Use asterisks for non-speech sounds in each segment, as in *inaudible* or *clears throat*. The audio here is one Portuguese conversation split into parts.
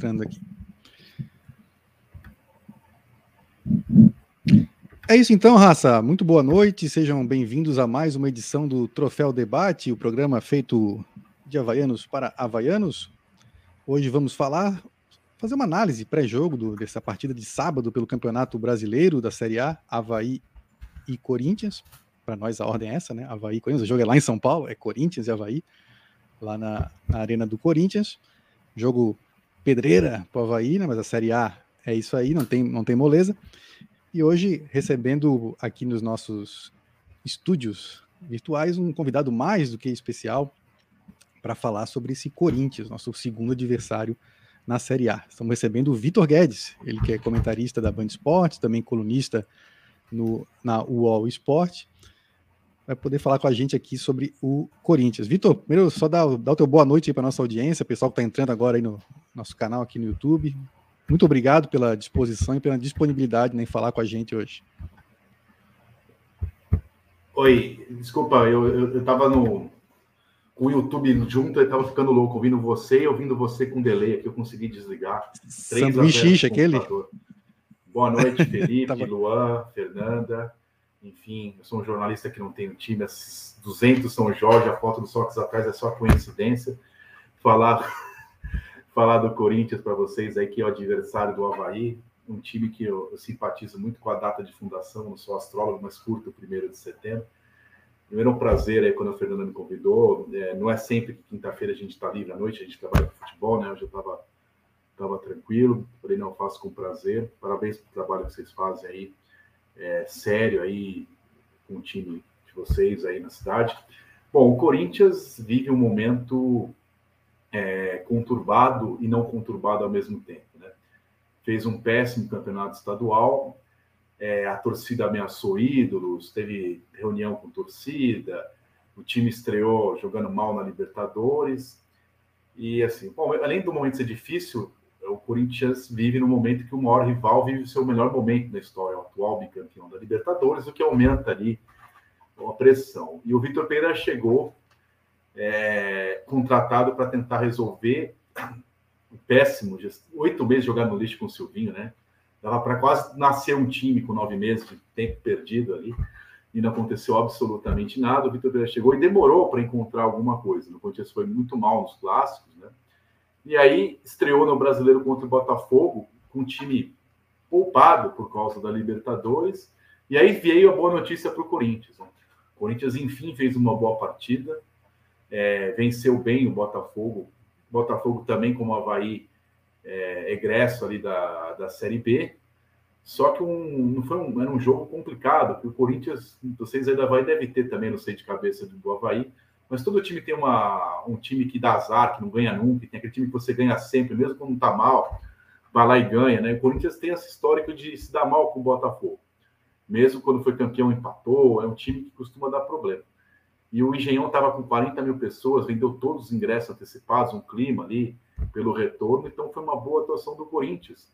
entrando aqui. É isso então, raça. Muito boa noite. Sejam bem-vindos a mais uma edição do Troféu Debate, o programa feito de havaianos para havaianos. Hoje vamos falar, fazer uma análise pré-jogo dessa partida de sábado pelo Campeonato Brasileiro da Série A, Havaí e Corinthians. Para nós a ordem é essa, né? Havaí e Corinthians. O jogo é lá em São Paulo, é Corinthians e Havaí, lá na, na Arena do Corinthians. Jogo pedreira para o Havaí, né? Mas a Série A é isso aí, não tem, não tem moleza. E hoje, recebendo aqui nos nossos estúdios virtuais um convidado mais do que especial para falar sobre esse Corinthians, nosso segundo adversário na Série A. Estamos recebendo o Vitor Guedes, ele que é comentarista da Band Esportes, também colunista no, na UOL Esporte, vai poder falar com a gente aqui sobre o Corinthians. Vitor, primeiro só dá, dá o teu boa noite aí para nossa audiência, pessoal que está entrando agora aí no nosso canal aqui no YouTube. Muito obrigado pela disposição e pela disponibilidade em falar com a gente hoje. Oi, desculpa, eu estava no com o YouTube junto, eu estava ficando louco ouvindo você e ouvindo você com delay aqui, eu consegui desligar. Sanduíche aquele? Boa noite, *laughs* Felipe, tava... Luan, Fernanda. Enfim, eu sou um jornalista que não tem um time, 200 São Jorge, a foto do Sócrates atrás é só coincidência. Falar *laughs* falar do Corinthians para vocês aí, que é o adversário do Havaí, um time que eu, eu, simpatizo muito com a data de fundação, não sou astrólogo, mas curto o primeiro de setembro. Primeiro é um prazer aí quando a Fernanda me convidou. É, não é sempre que quinta-feira a gente está livre à noite, a gente trabalha com futebol, né? Hoje eu estava tava tranquilo, porém não faço com prazer. Parabéns pelo trabalho que vocês fazem aí, é, sério aí, com o time de vocês aí na cidade. Bom, o Corinthians vive um momento é, conturbado e não conturbado ao mesmo tempo. Né? Fez um péssimo campeonato estadual, é, a torcida ameaçou ídolos, teve reunião com torcida, o time estreou jogando mal na Libertadores. E assim, bom, além do momento ser difícil, o Corinthians vive no momento que o maior rival vive o seu melhor momento na história, atual bicampeão da Libertadores, o que aumenta ali a pressão. E o Vitor Pereira chegou é, contratado para tentar resolver o péssimo, oito meses jogando no lixo com o Silvinho, né? Dava para quase nascer um time com nove meses de tempo perdido ali, e não aconteceu absolutamente nada. O Vitor Pereira chegou e demorou para encontrar alguma coisa. No Corinthians foi muito mal nos clássicos, né? E aí estreou no Brasileiro contra o Botafogo, com um time poupado por causa da Libertadores. E aí veio a boa notícia para o Corinthians. Né? O Corinthians, enfim, fez uma boa partida é, venceu bem o Botafogo. Botafogo também, como o Havaí, é, egresso ali da, da Série B. Só que um, não foi um, era um jogo complicado, porque o Corinthians, vocês ainda vai deve ter também, não sei de cabeça do Havaí, mas todo time tem uma, um time que dá azar, que não ganha nunca, tem aquele time que você ganha sempre, mesmo quando não tá mal, vai lá e ganha, né? O Corinthians tem essa história de se dar mal com o Botafogo. Mesmo quando foi campeão, empatou, é um time que costuma dar problema. E o Engenhão estava com 40 mil pessoas, vendeu todos os ingressos antecipados, um clima ali pelo retorno, então foi uma boa atuação do Corinthians.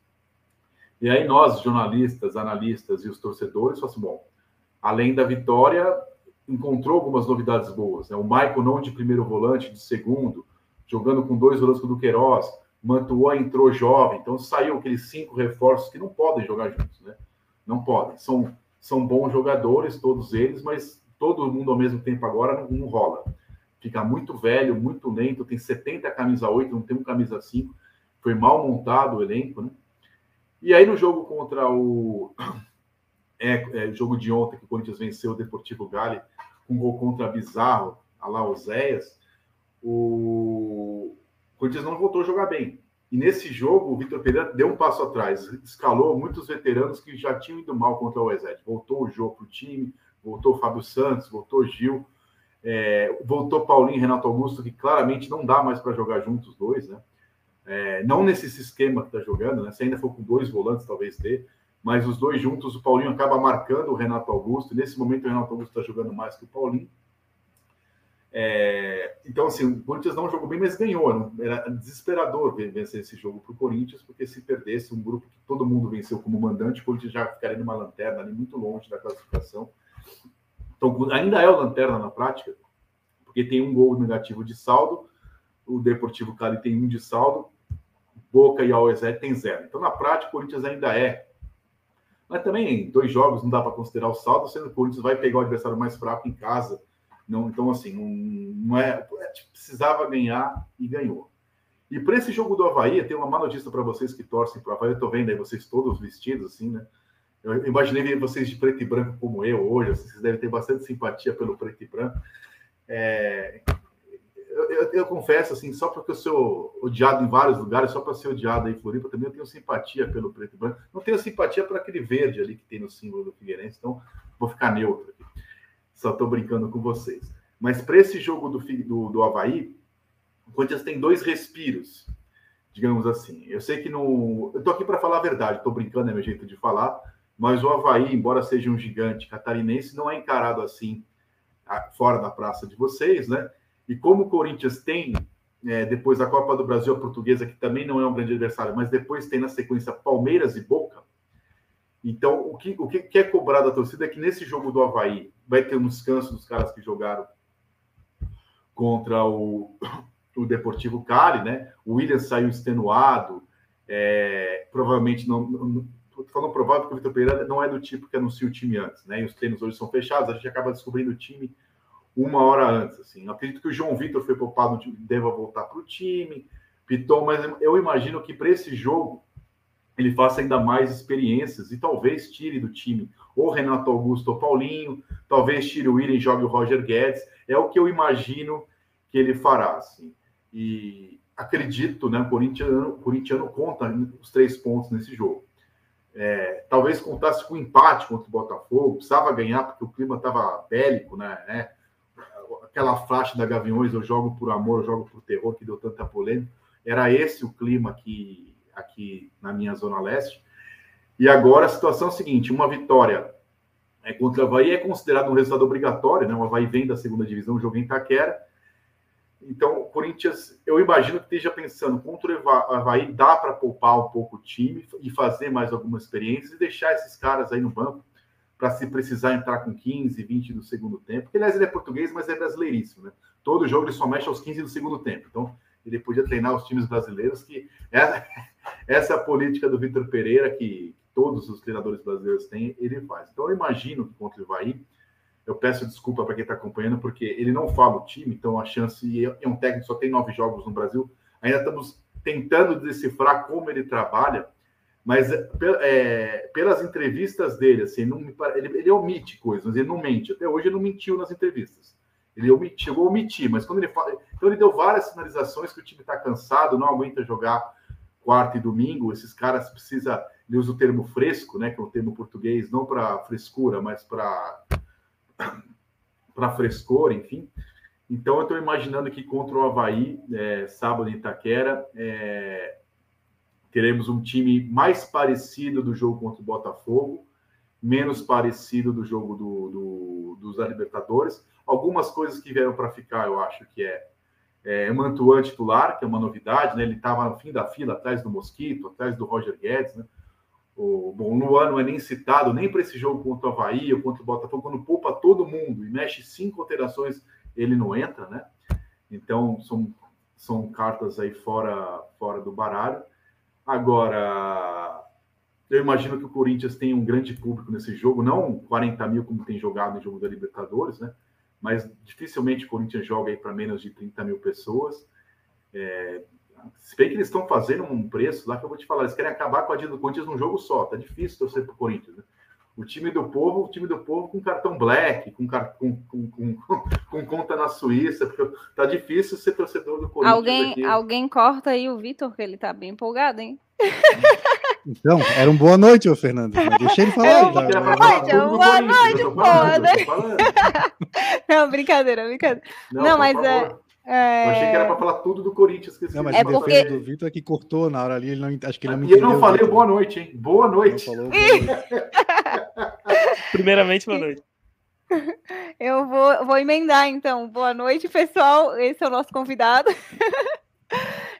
E aí nós, jornalistas, analistas e os torcedores, assim, bom, além da vitória, encontrou algumas novidades boas. Né? O Michael não de primeiro volante, de segundo, jogando com dois volantes com o Duqueiroz, Mantua entrou jovem, então saiu aqueles cinco reforços que não podem jogar juntos, né? Não podem. São, são bons jogadores, todos eles, mas todo mundo ao mesmo tempo agora não, não rola. Fica muito velho, muito lento, tem 70 camisa 8, não tem um camisa 5. Foi mal montado o elenco, né? E aí no jogo contra o *clears throat* é, é, jogo de ontem que o Corinthians venceu o Deportivo Gale com um gol contra Bizarro, a lá Oséias, o Corinthians não voltou a jogar bem. E nesse jogo, o Vitor Pereira deu um passo atrás, escalou muitos veteranos que já tinham ido mal contra o Oséias. Voltou o jogo para o time, voltou Fábio Santos, voltou Gil, é, voltou Paulinho e Renato Augusto, que claramente não dá mais para jogar juntos os dois, né? É, não nesse esquema que está jogando, né? Se ainda for com dois volantes, talvez dê, mas os dois juntos, o Paulinho acaba marcando o Renato Augusto, nesse momento o Renato Augusto está jogando mais que o Paulinho. É, então, assim, o Corinthians não jogou bem, mas ganhou. Era desesperador vencer esse jogo para o Corinthians, porque se perdesse um grupo que todo mundo venceu como mandante, o Corinthians já ficaria numa lanterna ali muito longe da classificação. Então, ainda é o lanterna na prática, porque tem um gol negativo de saldo, o Deportivo Cali tem um de saldo, Boca e Always tem zero. Então, na prática, o Corinthians ainda é. Mas também, dois jogos não dá para considerar o saldo, sendo que o Corinthians vai pegar o adversário mais fraco em casa. Não, então, assim, não, não é, é tipo, precisava ganhar e ganhou. E para esse jogo do Havaí, tem uma má notícia para vocês que torcem para o Havaí. Eu estou vendo aí vocês todos vestidos assim, né? Eu imaginei vocês de preto e branco como eu hoje. Vocês devem ter bastante simpatia pelo preto e branco. É, eu, eu, eu, confesso, assim, só porque eu sou odiado em vários lugares, só para ser odiado aí em Floripa, também eu tenho simpatia pelo preto e branco. Não tenho simpatia por aquele verde ali que tem no símbolo do Figueirense, então vou ficar neutro aqui. Só estou brincando com vocês. Mas para esse jogo do, do, do Havaí, o Corinthians tem dois respiros, digamos assim. Eu sei que no. Eu estou aqui para falar a verdade, estou brincando, é meu jeito de falar, mas o Havaí, embora seja um gigante catarinense, não é encarado assim fora da praça de vocês, né? E como o Corinthians tem, é, depois da Copa do Brasil, a portuguesa, que também não é um grande adversário, mas depois tem na sequência Palmeiras e Boca. Então, o que, o que é cobrado da torcida é que nesse jogo do Havaí vai ter um descanso dos caras que jogaram contra o, o Deportivo Cali, né? O William saiu extenuado, é, provavelmente não, não falando provável porque o Vitor Pereira não é do tipo que anuncia o time antes, né? E os treinos hoje são fechados, a gente acaba descobrindo o time uma hora antes. Assim. Eu acredito que o João Vitor foi poupado, deva voltar para o time, Piton, mas eu imagino que para esse jogo ele faça ainda mais experiências e talvez tire do time ou Renato Augusto ou Paulinho, talvez tire o William e jogue o Roger Guedes. É o que eu imagino que ele fará. Assim. E acredito, né? O corintiano, o corintiano conta os três pontos nesse jogo. É, talvez contasse com um empate contra o Botafogo, precisava ganhar porque o clima estava bélico, né? né? aquela faixa da Gaviões, eu jogo por amor, eu jogo por terror, que deu tanta polêmica. Era esse o clima aqui, aqui na minha zona leste. E agora a situação é a seguinte: uma vitória é, contra o Havaí é considerado um resultado obrigatório, né? O Havaí vem da segunda divisão, jogo em Itaquera. Então, o Corinthians, eu imagino que esteja pensando contra o Havaí, dá para poupar um pouco o time e fazer mais algumas experiências e deixar esses caras aí no banco para se precisar entrar com 15, 20 do segundo tempo. Porque, aliás, ele é português, mas é brasileiríssimo, né? Todo jogo ele só mexe aos 15 do segundo tempo. Então, ele podia treinar os times brasileiros, que é, essa é política do Vitor Pereira, que todos os treinadores brasileiros têm, ele faz. Então, eu imagino que contra o Ivaí, eu peço desculpa para quem está acompanhando, porque ele não fala o time, então a chance, é um técnico só tem nove jogos no Brasil, ainda estamos tentando decifrar como ele trabalha, mas é, é, pelas entrevistas dele, assim, não ele, ele omite coisas, ele não mente. Até hoje ele não mentiu nas entrevistas. Ele chegou a omitir, mas quando ele fala. Então ele deu várias sinalizações que o time está cansado, não aguenta jogar quarta e domingo. Esses caras precisa. Ele usa o termo fresco, né? Que é um termo português, não para frescura, mas para *clears throat* para frescor, enfim. Então eu estou imaginando que contra o Havaí, é, sábado em Itaquera, é, teremos um time mais parecido do jogo contra o Botafogo, menos parecido do jogo do, do, dos Libertadores. Algumas coisas que vieram para ficar, eu acho que é, é Mantuan titular, que é uma novidade, né? Ele estava no fim da fila, atrás do Mosquito, atrás do Roger Guedes, né? O, bom, Luan não é nem citado nem para esse jogo contra o Havaí ou contra o Botafogo, quando poupa todo mundo e mexe cinco alterações, ele não entra, né? Então, são, são cartas aí fora, fora do baralho. Agora, eu imagino que o Corinthians tem um grande público nesse jogo, não 40 mil como tem jogado no jogo da Libertadores, né? Mas dificilmente o Corinthians joga aí para menos de 30 mil pessoas. É, se bem que eles estão fazendo um preço lá que eu vou te falar, eles querem acabar com a dia do Corinthians num jogo só. Tá difícil torcer para o Corinthians, né? O time do povo, o time do povo com cartão black, com, com, com, *laughs* com, conta na Suíça, porque tá difícil ser torcedor do Corinthians. Alguém, alguém corta aí o Vitor, que ele tá bem empolgado, hein? Então, era uma boa noite, ô Fernando. Deixa ele falar. Tá? boa noite, boa noite, *laughs* Não, brincadeira, brincadeira. Não, não mas é. É... Eu achei que era para falar tudo do Corinthians. Que não, mas é porque... do Vitor que cortou na hora ali, ele não, acho que ele não me entendeu. E eu não falei boa noite, hein? Boa noite. Falou, boa noite. *laughs* Primeiramente, boa noite. Eu vou, vou emendar, então. Boa noite, pessoal. Esse é o nosso convidado. *laughs*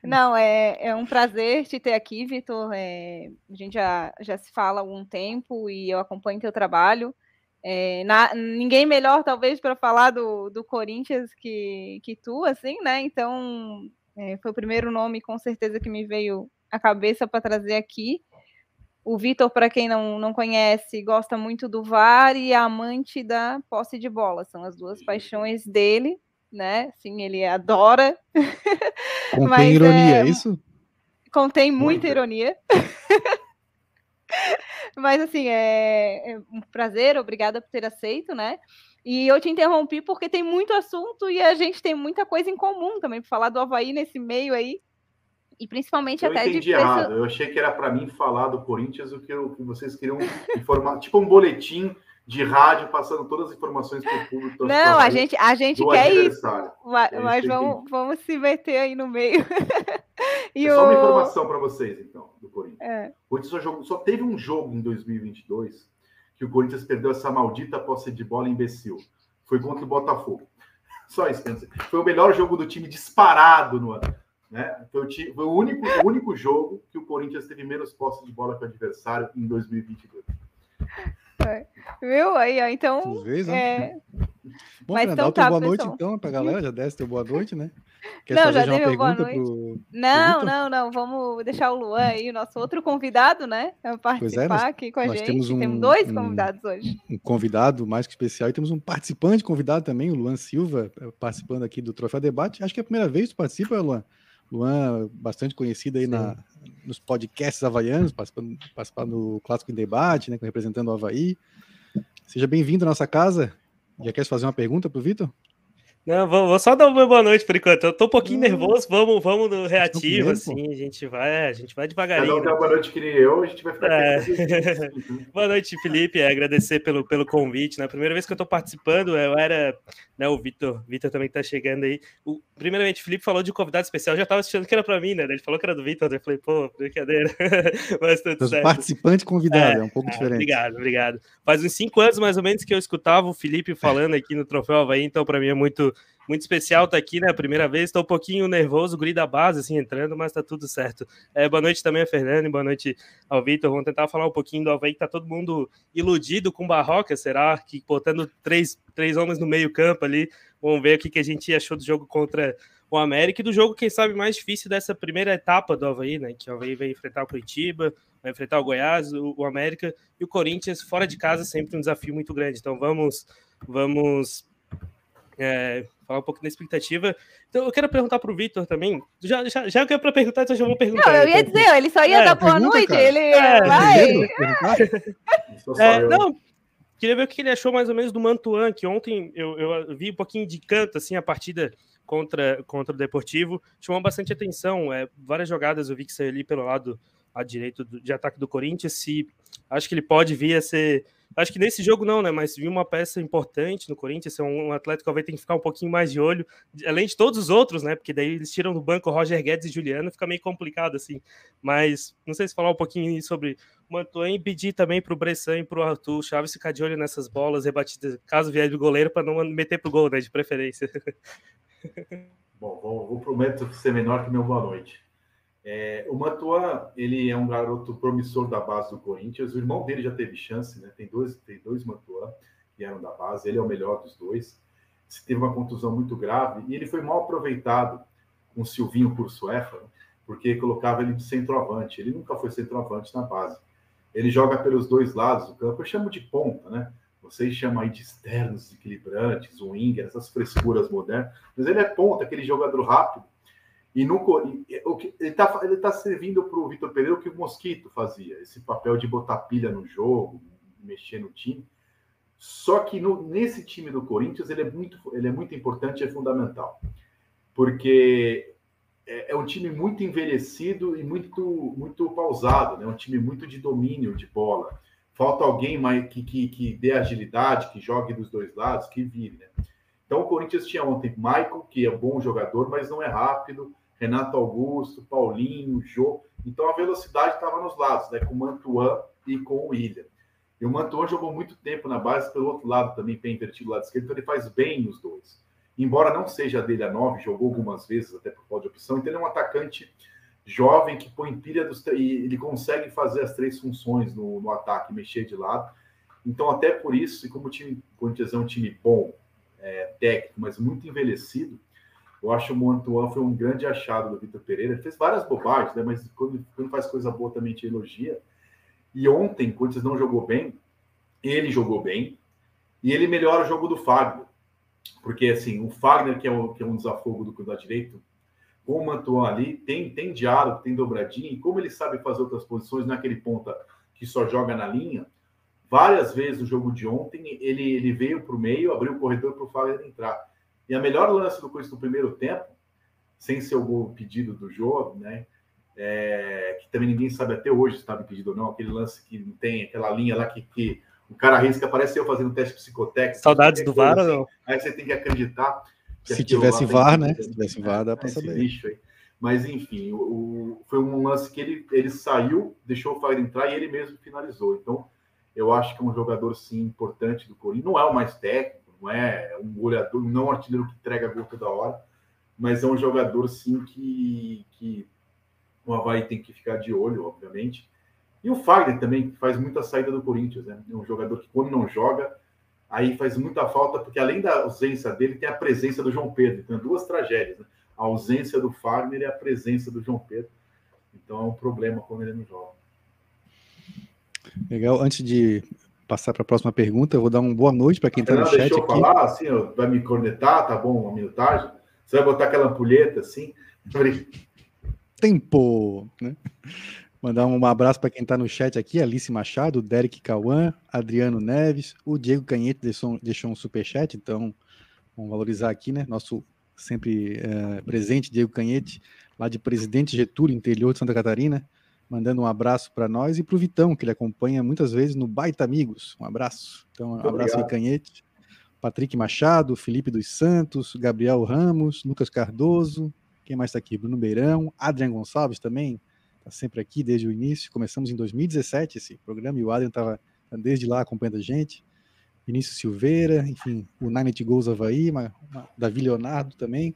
Não, é, é um prazer te ter aqui, Vitor. É, a gente já, já se fala há algum tempo e eu acompanho teu trabalho. É, na, ninguém melhor, talvez, para falar do, do Corinthians que, que tu, assim, né? Então, é, foi o primeiro nome, com certeza, que me veio a cabeça para trazer aqui. O Vitor, para quem não, não conhece, gosta muito do VAR e é amante da posse de bola. São as duas paixões dele, né? Sim, ele adora. *laughs* Contém Mas, ironia, é, é isso? Contém muita ironia. *laughs* Mas assim, é, é, um prazer, obrigada por ter aceito, né? E eu te interrompi porque tem muito assunto e a gente tem muita coisa em comum também, para falar do Havaí nesse meio aí. E principalmente eu até entendi de errado. Eu achei que era para mim falar do Corinthians o que, eu, que vocês queriam informar, tipo um boletim de rádio passando todas as informações para o público. Não, a gente, a gente quer isso. Mas, mas vamos, vamos se meter aí no meio. *laughs* e é o... Só uma informação para vocês, então, do Corinthians. É. O Corinthians só, jogou, só teve um jogo em 2022 que o Corinthians perdeu essa maldita posse de bola imbecil. Foi contra o Botafogo. *laughs* Só isso, Foi o melhor jogo do time disparado no ano. Né? Foi, o, foi o, único, o único jogo que o Corinthians teve menos posse de bola que o adversário em 2022. É. Viu? Aí, ó, então. Vez, né? é... Bom, Mas então, tá, boa noite, então, pra galera. Já desce teu boa noite, né? Quer não, já dei meu boa noite. Pro... Não, pro não, não. Vamos deixar o Luan aí, o nosso outro convidado, né? Participar é, nós, aqui com a gente. Temos, um, temos dois convidados um, hoje. Um convidado mais que especial. E temos um participante convidado também, o Luan Silva, participando aqui do Troféu Debate. Acho que é a primeira vez que tu participa, Luan. Luan, bastante conhecido aí na, nos podcasts havaianos, participando, participando do Clássico em Debate, né, representando o Havaí. Seja bem-vindo à nossa casa. Já quer fazer uma pergunta para o Vitor? Não, vou, vou, só dar uma boa noite por enquanto. Eu tô um pouquinho hum. nervoso, vamos, vamos no reativo, assim, a gente vai, a gente vai devagarinho. Cada um boa noite que nem eu, a gente vai ficar é. *laughs* Boa noite, Felipe, é, agradecer pelo, pelo convite, né? Primeira vez que eu tô participando, eu era, né, o Vitor, Vitor também tá chegando aí. O, primeiramente, o Felipe falou de convidado especial, eu já tava achando que era para mim, né? Ele falou que era do Vitor, eu falei, pô, brincadeira. *laughs* Mas tudo certo. Participante convidado, é, é um pouco é, diferente. Obrigado, obrigado. Faz uns cinco anos mais ou menos que eu escutava o Felipe falando aqui no Troféu Havaí, então para mim é muito muito especial tá aqui, né? Primeira vez, estou um pouquinho nervoso, guri da base, assim, entrando, mas tá tudo certo. É, boa noite também a Fernando, boa noite ao Vitor. Vamos tentar falar um pouquinho do Havaí, que tá todo mundo iludido com Barroca, será? Que botando três, três homens no meio-campo ali. Vamos ver o que, que a gente achou do jogo contra o América e do jogo, quem sabe, mais difícil dessa primeira etapa do Havaí, né? Que o Havaí vai enfrentar o Curitiba, vai enfrentar o Goiás, o, o América e o Corinthians fora de casa, sempre um desafio muito grande. Então vamos, vamos é, falar um pouco da expectativa. Então, eu quero perguntar para o Vitor também. Já, já, já que é para perguntar, então já vou perguntar. Não, eu ia dizer, ele só ia é, dar boa pergunta, noite, cara. ele é, vai. É, não, queria ver o que ele achou mais ou menos do Mantuan, que ontem eu, eu vi um pouquinho de canto, assim, a partida contra, contra o Deportivo. Chamou bastante atenção. É, várias jogadas eu vi que saiu ali pelo lado a direito do, de ataque do Corinthians. Se acho que ele pode vir a ser Acho que nesse jogo não, né? Mas vi uma peça importante no Corinthians, é um Atlético vai ter que ficar um pouquinho mais de olho, além de todos os outros, né? Porque daí eles tiram do banco Roger Guedes e Juliano, fica meio complicado assim. Mas não sei se falar um pouquinho sobre o Mantuan e pedir também o Bressan e para o Arthur Chaves ficar de olho nessas bolas rebatidas, caso vier do goleiro, para não meter pro gol, né? De preferência. *laughs* Bom, vou, vou prometo ser menor que meu boa noite. É, o Mantuan, ele é um garoto promissor da base do Corinthians. O irmão dele já teve chance, né? Tem dois, tem dois Mantuan que eram da base. Ele é o melhor dos dois. Teve uma contusão muito grave e ele foi mal aproveitado com o Silvinho Cursuefa, porque colocava ele de centroavante. Ele nunca foi centroavante na base. Ele joga pelos dois lados do campo. Eu chamo de ponta, né? Vocês chamam aí de externos, equilibrantes, winger, essas frescuras modernas. Mas ele é ponta, aquele jogador rápido e no, ele está ele tá servindo para o Vitor Pereira o que o Mosquito fazia, esse papel de botar pilha no jogo, mexer no time. Só que no, nesse time do Corinthians ele é muito, ele é muito importante, é fundamental, porque é, é um time muito envelhecido e muito, muito pausado, né? um time muito de domínio de bola. Falta alguém mais que, que, que dê agilidade, que jogue dos dois lados, que vire. Né? Então o Corinthians tinha ontem Michael, que é bom jogador, mas não é rápido Renato Augusto, Paulinho, Jô. Então a velocidade estava nos lados, né? Com o Mantuan e com o William. E o Mantuan jogou muito tempo na base pelo outro lado também, pé invertido lado esquerdo, então ele faz bem nos dois. Embora não seja dele a nove, jogou algumas vezes até por falta de opção, então ele é um atacante jovem que põe pilha dos e ele consegue fazer as três funções no, no ataque, mexer de lado. Então, até por isso, e como o time Corinthians é um time bom, é, técnico, mas muito envelhecido, Eu acho que o Montuan foi um grande achado do Vitor Pereira. Ele fez várias bobagens, né? mas quando, quando faz coisa boa também te elogia. E ontem, quando vocês não jogou bem, ele jogou bem e ele melhora o jogo do Fagner. Porque, assim, o Fagner, que é, o, que é um desafogo do lado direito, com o Mantuan ali, tem, tem diálogo, tem dobradinha, e como ele sabe fazer outras posições, naquele é ponta que só joga na linha, várias vezes no jogo de ontem, ele, ele veio para o meio, abriu o corredor para o Fagner entrar. E a melhor lance do Corinthians no primeiro tempo, sem ser o gol pedido do jogo, né? É, que também ninguém sabe até hoje se estava pedido ou não, aquele lance que não tem aquela linha lá que, que o cara risca, parece eu fazendo teste psicotécnico. Saudades do VAR assim, não? Aí você tem que acreditar. Que se tivesse VAR, né? Se tivesse VAR, dá para saber. Lixo aí. Mas, enfim, o, o, foi um lance que ele, ele saiu, deixou o Fagner entrar e ele mesmo finalizou. Então, eu acho que é um jogador, sim, importante do Corinthians. Não é o mais técnico, não é um goleador, não é um artilheiro que entrega gol toda hora, mas é um jogador, sim, que, que o Havaí tem que ficar de olho, obviamente. E o Fagner também, que faz muita saída do Corinthians, né? É um jogador que, quando não joga, aí faz muita falta, porque além da ausência dele, tem a presença do João Pedro. Então, duas tragédias, né? A ausência do Fagner e a presença do João Pedro. Então, é um problema quando ele não joga. Legal. Antes de passar para a próxima pergunta, eu vou dar uma boa noite para quem está no chat. Deixa eu aqui. falar, assim, vai me cornetar, tá bom? Uma minutagem. Você vai botar aquela ampulheta assim? Tempo, né? Mandar um abraço para quem está no chat aqui, Alice Machado, Derek Cauã, Adriano Neves, o Diego Canhete deixou, deixou um superchat, então vamos valorizar aqui, né? Nosso sempre é, presente, Diego Canhete, lá de Presidente Getúlio, interior de Santa Catarina mandando um abraço para nós e para o Vitão, que ele acompanha muitas vezes no Baita Amigos. Um abraço. Então, um abraço aí, Canhete. Patrick Machado, Felipe dos Santos, Gabriel Ramos, Lucas Cardoso, quem mais está aqui? Bruno Beirão, Adrian Gonçalves também, está sempre aqui desde o início. Começamos em 2017 esse programa e o Adrian estava desde lá acompanhando a gente. Vinícius Silveira, enfim, o Nine Goals Havaí, uma, uma, Davi Leonardo também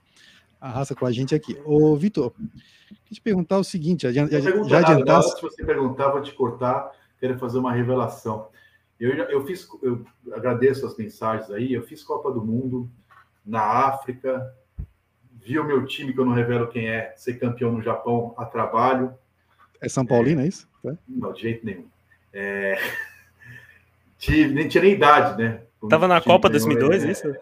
arrasa com a gente aqui. Ô, Vitor, queria te perguntar o seguinte: já, já, já adiantasse. Se você perguntar, vou te cortar, quero fazer uma revelação. Eu, eu fiz, eu agradeço as mensagens aí, eu fiz Copa do Mundo na África, vi o meu time, que eu não revelo quem é, ser campeão no Japão a trabalho. É São Paulino, é, é isso? É. Não, de jeito nenhum. É... nem tinha nem idade, né? Tava na Copa 2002, é, isso?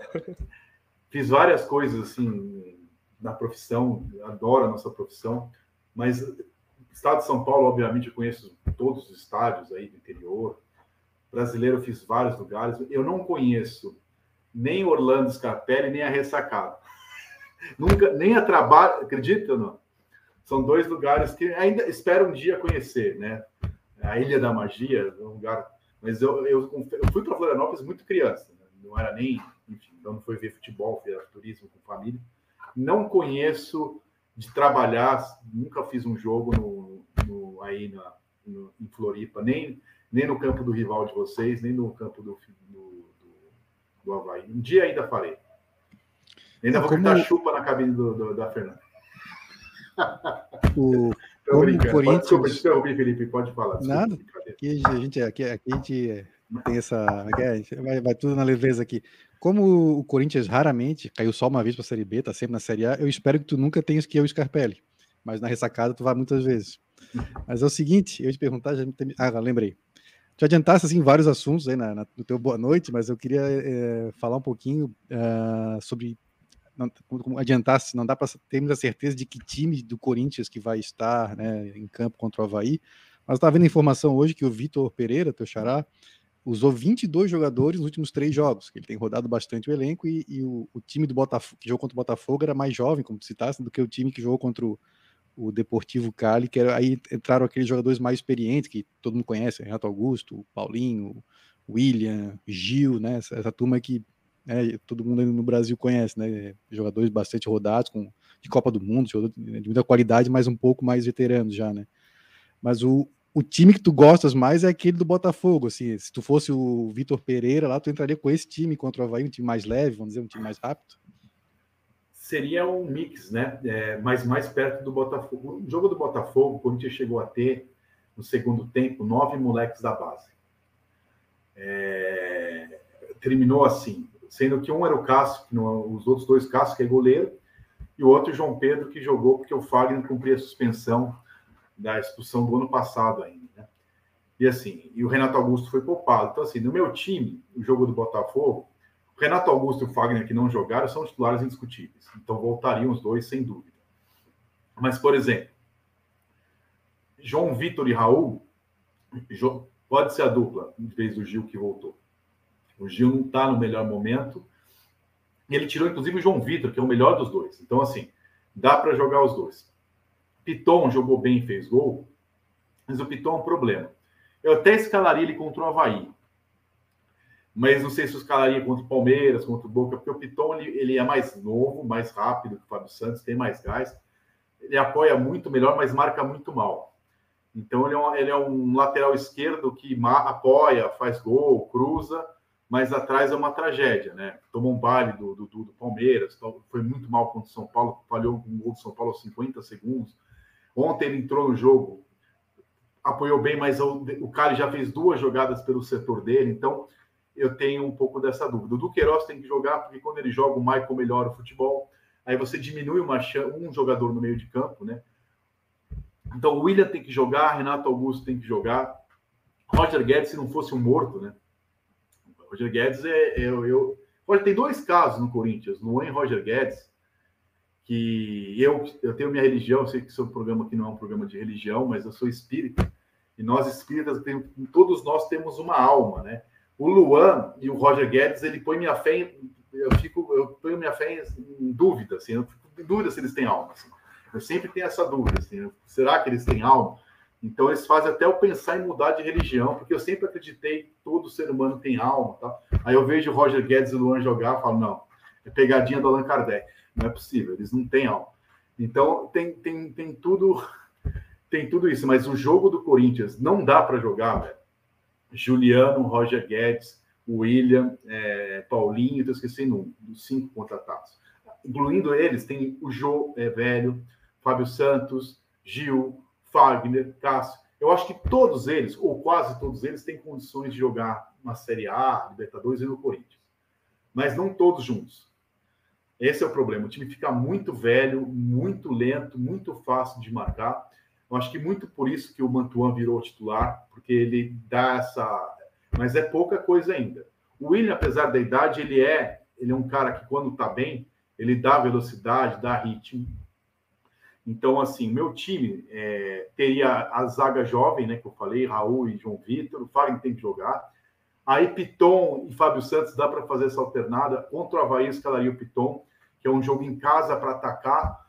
Fiz várias coisas assim na profissão, adoro a nossa profissão, mas estado de São Paulo, obviamente, eu conheço todos os estádios aí do interior. Brasileiro, fiz vários lugares. Eu não conheço nem Orlando Scarpelli, nem a Ressacada. *laughs* Nunca, nem a Trabalho, acredita ou não? São dois lugares que ainda espero um dia conhecer, né? A Ilha da Magia, um lugar. Mas eu, eu, eu fui para Florianópolis muito criança, né? não era nem, enfim, então não foi ver futebol, foi turismo com família não conheço de trabalhar, nunca fiz um jogo no, no aí na, no, em Floripa, nem, nem no campo do rival de vocês, nem no campo do, do, do, do Havaí. Um dia ainda farei. Ainda vou Como... chupa na cabine do, do da Fernanda. O, *laughs* Corinthians... Desculpa, desculpa, Felipe, pode falar. Desculpa, Nada. Aqui a gente, aqui, aqui a gente tem essa. Vai, vai tudo na leveza aqui. Como o Corinthians raramente caiu só uma vez para a Série B, tá sempre na Série A, eu espero que tu nunca tenhas que ir o Scarpelli. Mas na ressacada tu vai muitas vezes. Mas é o seguinte, eu te perguntar, já tem... ah, lembrei. Tu adiantasse assim vários assuntos aí na, na, no teu boa noite, mas eu queria é, falar um pouquinho uh, sobre não, como adiantasse, não dá para ter muita certeza de que time do Corinthians que vai estar né, em campo contra o Havaí, mas estava vendo informação hoje que o Vitor Pereira, teu xará, usou 22 jogadores nos últimos três jogos, ele tem rodado bastante o elenco e, e o, o, time do Botafogo, que jogou contra o Botafogo era mais jovem, como tu citaste, do que o time que jogou contra o, o Deportivo Cali, que era, aí entraram aqueles jogadores mais experientes, que todo mundo conhece, Renato Augusto, Paulinho, William, Gil, né, essa, essa turma que né, todo mundo no Brasil conhece, né, jogadores bastante rodados, com, de Copa do Mundo, de muita qualidade, mas um pouco mais veteranos já, né. Mas o, o time que tu gostas mais é aquele do Botafogo. Assim, se tu fosse o Vitor Pereira lá, tu entraria com esse time contra o Havaí, um time mais leve, vamos dizer, um time mais rápido? Seria um mix, né? É, mas mais perto do Botafogo. O jogo do Botafogo, o Corinthians chegou a ter, no segundo tempo, nove moleques da base. É, terminou assim, sendo que um era o Cássio, os outros dois, Cássio, que é goleiro, e o outro João Pedro, que jogou porque o Fagner cumpria a suspensão da expulsão do ano passado ainda. Né? E assim, e o Renato Augusto foi poupado. Então, assim, no meu time, o jogo do Botafogo, o Renato Augusto e o Fagner, que não jogaram, são titulares indiscutíveis. Então, voltariam os dois, sem dúvida. Mas, por exemplo, João Vitor e Raul, pode ser a dupla, em vez do Gil que voltou. O Gil não está no melhor momento. Ele tirou, inclusive, o João Vitor, que é o melhor dos dois. Então, assim, dá para jogar os dois. Piton jogou bem e fez gol, mas o Piton é um problema. Eu até escalaria ele contra o Havaí. Mas não sei se eu escalaria contra o Palmeiras, contra o Boca, porque o Piton ele, ele é mais novo, mais rápido que o Fábio Santos, tem mais gás. Ele apoia muito melhor, mas marca muito mal. Então ele é um, ele é um lateral esquerdo que apoia, faz gol, cruza, mas atrás é uma tragédia, né? Tomou um baile do, do, do Palmeiras, foi muito mal contra o São Paulo, falhou um gol do São Paulo aos 50 segundos. Ontem ele entrou no jogo, apoiou bem, mas o, o já fez duas jogadas pelo setor dele, então eu tenho um pouco dessa dúvida. O Duqueiroz tem que jogar, porque quando ele joga, o Michael melhora o futebol, aí você diminui uma, um jogador no meio de campo, né? Então o William tem que jogar, Renato Augusto tem que jogar, Roger Guedes, se não fosse um morto, né? Roger Guedes é. Eu, eu... Olha, tem dois casos no Corinthians, no e Roger Guedes, que eu, eu tenho minha religião, eu sei que seu programa aqui não é um programa de religião, mas eu sou espírita, e nós espíritas, todos nós temos uma alma, né? O Luan e o Roger Guedes, ele põe minha fé em, eu fico, eu ponho minha fé em, dúvida, assim, eu fico em dúvida se eles têm alma. Assim. Eu sempre tenho essa dúvida, assim, será que eles têm alma? Então, eles fazem até eu pensar em mudar de religião, porque eu sempre acreditei que todo ser humano tem alma. Tá? Aí eu vejo o Roger Guedes e o Luan jogar falo, não, é pegadinha do Allan Kardec. Não é possível, eles não têm alma. Então, tem, tem, tem tudo tem tudo isso, mas o jogo do Corinthians não dá para jogar, velho. Juliano, Roger Guedes, William, é, Paulinho, estou esquecendo um, dos cinco contratados. Incluindo eles, tem o Jô é, Velho, Fábio Santos, Gil, Fagner, Cássio. Eu acho que todos eles, ou quase todos eles, têm condições de jogar na Série A, Libertadores e no Corinthians. Mas não todos juntos. Esse é o problema. O time fica muito velho, muito lento, muito fácil de marcar. Eu acho que muito por isso que o Mantuan virou titular, porque ele dá essa. Mas é pouca coisa ainda. O William, apesar da idade, ele é, ele é um cara que, quando está bem, ele dá velocidade, dá ritmo. Então, assim, meu time é, teria a zaga jovem, né, que eu falei, Raul e João Vitor, o Fagner tem que jogar. Aí Piton e Fábio Santos dá para fazer essa alternada. Contra o Havaí, escalaria o Piton, que é um jogo em casa para atacar.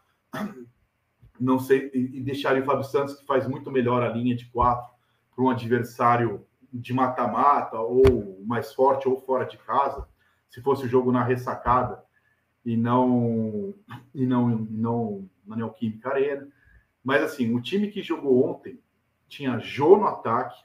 Não sei, e deixaria o Fábio Santos, que faz muito melhor a linha de quatro, para um adversário de mata-mata, ou mais forte, ou fora de casa. Se fosse o jogo na ressacada e não, e não, não na Neoquímica Arena. Mas assim, o time que jogou ontem tinha Jô no ataque,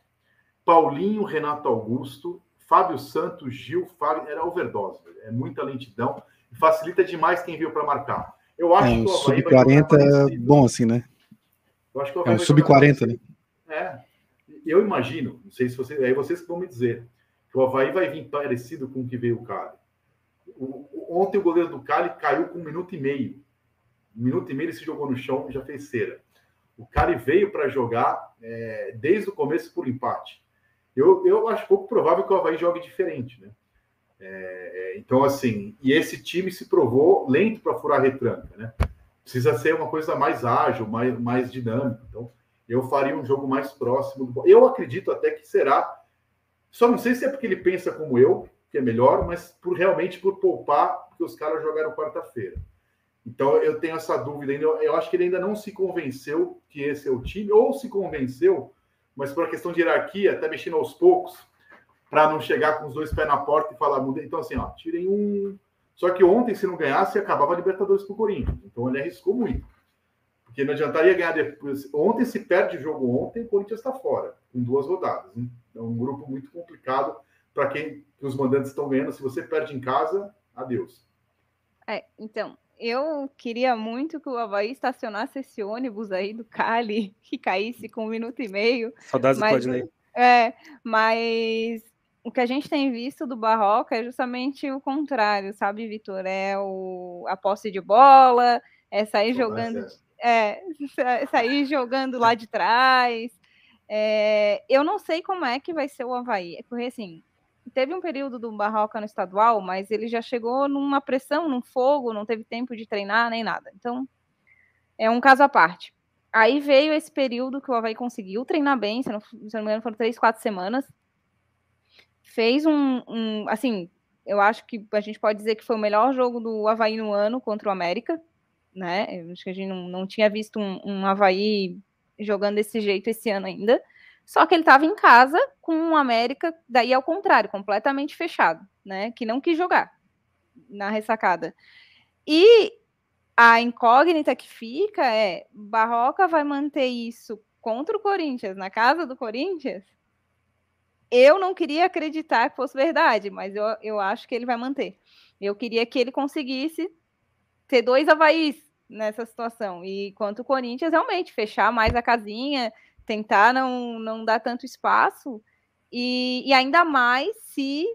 Paulinho, Renato Augusto, Fábio Santos, Gil, Fábio, era overdose, é muita lentidão facilita demais quem veio para marcar. Eu acho é, que o sub-40 é bom assim, né? Eu acho que o é um sub-40, né? É. Eu imagino, não sei se vocês, aí vocês vão me dizer, que o Havaí vai vir parecido com o que veio o Cali. O, ontem o goleiro do Cali caiu com um minuto e meio. Um minuto e meio ele se jogou no chão e já fez cera. O Cali veio para jogar é, desde o começo por empate. Eu, eu acho pouco provável que o Havaí jogue diferente, né? É, é então, assim, e esse time se provou lento para furar retranca, né? Precisa ser uma coisa mais ágil, mais, mais dinâmica. Então, eu faria um jogo mais próximo do. Eu acredito até que será. Só não sei se é porque ele pensa como eu, que é melhor, mas por realmente por poupar, porque os caras jogaram quarta-feira. Então eu tenho essa dúvida ainda. Eu acho que ele ainda não se convenceu que esse é o time, ou se convenceu, mas por uma questão de hierarquia, até mexendo aos poucos, para não chegar com os dois pés na porta e falar, mudei. Então, assim, ó, tirem um. Só que ontem, se não ganhasse, acabava a Libertadores para o Corinthians. Então ele arriscou muito. Porque não adiantaria ganhar depois. Ontem, se perde o jogo ontem, o Corinthians está fora, com duas rodadas. É um grupo muito complicado para quem que os mandantes estão ganhando. Se você perde em casa, adeus. É, então, eu queria muito que o Havaí estacionasse esse ônibus aí do Cali, *laughs* que caísse com um minuto e meio. Saudades do Claudinei. É, mas o que a gente tem visto do Barroca é justamente o contrário, sabe, Vitor? É o, a posse de bola, É sair jogando, é, sair jogando lá de trás. É, eu não sei como é que vai ser o Havaí, porque assim, teve um período do Barroca no estadual, mas ele já chegou numa pressão, num fogo, não teve tempo de treinar nem nada. Então, é um caso à parte. Aí veio esse período que o Havaí conseguiu treinar bem, se não, se não me engano, foram três, quatro semanas. Fez um, um, Assim, eu acho que a gente pode dizer que foi o melhor jogo do Havaí no ano contra o América, né? Eu acho que a gente não, não tinha visto um, um Havaí jogando desse jeito esse ano ainda. Só que ele estava em casa com o América, daí ao contrário, completamente fechado, né? Que não quis jogar na ressacada. E a incógnita que fica é: Barroca vai manter isso contra o Corinthians, na casa do Corinthians? Eu não queria acreditar que fosse verdade, mas eu, eu acho que ele vai manter. Eu queria que ele conseguisse ter dois Havaís nessa situação. E quanto o Corinthians, realmente, fechar mais a casinha, tentar não, não dar tanto espaço, e, e ainda mais se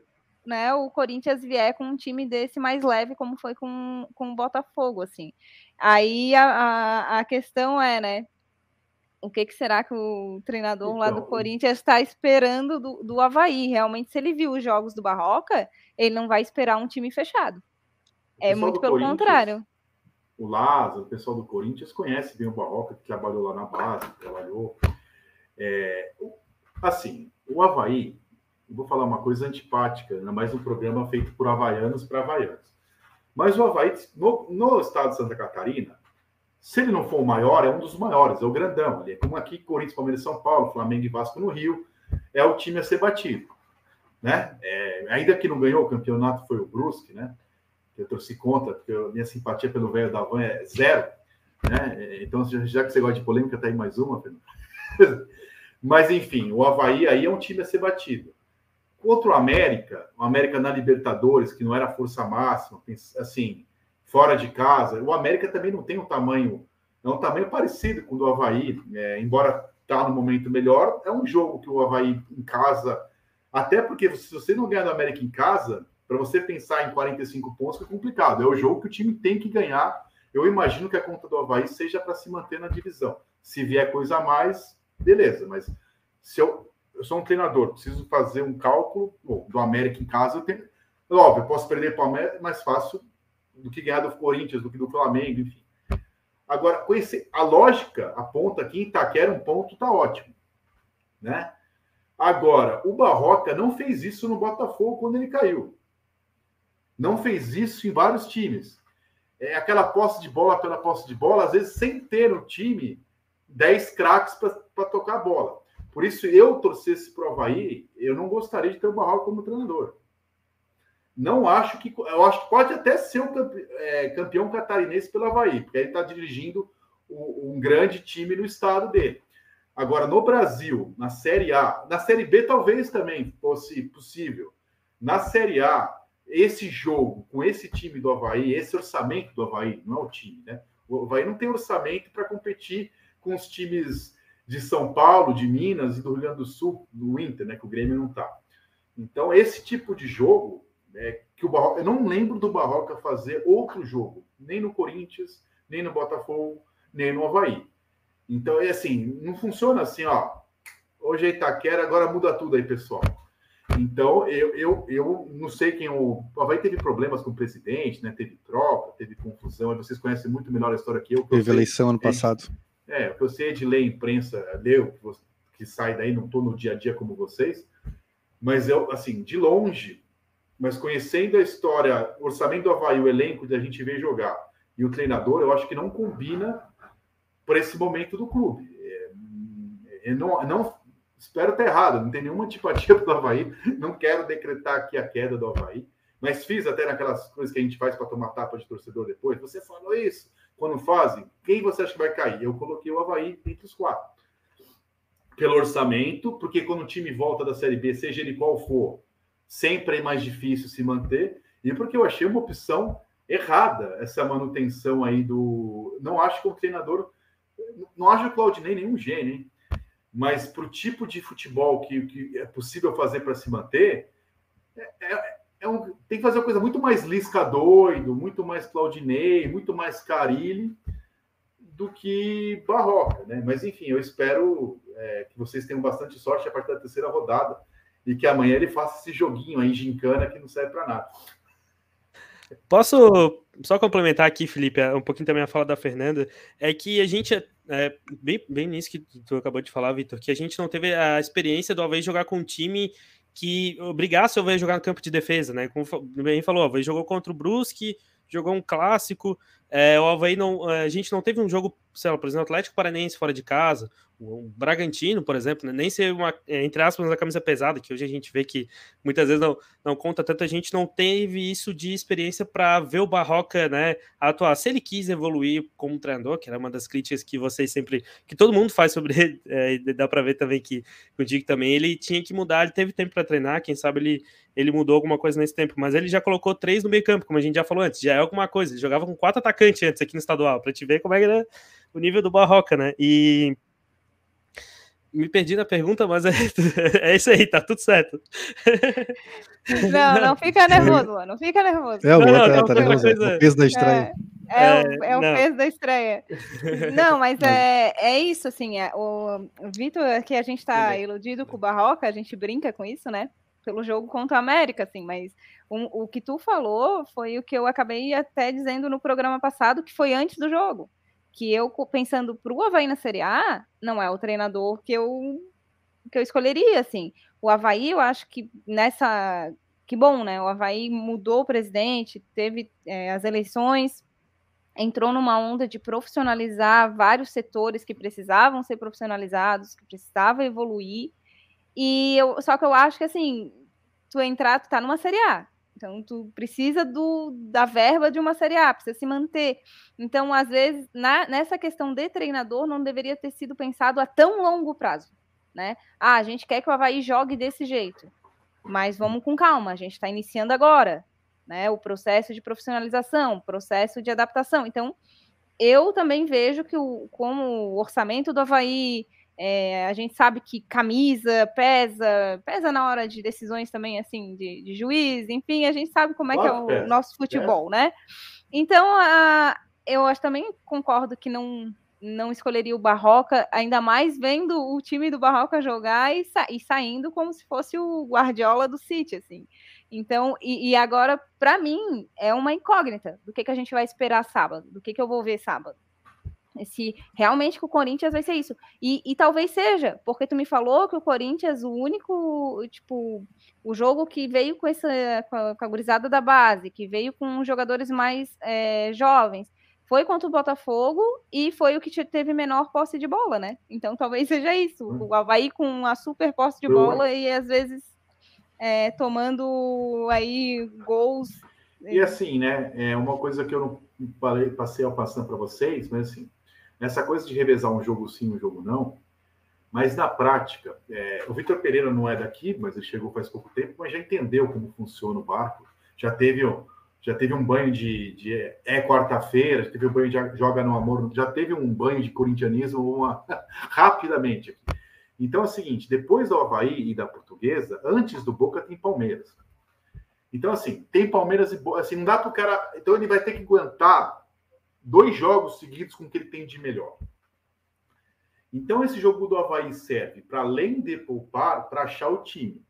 né, o Corinthians vier com um time desse mais leve, como foi com, com o Botafogo, assim. Aí a, a, a questão é, né, o que, que, será que o treinador então, lá do então, Corinthians está esperando do, do Havaí? Realmente, se ele viu os jogos do Barroca, ele não vai esperar um time fechado. É muito pelo contrário. O Lázaro, o pessoal do Corinthians conhece bem o Barroca, que trabalhou lá na base, trabalhou. É, assim, o Havaí, vou falar uma coisa antipática, ainda mais um programa feito por havaianos para havaianos. Mas o Havaí, no, no, estado de Santa Catarina, se ele não for o maior, é um dos maiores, é o grandão. Ele é como aqui, Corinthians, Palmeiras, São Paulo, Flamengo e Vasco no Rio, é o time a ser batido. Né? É, ainda que não ganhou o campeonato, foi o Brusque, né? Eu torci contra, porque a minha simpatia pelo velho da Van é zero. Né? Então, já que você gosta de polêmica, tá aí mais uma, Fernando. *laughs* Mas, enfim, o Havaí aí é um time a ser batido. Contra o América, o América na Libertadores, que não era força máxima, assim, fora de casa, o América também não tem um tamanho, é um tamanho parecido com o do Havaí, é, embora está no momento melhor, é um jogo que o Havaí em casa, até porque se você não ganhar do América em casa, para você pensar em 45 pontos é complicado, é o jogo que o time tem que ganhar. Eu imagino que a conta do Havaí seja para se manter na divisão. Se vier coisa a mais, beleza, mas se eu, eu sou um treinador, preciso fazer um cálculo bom, do América em casa, eu tenho, óbvio, eu posso perder para o América é mais fácil do que ganhar do Corinthians, do que do Flamengo, enfim. Agora, conhecer a lógica aponta aqui em Itaquera um ponto tá ótimo, né? Agora, o Barroca não fez isso no Botafogo quando ele caiu. Não fez isso em vários times. É aquela posse de bola pela posse de bola, às vezes sem ter no time 10 craques para tocar a bola. Por isso, eu torcesse para o Havaí, eu não gostaria de ter o Barroca como treinador. Não acho que. Eu acho que pode até ser um campe, é, campeão catarinense pelo Havaí, porque ele está dirigindo um, um grande time no estado dele. Agora, no Brasil, na Série A, na Série B talvez também fosse possível. Na Série A, esse jogo com esse time do Havaí, esse orçamento do Havaí, não é o time, né? O Havaí não tem orçamento para competir com os times de São Paulo, de Minas e do Rio Grande do Sul, do Inter, né? Que o Grêmio não está. Então, esse tipo de jogo, é, que o Barroca, eu não lembro do Barroca fazer outro jogo, nem no Corinthians, nem no Botafogo, nem no Havaí. Então, é assim, não funciona assim, ó. Hoje é Itaquera, agora muda tudo aí, pessoal. Então, eu, eu, eu não sei quem o. O Havaí teve problemas com o presidente, né? Teve troca, teve confusão. Vocês conhecem muito melhor a história que eu. Que teve eu eleição ano passado. É, o que eu sei é de ler imprensa, ler que, que sai daí, não estou no dia a dia como vocês, mas eu, assim, de longe, mas conhecendo a história, o orçamento do Havaí, o elenco da gente ver jogar e o treinador, eu acho que não combina para esse momento do clube. É, eu não, não espero estar errado, não tem nenhuma antipatia pelo Havaí, não quero decretar aqui a queda do Havaí, mas fiz até naquelas coisas que a gente faz para tomar tapa de torcedor depois. Você falou isso, quando fazem, quem você acha que vai cair? Eu coloquei o Havaí entre os quatro. Pelo orçamento, porque quando o time volta da Série B, seja ele qual for, sempre é mais difícil se manter. E porque eu achei uma opção errada essa manutenção aí do. Não acho que o treinador. Não acho o Claudinei nenhum gênio, hein? Mas para o tipo de futebol que, que é possível fazer para se manter, é, é, é um, tem que fazer uma coisa muito mais Lisca doido, muito mais Claudinei, muito mais Carilli, do que Barroca, né? Mas enfim, eu espero é, que vocês tenham bastante sorte a partir da terceira rodada e que amanhã ele faça esse joguinho aí, gincana, que não serve para nada. Posso só complementar aqui, Felipe, um pouquinho também a fala da Fernanda, é que a gente, é, bem, bem nisso que tu acabou de falar, Vitor, que a gente não teve a experiência do Alves jogar com um time que obrigasse o Alves jogar no campo de defesa, né? Como bem falou, o Alves jogou contra o Brusque, jogou um clássico, é, o Havaí não, a gente não teve um jogo, sei lá, por exemplo, Atlético Paranense fora de casa, o Bragantino, por exemplo, né, nem ser uma, é, entre aspas, uma camisa pesada, que hoje a gente vê que muitas vezes não, não conta tanto, a gente não teve isso de experiência para ver o Barroca né, atuar. Se ele quis evoluir como treinador, que era uma das críticas que vocês sempre, que todo mundo faz sobre ele, *laughs* é, dá para ver também que contigo também, ele tinha que mudar, ele teve tempo para treinar, quem sabe ele, ele mudou alguma coisa nesse tempo, mas ele já colocou três no meio campo, como a gente já falou antes, já é alguma coisa, ele jogava com quatro atacantes antes aqui no estadual, para te ver como é que era o nível do Barroca, né? E me perdi na pergunta, mas é, *laughs* é isso aí, tá tudo certo. *laughs* Não, não fica nervoso, não fica nervoso. É, o não, outro tá, tá nervoso, coisa... é o peso da estreia. É, é, o, é o peso da estreia. *laughs* Não, mas é, é isso, assim, é, o, o Vitor, que a gente tá iludido com o Barroca, a gente brinca com isso, né? Pelo jogo contra o América, assim, mas o que tu falou foi o que eu acabei até dizendo no programa passado, que foi antes do jogo que eu, pensando para o Havaí na Série A, não é o treinador que eu, que eu escolheria, assim. O Havaí, eu acho que nessa... Que bom, né? O Havaí mudou o presidente, teve é, as eleições, entrou numa onda de profissionalizar vários setores que precisavam ser profissionalizados, que precisavam evoluir. E eu, só que eu acho que assim, tu entrar, tu tá numa Série A. Então, tu precisa do, da verba de uma Série A, precisa se manter. Então, às vezes, na, nessa questão de treinador, não deveria ter sido pensado a tão longo prazo. Né? Ah, a gente quer que o Havaí jogue desse jeito, mas vamos com calma, a gente está iniciando agora né? o processo de profissionalização, processo de adaptação. Então, eu também vejo que o, como o orçamento do Havaí é, a gente sabe que camisa pesa, pesa na hora de decisões também, assim, de, de juiz, enfim, a gente sabe como é que é o nosso futebol, né? Então, a, eu acho, também concordo que não, não escolheria o Barroca, ainda mais vendo o time do Barroca jogar e, sa e saindo como se fosse o Guardiola do City, assim. Então, e, e agora, para mim, é uma incógnita do que, que a gente vai esperar sábado, do que, que eu vou ver sábado se realmente que o Corinthians vai ser isso. E, e, talvez seja, porque tu me falou que o Corinthians, o único, tipo, o jogo que veio com essa com a, com a gurizada da base, que veio com jogadores mais é, jovens, foi contra o Botafogo e foi o que teve menor posse de bola, né? Então talvez seja isso. Hum. O Havaí com a super posse de bola e às vezes é, tomando aí gols. E assim, né? É uma coisa que eu não falei, passei ao passando para vocês, mas assim, nessa coisa de revezar um jogo sim, um jogo não, mas na prática, é, o Vitor Pereira não é daqui, mas ele chegou faz pouco tempo, mas já entendeu como funciona o barco, já teve, já teve um banho de, de é quarta-feira, já teve um banho de joga no amor, já teve um banho de corintianismo uma, *laughs* rapidamente aqui. Então é o seguinte, depois do Havaí e da Portuguesa, antes do Boca tem Palmeiras. Então, assim, tem Palmeiras e assim, não dá para o cara. Então ele vai ter que aguentar dois jogos seguidos com o que ele tem de melhor. Então, esse jogo do Havaí serve para, além de poupar, para achar o time.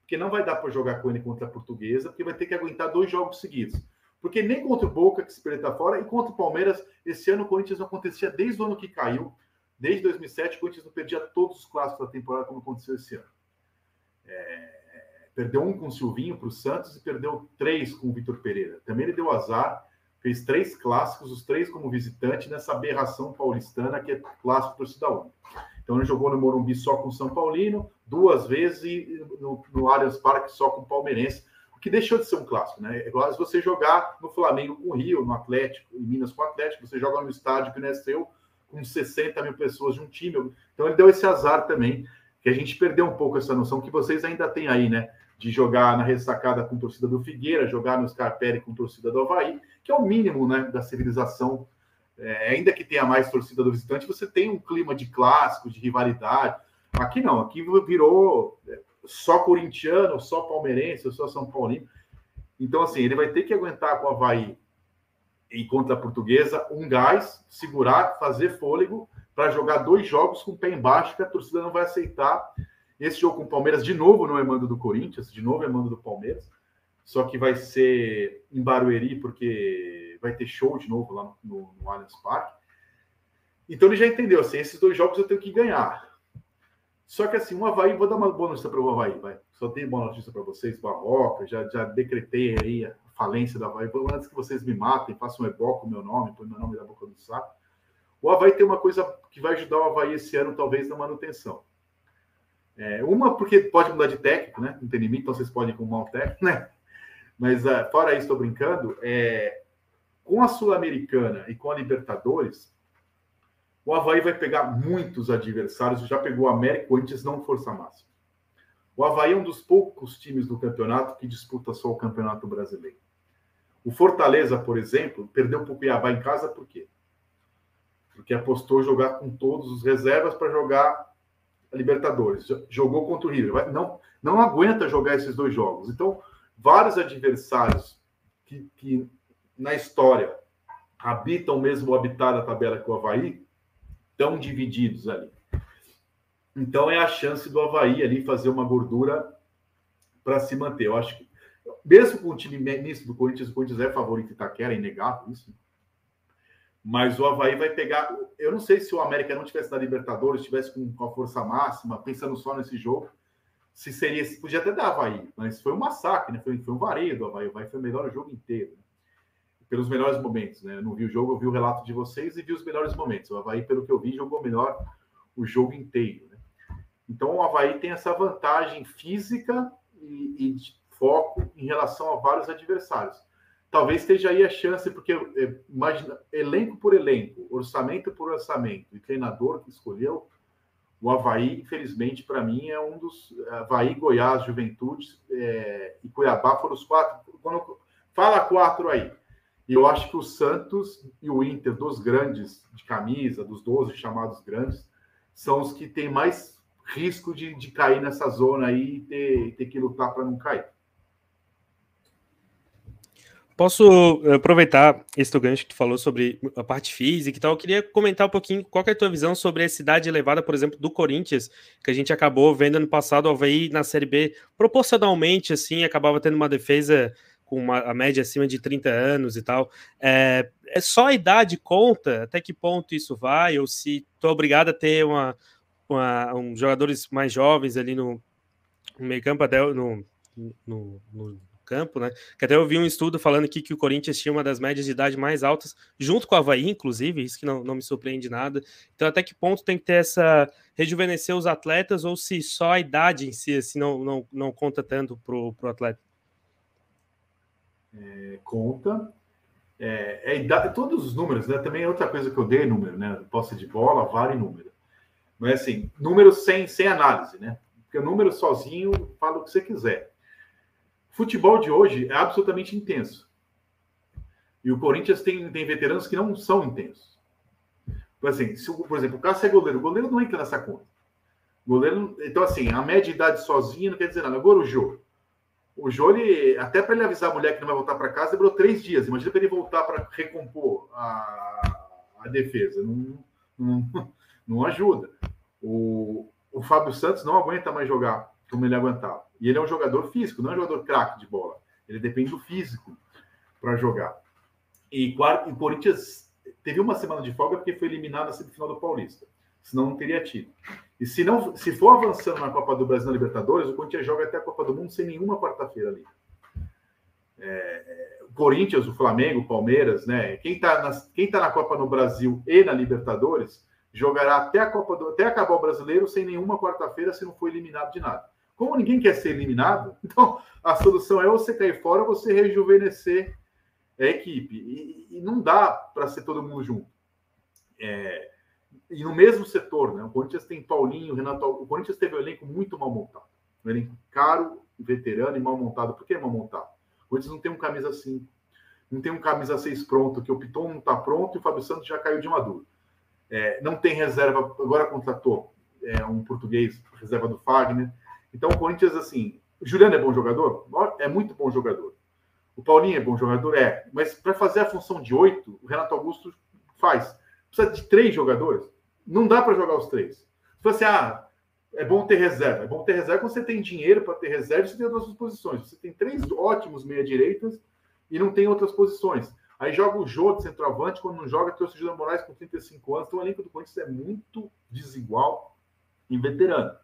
Porque não vai dar para jogar com ele contra a Portuguesa, porque vai ter que aguentar dois jogos seguidos. Porque nem contra o Boca, que se está fora, e contra o Palmeiras, esse ano o Corinthians não acontecia desde o ano que caiu. Desde 2007, o Corinthians não perdia todos os clássicos da temporada, como aconteceu esse ano. É... Perdeu um com o Silvinho para o Santos e perdeu três com o Vitor Pereira. Também ele deu azar fez três clássicos, os três como visitante, nessa aberração paulistana que é clássico torcida única. Então ele jogou no Morumbi só com o São Paulino, duas vezes e no, no Allianz Parque só com o Palmeirense, o que deixou de ser um clássico, né? É igual se você jogar no Flamengo com o Rio, no Atlético, em Minas com o Atlético, você joga no estádio que não é seu, com 60 mil pessoas de um time. Então ele deu esse azar também, que a gente perdeu um pouco essa noção que vocês ainda têm aí, né? De jogar na ressacada com torcida do Figueira, jogar no Scarpelli com torcida do Havaí, que é o mínimo né, da civilização. É, ainda que tenha mais torcida do visitante, você tem um clima de clássico, de rivalidade. Aqui não, aqui virou é, só corintiano, só palmeirense, só São Paulino. Então, assim, ele vai ter que aguentar com o Havaí e contra a portuguesa, um gás, segurar, fazer fôlego para jogar dois jogos com o pé embaixo, que a torcida não vai aceitar. Esse jogo com o Palmeiras, de novo, não é mando do Corinthians, de novo é mando do Palmeiras, só que vai ser em Barueri, porque vai ter show de novo lá no, no, Allianz Parque. Então ele já entendeu, assim, esses dois jogos eu tenho que ganhar. Só que assim, o Havaí, vou dar uma boa notícia para o Havaí, vai. Só tenho boa notícia para vocês, Barroca, já, já decretei aí a falência do Havaí. Antes que vocês me matem, façam um eboco o meu nome, põe meu nome na boca do saco. O Havaí tem uma coisa que vai ajudar o Havaí esse ano, talvez, na manutenção. É, uma, porque pode mudar de técnico, né? Não tem limite, então vocês podem arrumar um técnico, né? Mas uh, fora isso, estou brincando. É, com a Sul-Americana e com a Libertadores, o Havaí vai pegar muitos adversários. Já pegou o América antes, não força máxima. O Havaí é um dos poucos times do campeonato que disputa só o campeonato brasileiro. O Fortaleza, por exemplo, perdeu para o Cuiabá em casa por quê? Porque apostou jogar com todos os reservas para jogar a Libertadores. Jogou contra o River. Não, não aguenta jogar esses dois jogos. Então, vários adversários que, que na história habitam mesmo habitat da tabela que o Havaí estão divididos ali. Então é a chance do Havaí ali fazer uma gordura para se manter. Eu acho que, mesmo com o time misto do Corinthians, o Corinthians é favorito Itaquera, é inegável isso. Mas o Havaí vai pegar. Eu não sei se o América não tivesse na Libertadores, tivesse com a força máxima, pensando só nesse jogo, se seria. Podia até dar Havaí, mas foi um massacre, né? Foi, foi um vareio do Havaí. O Havaí foi o melhor jogo inteiro. Né? pelos melhores momentos, né? Eu não vi o jogo, eu vi o relato de vocês e vi os melhores momentos. O Havaí, pelo que eu vi, jogou melhor o jogo inteiro. Né? Então, o Havaí tem essa vantagem física e, e de foco em relação a vários adversários. Talvez esteja aí a chance, porque é, imagina, elenco por elenco, orçamento por orçamento e treinador que escolheu, o Havaí, infelizmente, para mim, é um dos. Havaí, Goiás, Juventude é, e Cuiabá foram os quatro. Quando, fala quatro aí. E eu acho que o Santos e o Inter, dos grandes de camisa, dos 12 chamados grandes, são os que têm mais risco de, de cair nessa zona aí e ter, ter que lutar para não cair. Posso eh, aproveitar esse teu gancho que tu falou sobre a parte física e tal? Eu queria comentar um pouquinho qual é a tua visão sobre a cidade elevada, por exemplo, do Corinthians, que a gente acabou vendo ano passado, o Havaí na Série B, proporcionalmente, assim, acabava tendo uma defesa com uma, a média acima de 30 anos e tal. É, é só a idade conta? Até que ponto isso vai? Ou se tu é obrigado a ter uma, uma um, jogadores mais jovens ali no, no meio campo, até no, no, no, campo, né? Que até eu vi um estudo falando aqui que o Corinthians tinha uma das médias de idade mais altas, junto com o Havaí, inclusive, isso que não, não me surpreende nada. Então, até que ponto tem que ter essa rejuvenescer os atletas, ou se só a idade em si assim, não, não, não conta tanto pro, pro atleta? é, conta. É, é idade, todos os números, né? Também é outra coisa que eu dei número, né? Posse de bola, vale número. Mas assim, números sem, sem análise, né? Porque o número sozinho fala o que você quiser. Futebol de hoje é absolutamente intenso. E o Corinthians tem, tem veteranos que não são intensos. Assim, se, por exemplo, o Cássio é goleiro. O goleiro não entra nessa conta. Goleiro, então, assim, a média idade sozinha não quer dizer nada. Agora o jogo. O Jolie, até para ele avisar a mulher que não vai voltar para casa, demorou três dias. Imagina para ele voltar para recompor a, a defesa. Não, não, não ajuda. O, o Fábio Santos não aguenta mais jogar como ele aguentava. E ele é um jogador físico, não é um jogador craque de bola. Ele depende do físico para jogar. E o Corinthians teve uma semana de folga porque foi eliminado na semifinal do Paulista. Senão não teria tido. E se não, se for avançando na Copa do Brasil na Libertadores, o Corinthians joga até a Copa do Mundo sem nenhuma quarta-feira ali. É, o Corinthians, o Flamengo, o Palmeiras, né? Quem está na, tá na Copa no Brasil e na Libertadores jogará até a Copa do, até acabar o Brasileiro sem nenhuma quarta-feira se não for eliminado de nada. Como ninguém quer ser eliminado, *laughs* então a solução é você cair fora, você rejuvenescer a equipe e, e não dá para ser todo mundo junto. É, e no mesmo setor, né? O Corinthians tem Paulinho, Renato. O Corinthians teve um elenco muito mal montado. Um elenco caro, veterano e mal montado. Por que mal montado? O Corinthians não tem um camisa 5, não tem um camisa 6 pronto, que o Piton não está pronto e o Fábio Santos já caiu de maduro. É, não tem reserva, agora contratou é, um português, reserva do Fagner. Então o Corinthians, assim, o Juliano é bom jogador? É muito bom jogador. O Paulinho é bom jogador? É. Mas para fazer a função de oito, o Renato Augusto faz. Precisa de três jogadores? Não dá para jogar os três. Se você, ah, é bom ter reserva. É bom ter reserva quando você tem dinheiro para ter reserva você tem outras posições. Você tem três ótimos meia-direitas e não tem outras posições. Aí joga o jogo de centroavante, quando não joga, trouxe o Juliano Moraes com 35 anos. Então o elenco do Corinthians é muito desigual em veterano.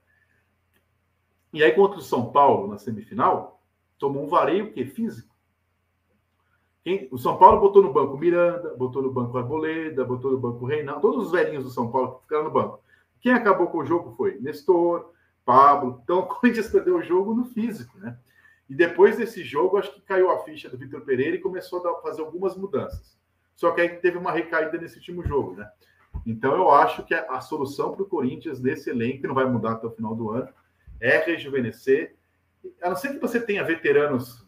E aí, contra o São Paulo, na semifinal, tomou um vareio que físico. Quem, o São Paulo botou no banco Miranda, botou no banco Arboleda, botou no banco Reinaldo, todos os velhinhos do São Paulo ficaram no banco. Quem acabou com o jogo foi Nestor, Pablo. Então, *laughs* o Corinthians perdeu o jogo no físico, né? E depois desse jogo, acho que caiu a ficha do Vitor Pereira e começou a fazer algumas mudanças. Só que aí teve uma recaída nesse último jogo, né? Então, eu acho que a, solução para o Corinthians nesse elenco, que não vai mudar até o final do ano, é rejuvenescer. A não ser que você tenha veteranos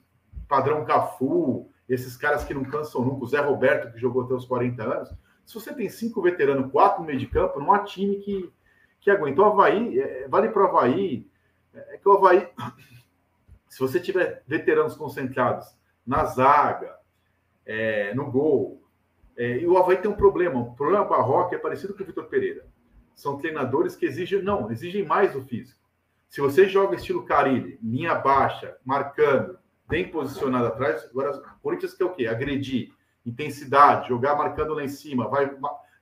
padrão Cafu, esses caras que não cansam nunca, o Zé Roberto, que jogou até os 40 anos. Se você tem cinco veteranos, quatro no meio de campo, não há time que, que aguenta. O Havaí, é, vale para o Havaí, é, é que o Havaí *coughs* se você tiver veteranos concentrados na zaga, é, no gol, é, e o Havaí tem um problema. O problema Barroca é parecido com o Vitor Pereira. São treinadores que exigem, não, exigem mais do físico. Se você joga estilo Carilli, linha baixa, marcando, bem posicionado atrás, agora o Corinthians quer o quê? Agredir, intensidade, jogar marcando lá em cima, vai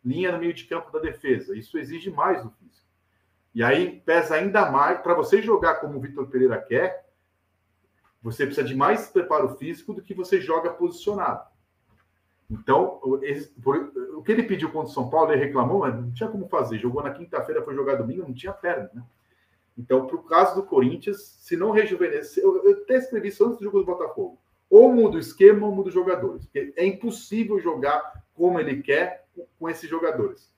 linha no meio de campo da defesa. Isso exige mais do físico. E aí pesa ainda mais para você jogar como o Vitor Pereira quer, você precisa de mais preparo físico do que você joga posicionado. Então, o que ele pediu contra o São Paulo, ele reclamou, mas não tinha como fazer. Jogou na quinta-feira, foi jogar domingo, não tinha perna, né? Então, para o caso do Corinthians, se não rejuvenescer, eu, até escrevi isso antes do jogo do Botafogo. Ou muda o esquema ou muda os jogadores. Porque é impossível jogar como ele quer com esses jogadores.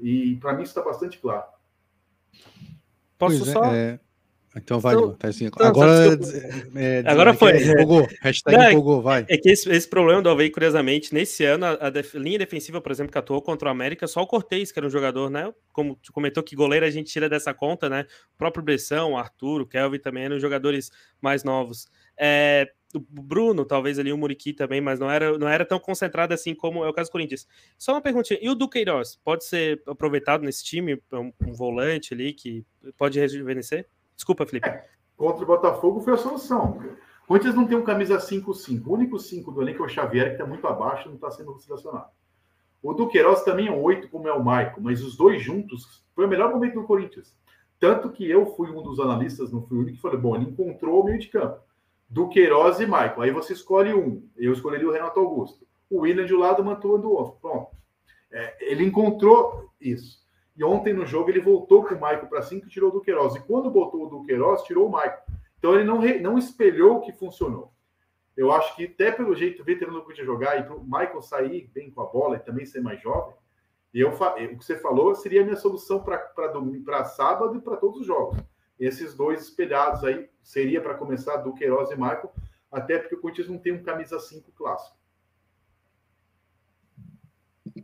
E para mim isso está bastante claro. Posso pois é, só. É, então vai, então, tá assim. agora, é, é, agora foi. Empolgou, hashtag não, empolgou, vai. É que esse, esse, problema do Alvei, curiosamente, nesse ano, a, a def, linha defensiva, por exemplo, que atuou contra o América, só o Cortez, que era um jogador, né? Como tu comentou que goleiro a gente tira dessa conta, né? O próprio Bressão, o Arthur, o Kelvin também eram jogadores mais novos. É, o Bruno, talvez ali o Muriqui também, mas não era, não era tão concentrado assim como é o caso do Corinthians. Só uma perguntinha, e o Duqueiroz, pode ser aproveitado nesse time, um, um volante ali que pode rejuvenescer? Desculpa, Felipe. É, contra o Botafogo foi a solução. O Corinthians não tem um camisa 5-5. O único 5 do elenco é o Xavier, que está muito abaixo e não está sendo selecionado. O Duqueiroz também é um 8, como é o Maico, mas os dois juntos foi o melhor momento do Corinthians. Tanto que eu fui um dos analistas, não fui o único, que falei, bom, ele encontrou o meio de campo. Duqueiroz e Maico. Aí você escolhe um. Eu escolheria o Renato Augusto. O William de um lado, mantua do outro. Pronto. É, ele encontrou isso. E ontem no jogo ele voltou com o Maico para 5 e tirou o Duqueiroz. E quando botou o Duqueiroz, tirou o Maico. Então ele não, não espelhou o que funcionou. Eu acho que até pelo jeito o veterano podia jogar e para o Michael sair bem com a bola e também ser mais jovem, eu, o que você falou seria a minha solução para sábado e para todos os jogos. Esses dois espelhados aí seria para começar Duqueiroz e Michael, até porque o Corinthians não tem um camisa 5 clássico.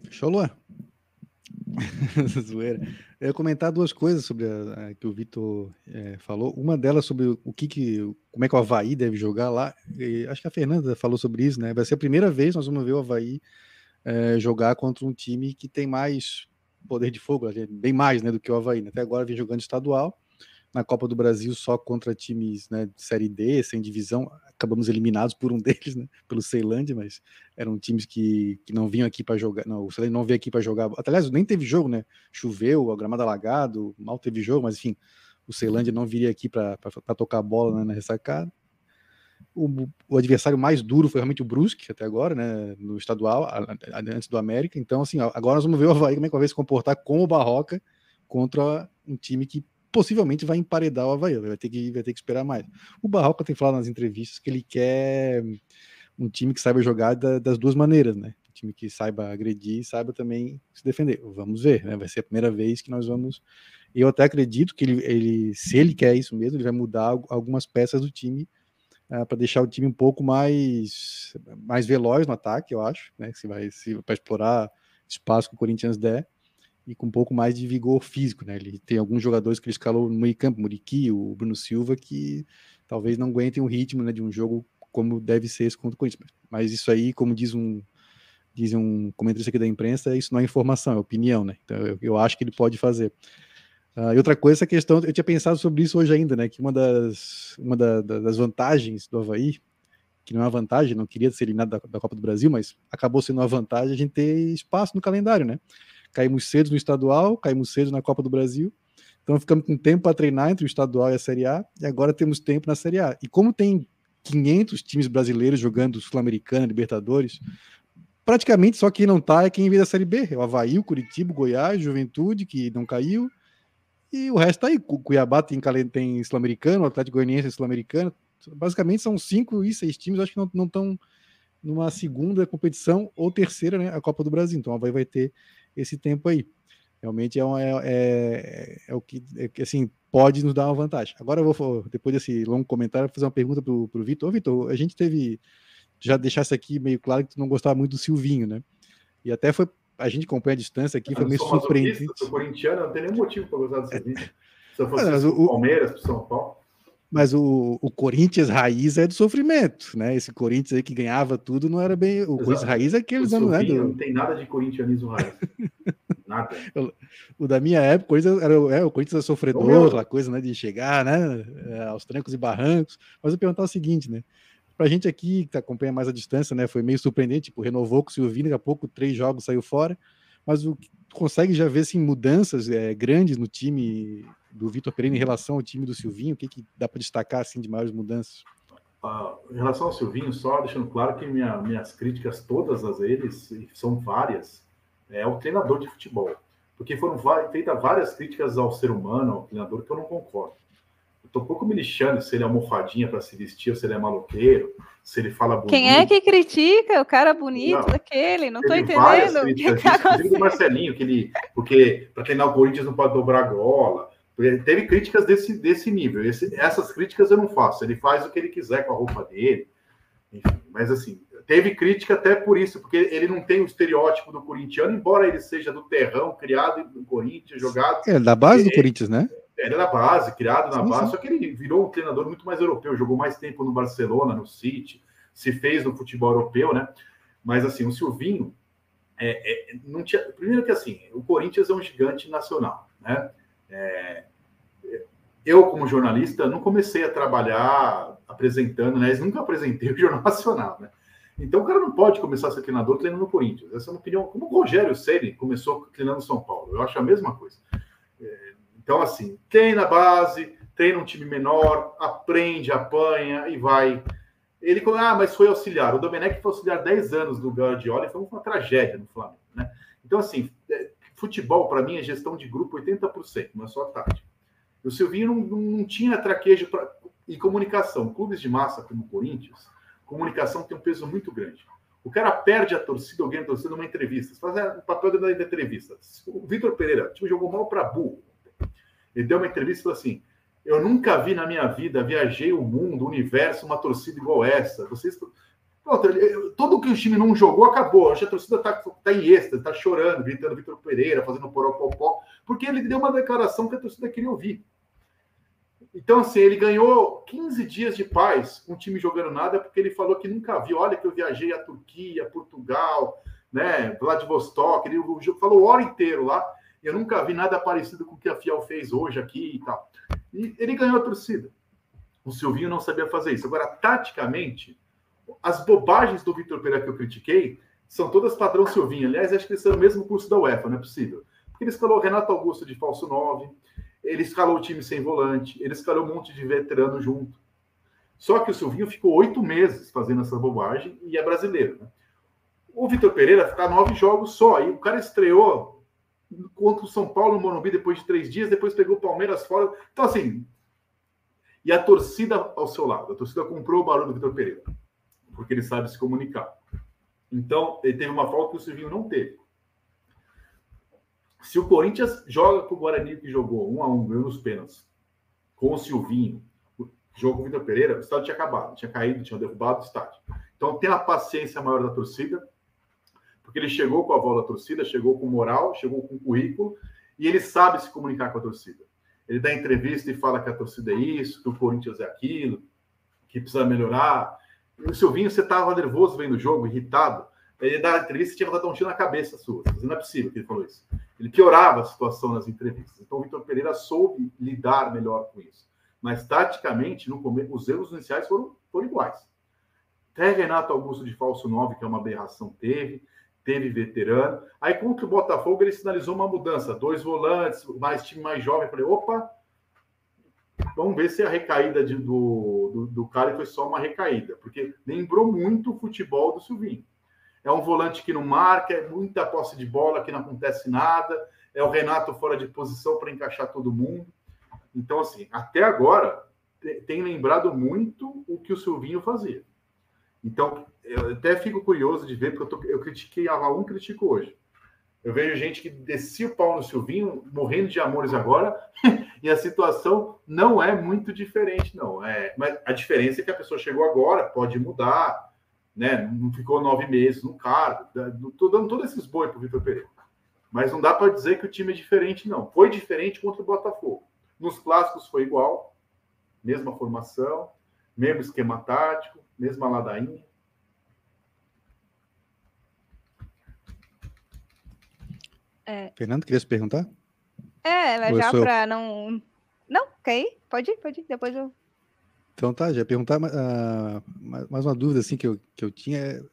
Fechou, Luan? *laughs* Zoeira. Eu ia comentar duas coisas sobre a, a que o Vitor é, falou. Uma delas sobre o que, que, como é que o Havaí deve jogar lá. E acho que a Fernanda falou sobre isso, né? Vai ser a primeira vez que nós vamos ver o Havaí é, jogar contra um time que tem mais poder de fogo, bem mais né, do que o Havaí. Né? Até agora vem jogando estadual na Copa do Brasil só contra times né, de Série D, sem divisão. Acabamos eliminados por um *laughs* deles, né, pelo Ceilândia, mas eram times que, que não vinham aqui para jogar. Não, o Ceilândia não veio aqui para jogar. Aliás, nem teve jogo, né? Choveu, a gramada alagado, mal teve jogo, mas enfim, o Ceilândia não viria aqui para tocar a bola né, na ressacada. O, o, adversário mais duro foi realmente o Brusque até agora, né, no estadual, antes do América. Então, assim, agora nós vamos ver o Havaí como é que vai se comportar com o Barroca contra um time que possivelmente vai emparedar o Havaí, vai ter que, vai ter que esperar mais. O Barroca tem falado nas entrevistas que ele quer um time que saiba jogar da, das duas maneiras, né? Um time que saiba agredir e saiba também se defender. Vamos ver, né? Vai ser a primeira vez que nós vamos. Eu até acredito que ele, ele se ele quer isso mesmo, ele vai mudar algumas peças do time uh, ah, para deixar o time um pouco mais, mais veloz no ataque, eu acho, né? Se vai se, para explorar espaço que o Corinthians der e com um pouco mais de vigor físico, né? Ele tem alguns jogadores que ele escalou no meio campo, Muriqui, o Bruno Silva, que talvez não aguentem o ritmo né, de um jogo como deve ser esse contra o Corinthians. Mas isso aí, como diz um diz um comentarista aqui da imprensa, isso não é informação, é opinião, né? Então eu, eu acho que ele pode fazer. Uh, e outra coisa, essa questão, eu tinha pensado sobre isso hoje ainda, né? Que uma das, uma da, das vantagens do Havaí, que não é uma vantagem, não queria ser eliminado da, da, Copa do Brasil, mas acabou sendo uma vantagem a gente ter espaço no calendário, né? Caímos cedo no estadual, caímos cedo na Copa do Brasil, então ficamos com tempo para treinar entre o estadual e a Série A, e agora temos tempo na Série A. E como tem 500 times brasileiros jogando Sul-Americana, Libertadores, praticamente só quem não tá é quem veio da Série B. É o Havaí, o Curitiba, o Goiás, Juventude, que não caiu, e o resto tá aí. Cuiabá tem, tem Sul-Americano, o Atlético Goianiense é Sul-Americano. Basicamente são cinco e seis times, acho que não estão numa segunda competição ou terceira, né? A Copa do Brasil. Então o Havaí vai ter esse tempo aí. Realmente é, é, é, é o que, é, assim, pode nos dar uma vantagem. Agora eu vou, depois desse longo comentário, fazer uma pergunta para o Vitor. Ô, Vitor, a gente teve, já deixasse aqui meio claro que tu não gostava muito do Silvinho, né? E até foi, a gente acompanha a distância aqui, foi meio surpreendente. Eu sou corintiano, não tem nenhum motivo para gostar do Silvinho. Se eu fosse ah, o Palmeiras, para São Paulo. Mas o, o Corinthians raiz é do sofrimento, né? Esse Corinthians aí que ganhava tudo não era bem. O Exato. Corinthians raiz é aqueles anos, né? Do... Não tem nada de corintianismo raiz. *laughs* nada. O da minha época, o Corinthians era, é, o Corinthians era sofredor, aquela coisa, né? De chegar, né? É, aos trancos e barrancos. Mas eu perguntar o seguinte, né? Pra gente aqui, que acompanha mais a distância, né? Foi meio surpreendente, tipo, renovou com o Silvino, daqui a pouco três jogos saiu fora. Mas o consegue já ver assim, mudanças é, grandes no time do Vitor Pereira em relação ao time do Silvinho? O que, que dá para destacar assim, de maiores mudanças? Ah, em relação ao Silvinho, só deixando claro que minha, minhas críticas, todas as eles, são várias, é o treinador de futebol. Porque foram feitas várias críticas ao ser humano, ao treinador, que eu não concordo. Um pouco me lixando se ele é almofadinha para se vestir ou se ele é maloqueiro, se ele fala bonito. Quem é que critica o cara bonito não, daquele? Não tô entendendo. O que tá do Marcelinho, que ele, porque para treinar o Corinthians não pode dobrar a gola. Teve críticas desse, desse nível. Esse, essas críticas eu não faço. Ele faz o que ele quiser com a roupa dele. Enfim, mas assim, teve crítica até por isso, porque ele não tem o estereótipo do corintiano, embora ele seja do terrão, criado no Corinthians, jogado. É, da base do Corinthians, né? Ele era base, criado na sim, base, sim. só que ele virou um treinador muito mais europeu, jogou mais tempo no Barcelona, no City, se fez no futebol europeu, né? Mas assim, o Silvinho é, é, não tinha. Primeiro que assim, o Corinthians é um gigante nacional, né? É, eu, como jornalista, não comecei a trabalhar apresentando, né? Nunca apresentei o Jornal Nacional, né? Então o cara não pode começar a ser treinador treinando no Corinthians. Essa é uma opinião. Como o Rogério Ceni começou treinando São Paulo. Eu acho a mesma coisa. É, então, assim, treina a base, treina um time menor, aprende, apanha e vai. Ele, ah, mas foi auxiliar. O Domenech foi auxiliar 10 anos do Guardiola e foi uma tragédia no Flamengo, né? Então, assim, é, futebol, para mim, é gestão de grupo 80%, não é só tática. O Silvinho não, não tinha traquejo pra, e comunicação. Clubes de massa como o Corinthians, comunicação tem um peso muito grande. O cara perde a torcida, alguém a torcida numa entrevista. Faz o papel da entrevista. O Vitor Pereira, tipo, jogou mal para burro. Ele deu uma entrevista e falou assim: Eu nunca vi na minha vida, viajei o mundo, o universo, uma torcida igual essa. Vocês. Todo que o time não jogou acabou. A torcida está tá em êxtase, está chorando, gritando Vitor Pereira, fazendo poró-popó, porque ele deu uma declaração que a torcida queria ouvir. Então, assim, ele ganhou 15 dias de paz o time jogando nada, porque ele falou que nunca viu. Olha, que eu viajei a Turquia, Portugal, né, Vladivostok. Ele falou o hora inteiro lá. Eu nunca vi nada parecido com o que a Fiel fez hoje aqui e tal. E ele ganhou a torcida. O Silvinho não sabia fazer isso. Agora, taticamente, as bobagens do Vitor Pereira que eu critiquei são todas padrão Silvinho. Aliás, acho que eles são o mesmo curso da UEFA, não é possível. Porque ele escalou Renato Augusto de falso 9, ele escalou o time sem volante, ele escalou um monte de veterano junto. Só que o Silvinho ficou oito meses fazendo essa bobagem e é brasileiro. Né? O Vitor Pereira ficar nove jogos só. E o cara estreou contra o São Paulo no Morumbi depois de três dias, depois pegou o Palmeiras fora. Então, assim, e a torcida ao seu lado. A torcida comprou o barulho do Vitor Pereira, porque ele sabe se comunicar. Então, ele teve uma falta que o Silvinho não teve. Se o Corinthians joga com o Guarani que jogou um a um, ganhou nos pênaltis, com o Silvinho, jogo com o Vitor Pereira, o estádio tinha acabado, tinha caído, tinha derrubado o estádio. Então, tem a paciência maior da torcida, porque ele chegou com a voz da torcida, chegou com moral, chegou com currículo e ele sabe se comunicar com a torcida. Ele dá entrevista e fala que a torcida é isso, que o Corinthians é aquilo, que precisa melhorar. O Silvinho, você estava nervoso vendo o jogo, irritado. Ele dá entrevista tinha dar um tiro na cabeça sua. Não é possível que ele falou isso. Ele piorava a situação nas entrevistas. Então o Vitor Pereira soube lidar melhor com isso. Mas, taticamente, no começo, os erros iniciais foram, foram iguais. Até Renato Augusto de falso 9, que é uma aberração, teve. Teve veterano. Aí, contra o Botafogo, ele sinalizou uma mudança. Dois volantes, mais time mais jovem. Eu falei, opa, vamos ver se a recaída de, do, do, do cara foi só uma recaída. Porque lembrou muito o futebol do Silvinho. É um volante que não marca, é muita posse de bola, que não acontece nada. É o Renato fora de posição para encaixar todo mundo. Então, assim, até agora, tem lembrado muito o que o Silvinho fazia. Então, eu até fico curioso de ver, porque eu, tô, eu critiquei a Raul, critico hoje. Eu vejo gente que descia o pau no Silvinho, morrendo de amores agora, *laughs* e a situação não é muito diferente, não. É, mas a diferença é que a pessoa chegou agora, pode mudar, né? Não ficou nove meses no cargo. Estou dando todos esses boi para o Vitor Pereira. Mas não dá para dizer que o time é diferente, não. Foi diferente contra o Botafogo. Nos clássicos foi igual, mesma formação, mesmo esquema tático, mesma ladainha. É. Fernando, queria se perguntar? É, mas já para não. Não, quer ir? Pode ir, pode ir, depois eu. Então tá, já ia perguntar uh, mais uma dúvida assim que eu, que eu tinha.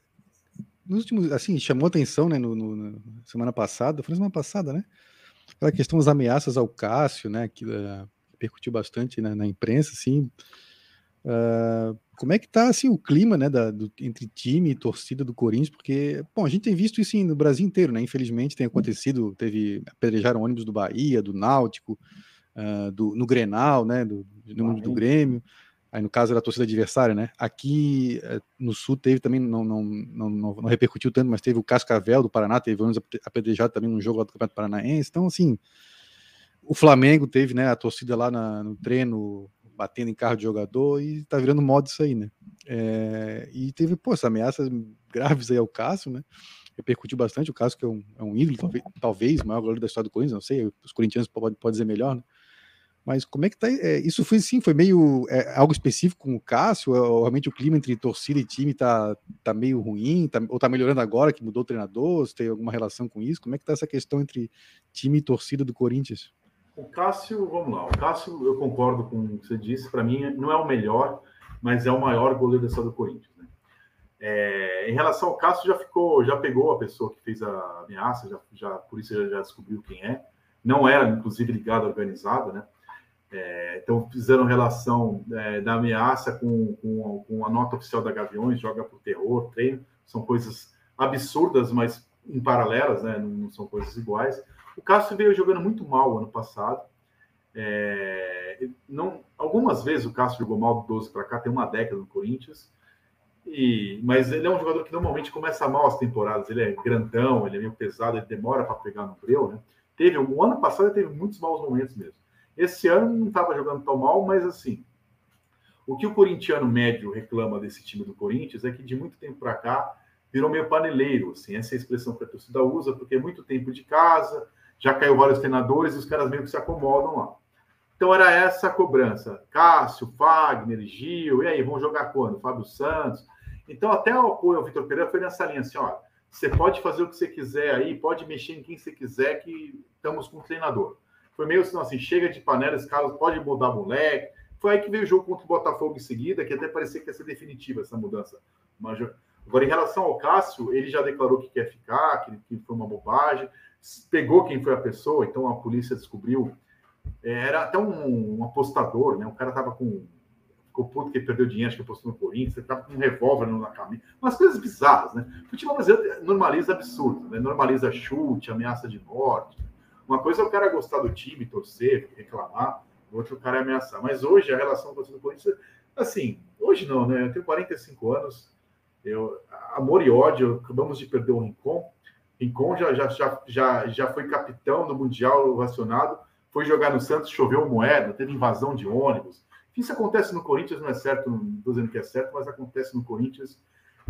Nos últimos, assim, chamou atenção, né, no, no, na semana passada, foi na semana passada, né? Aquela questão das ameaças ao Cássio, né, que uh, repercutiu bastante né, na imprensa, assim. Uh, como é que tá assim o clima, né, da, do, entre time e torcida do Corinthians? Porque, bom, a gente tem visto isso no Brasil inteiro, né? Infelizmente tem acontecido, teve apedrejaram ônibus do Bahia, do Náutico, uh, do, no Grenal, né, do, do, do Grêmio. Aí no caso era a torcida adversária, né? Aqui eh, no Sul teve também, não, não, não, não, repercutiu tanto, mas teve o Cascavel do Paraná, teve ônibus apedrejado também no jogo lá do Campeonato Paranaense. Então, assim, o Flamengo teve, né, a torcida lá na, no treino batendo em carro de jogador e tá virando moda isso aí, né? É, e teve, pô, essas ameaças graves aí ao Cássio, né? Repercutiu bastante, o Cássio que é um, é um ídolo, talvez, talvez maior goleiro da história do Corinthians, não sei, os corintianos podem pode dizer melhor, né? Mas como é que tá? É, isso foi sim, foi meio é, algo específico com o Cássio? Ou, realmente o clima entre torcida e time tá, tá meio ruim? Tá, ou tá melhorando agora que mudou o treinador? Se tem alguma relação com isso? Como é que tá essa questão entre time e torcida do Corinthians? O Cássio, vamos lá. O Cássio, eu concordo com o que você disse. Para mim, não é o melhor, mas é o maior goleiro história do Corinthians. Né? É, em relação ao Cássio, já ficou, já pegou a pessoa que fez a ameaça, já, já por isso já, já descobriu quem é. Não era, inclusive, ligado organizada, né? É, então, fizeram relação é, da ameaça com, com, com, a nota oficial da Gaviões, joga por terror, treino. São coisas absurdas, mas em paralelas, né? Não, não são coisas iguais. O Cássio veio jogando muito mal ano passado. É, não, algumas vezes o Cássio jogou mal do 12 para cá, tem uma década no Corinthians. E, mas ele é um jogador que normalmente começa mal as temporadas. Ele é grandão, ele é meio pesado, ele demora para pegar no breu, né? Teve o ano passado teve muitos maus momentos mesmo. Esse ano não estava jogando tão mal, mas assim, o que o corintiano médio reclama desse time do Corinthians é que de muito tempo para cá virou meio paneleiro, assim, essa é a expressão que a torcida usa, porque é muito tempo de casa, já caiu vários treinadores e os caras meio que se acomodam lá. Então era essa a cobrança. Cássio, Fagner, Gil, e aí, vão jogar quando? Fábio Santos. Então até o apoio ao Vitor Pereira foi nessa linha assim, ó, você pode fazer o que você quiser aí, pode mexer em quem você quiser, que estamos com o treinador. Foi meio assim, assim chega de panela, esse cara pode mudar moleque. Foi aí que veio o jogo contra o Botafogo em seguida, que até parecia que ia ser definitiva essa mudança. Mas, agora, em relação ao Cássio, ele já declarou que quer ficar, que, que foi uma bobagem pegou quem foi a pessoa, então a polícia descobriu. É, era até um, um apostador, né? O cara tava com. Ficou puto que perdeu dinheiro, acho que apostou no Corinthians, tava com um revólver na camisa. Umas coisas bizarras, né? O futebol brasileiro normaliza absurdo, né? Normaliza chute, ameaça de morte. Uma coisa é o cara gostar do time, torcer, reclamar, o outro cara é ameaçar. Mas hoje a relação com o Corinthians, assim, hoje não, né? Eu tenho 45 anos, eu, amor e ódio, acabamos de perder o Rincon, Rincon já, já, já, já, foi capitão do Mundial ovacionado, foi jogar no Santos, choveu moeda, teve invasão de ônibus. Isso acontece no Corinthians, não é certo, não estou dizendo que é certo, mas acontece no Corinthians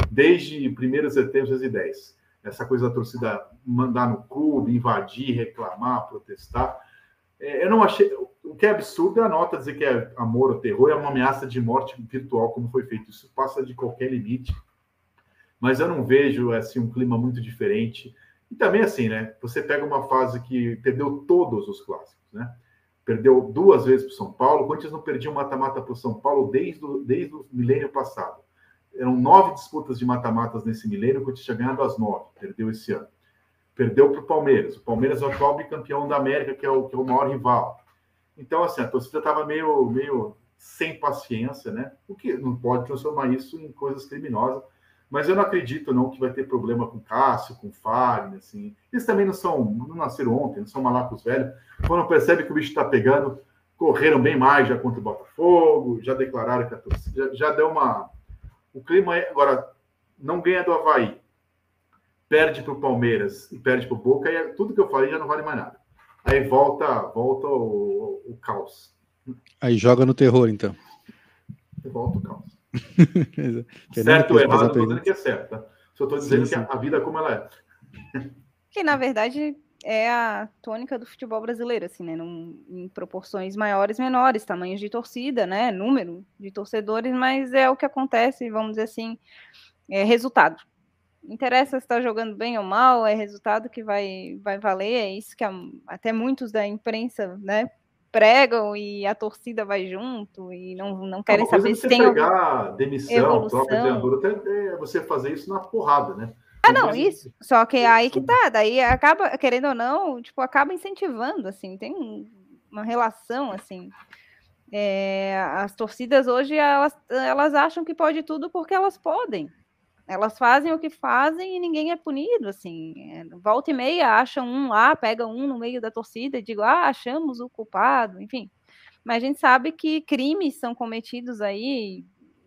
desde 1 de setembro de 2010. Essa coisa da torcida mandar no clube, invadir, reclamar, protestar. É, eu não achei. O que é absurdo é a nota dizer que é amor ou terror, é uma ameaça de morte virtual, como foi feito. Isso passa de qualquer limite. Mas eu não vejo assim, um clima muito diferente. E também assim, né? Você pega uma fase que perdeu todos os clássicos, né? Perdeu duas vezes para o São Paulo. O não perdia um mata-mata para o São Paulo desde o, desde o milênio passado. Eram nove disputas de mata-matas nesse milênio, o Corinthians tinha ganhado as nove, perdeu esse ano. Perdeu para o Palmeiras. O Palmeiras é o atual bicampeão da América, que é o, que é o maior rival. Então, assim, a torcida estava meio, meio sem paciência, né? O que não pode transformar isso em coisas criminosas. Mas eu não acredito, não, que vai ter problema com Cássio, com Fagner, assim. Eles também não são, não nasceram ontem, não são malacos velhos. Quando percebe que o bicho está pegando, correram bem mais já contra o Botafogo, já declararam que a torcida já, já deu uma. O clima é. Agora, não ganha do Havaí, perde para o Palmeiras e perde para o Boca, e tudo que eu falei já não vale mais nada. Aí volta, volta o, o caos. Aí joga no terror, então. Volta o caos. Certo ou errado, estou dizendo que é certo. Tá? Só estou dizendo sim, sim. que a vida é como ela é. Que, na verdade, é a tônica do futebol brasileiro, assim, né? Num, em proporções maiores, menores, tamanhos de torcida, né? Número de torcedores, mas é o que acontece, vamos dizer assim, é resultado interessa se está jogando bem ou mal, é resultado que vai, vai valer, é isso que a, até muitos da imprensa né, pregam e a torcida vai junto e não, não querem saber se tem pegar demissão, evolução. próprio treinador, até é você fazer isso na porrada, né? Ah, não, isso. Só que é aí que tá, daí acaba, querendo ou não, tipo, acaba incentivando, assim, tem uma relação, assim. É, as torcidas hoje, elas, elas acham que pode tudo porque elas podem. Elas fazem o que fazem e ninguém é punido, assim. É, volta e meia acham um lá, pega um no meio da torcida e digo, ah, achamos o culpado, enfim. Mas a gente sabe que crimes são cometidos aí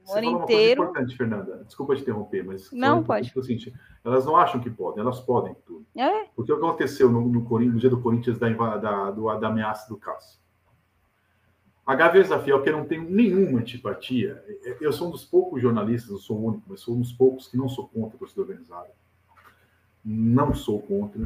o ano inteiro. Uma coisa importante, Fernanda. Desculpa te interromper, mas não pode. É seguinte, elas não acham que podem, elas podem tudo. É. Porque o que aconteceu no, no, no dia do Corinthians da, da, do, da ameaça do Cássio? A Gaviões da Fiel, que eu não tenho nenhuma antipatia, eu sou um dos poucos jornalistas, não sou o único, mas sou um dos poucos que não sou contra a torcida organizada. Não sou contra.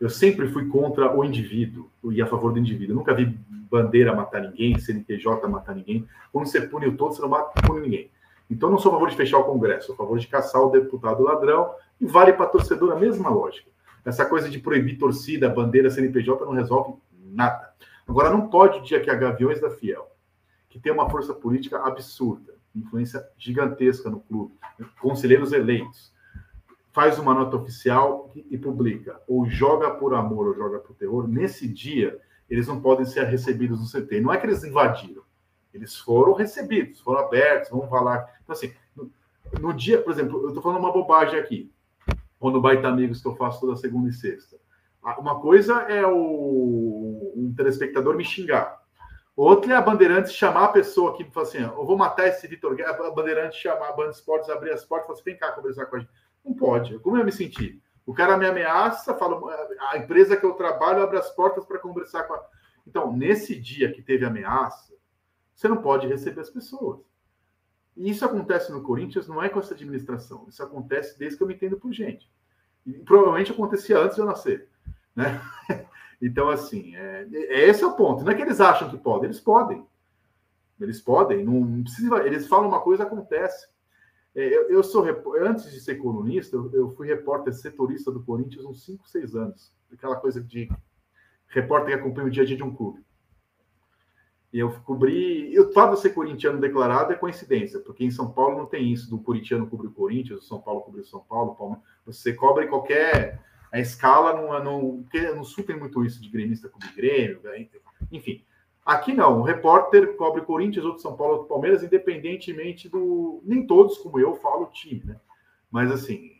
Eu sempre fui contra o indivíduo e a favor do indivíduo. Eu nunca vi bandeira matar ninguém, CNPJ matar ninguém. Quando você pune o todo, você não mata, pune ninguém. Então, não sou a favor de fechar o Congresso, sou a favor de caçar o deputado ladrão e vale para torcedor a mesma lógica. Essa coisa de proibir torcida, bandeira, CNPJ não resolve nada. Agora, não pode dia que a Gaviões da Fiel, que tem uma força política absurda, influência gigantesca no clube, conselheiros eleitos, faz uma nota oficial e publica, ou joga por amor ou joga por terror, nesse dia eles não podem ser recebidos no CT. Não é que eles invadiram, eles foram recebidos, foram abertos, vamos falar. Então, assim, no, no dia, por exemplo, eu estou falando uma bobagem aqui, ou no Baita Amigos que eu faço toda segunda e sexta. Uma coisa é o um telespectador me xingar. Outra é a Bandeirantes chamar a pessoa aqui e falar assim: eu vou matar esse Vitor Guedes. A Bandeirantes chamar a Band Esportes, abrir as portas e falar assim: vem cá conversar com a gente. Não pode. Como eu me senti? O cara me ameaça, fala, a empresa que eu trabalho abre as portas para conversar com a. Então, nesse dia que teve ameaça, você não pode receber as pessoas. E isso acontece no Corinthians, não é com essa administração. Isso acontece desde que eu me entendo por gente. E provavelmente acontecia antes de eu nascer. Né? *laughs* Então, assim, é, é, esse é o ponto. Não é que eles acham que podem, eles podem. Eles podem, não precisa. Eles falam uma coisa, acontece. É, eu, eu, sou, antes de ser colunista, eu, eu, fui repórter setorista do Corinthians uns 5, 6 anos. Aquela coisa de repórter que acompanha o dia a dia de um clube. E eu cobri. Eu, o fato de ser corintiano declarado é coincidência, porque em São Paulo não tem isso do corintiano cobrir o Corinthians, o São Paulo cobrir o São Paulo, Palmeiras. Você cobre qualquer a escala não, não, porque no Sul tem muito isso de gremista com Grêmio, né? enfim. Aqui não, o repórter cobre Corinthians, outro São Paulo, outro Palmeiras, independentemente do. Nem todos, como eu, falo time, né? Mas assim.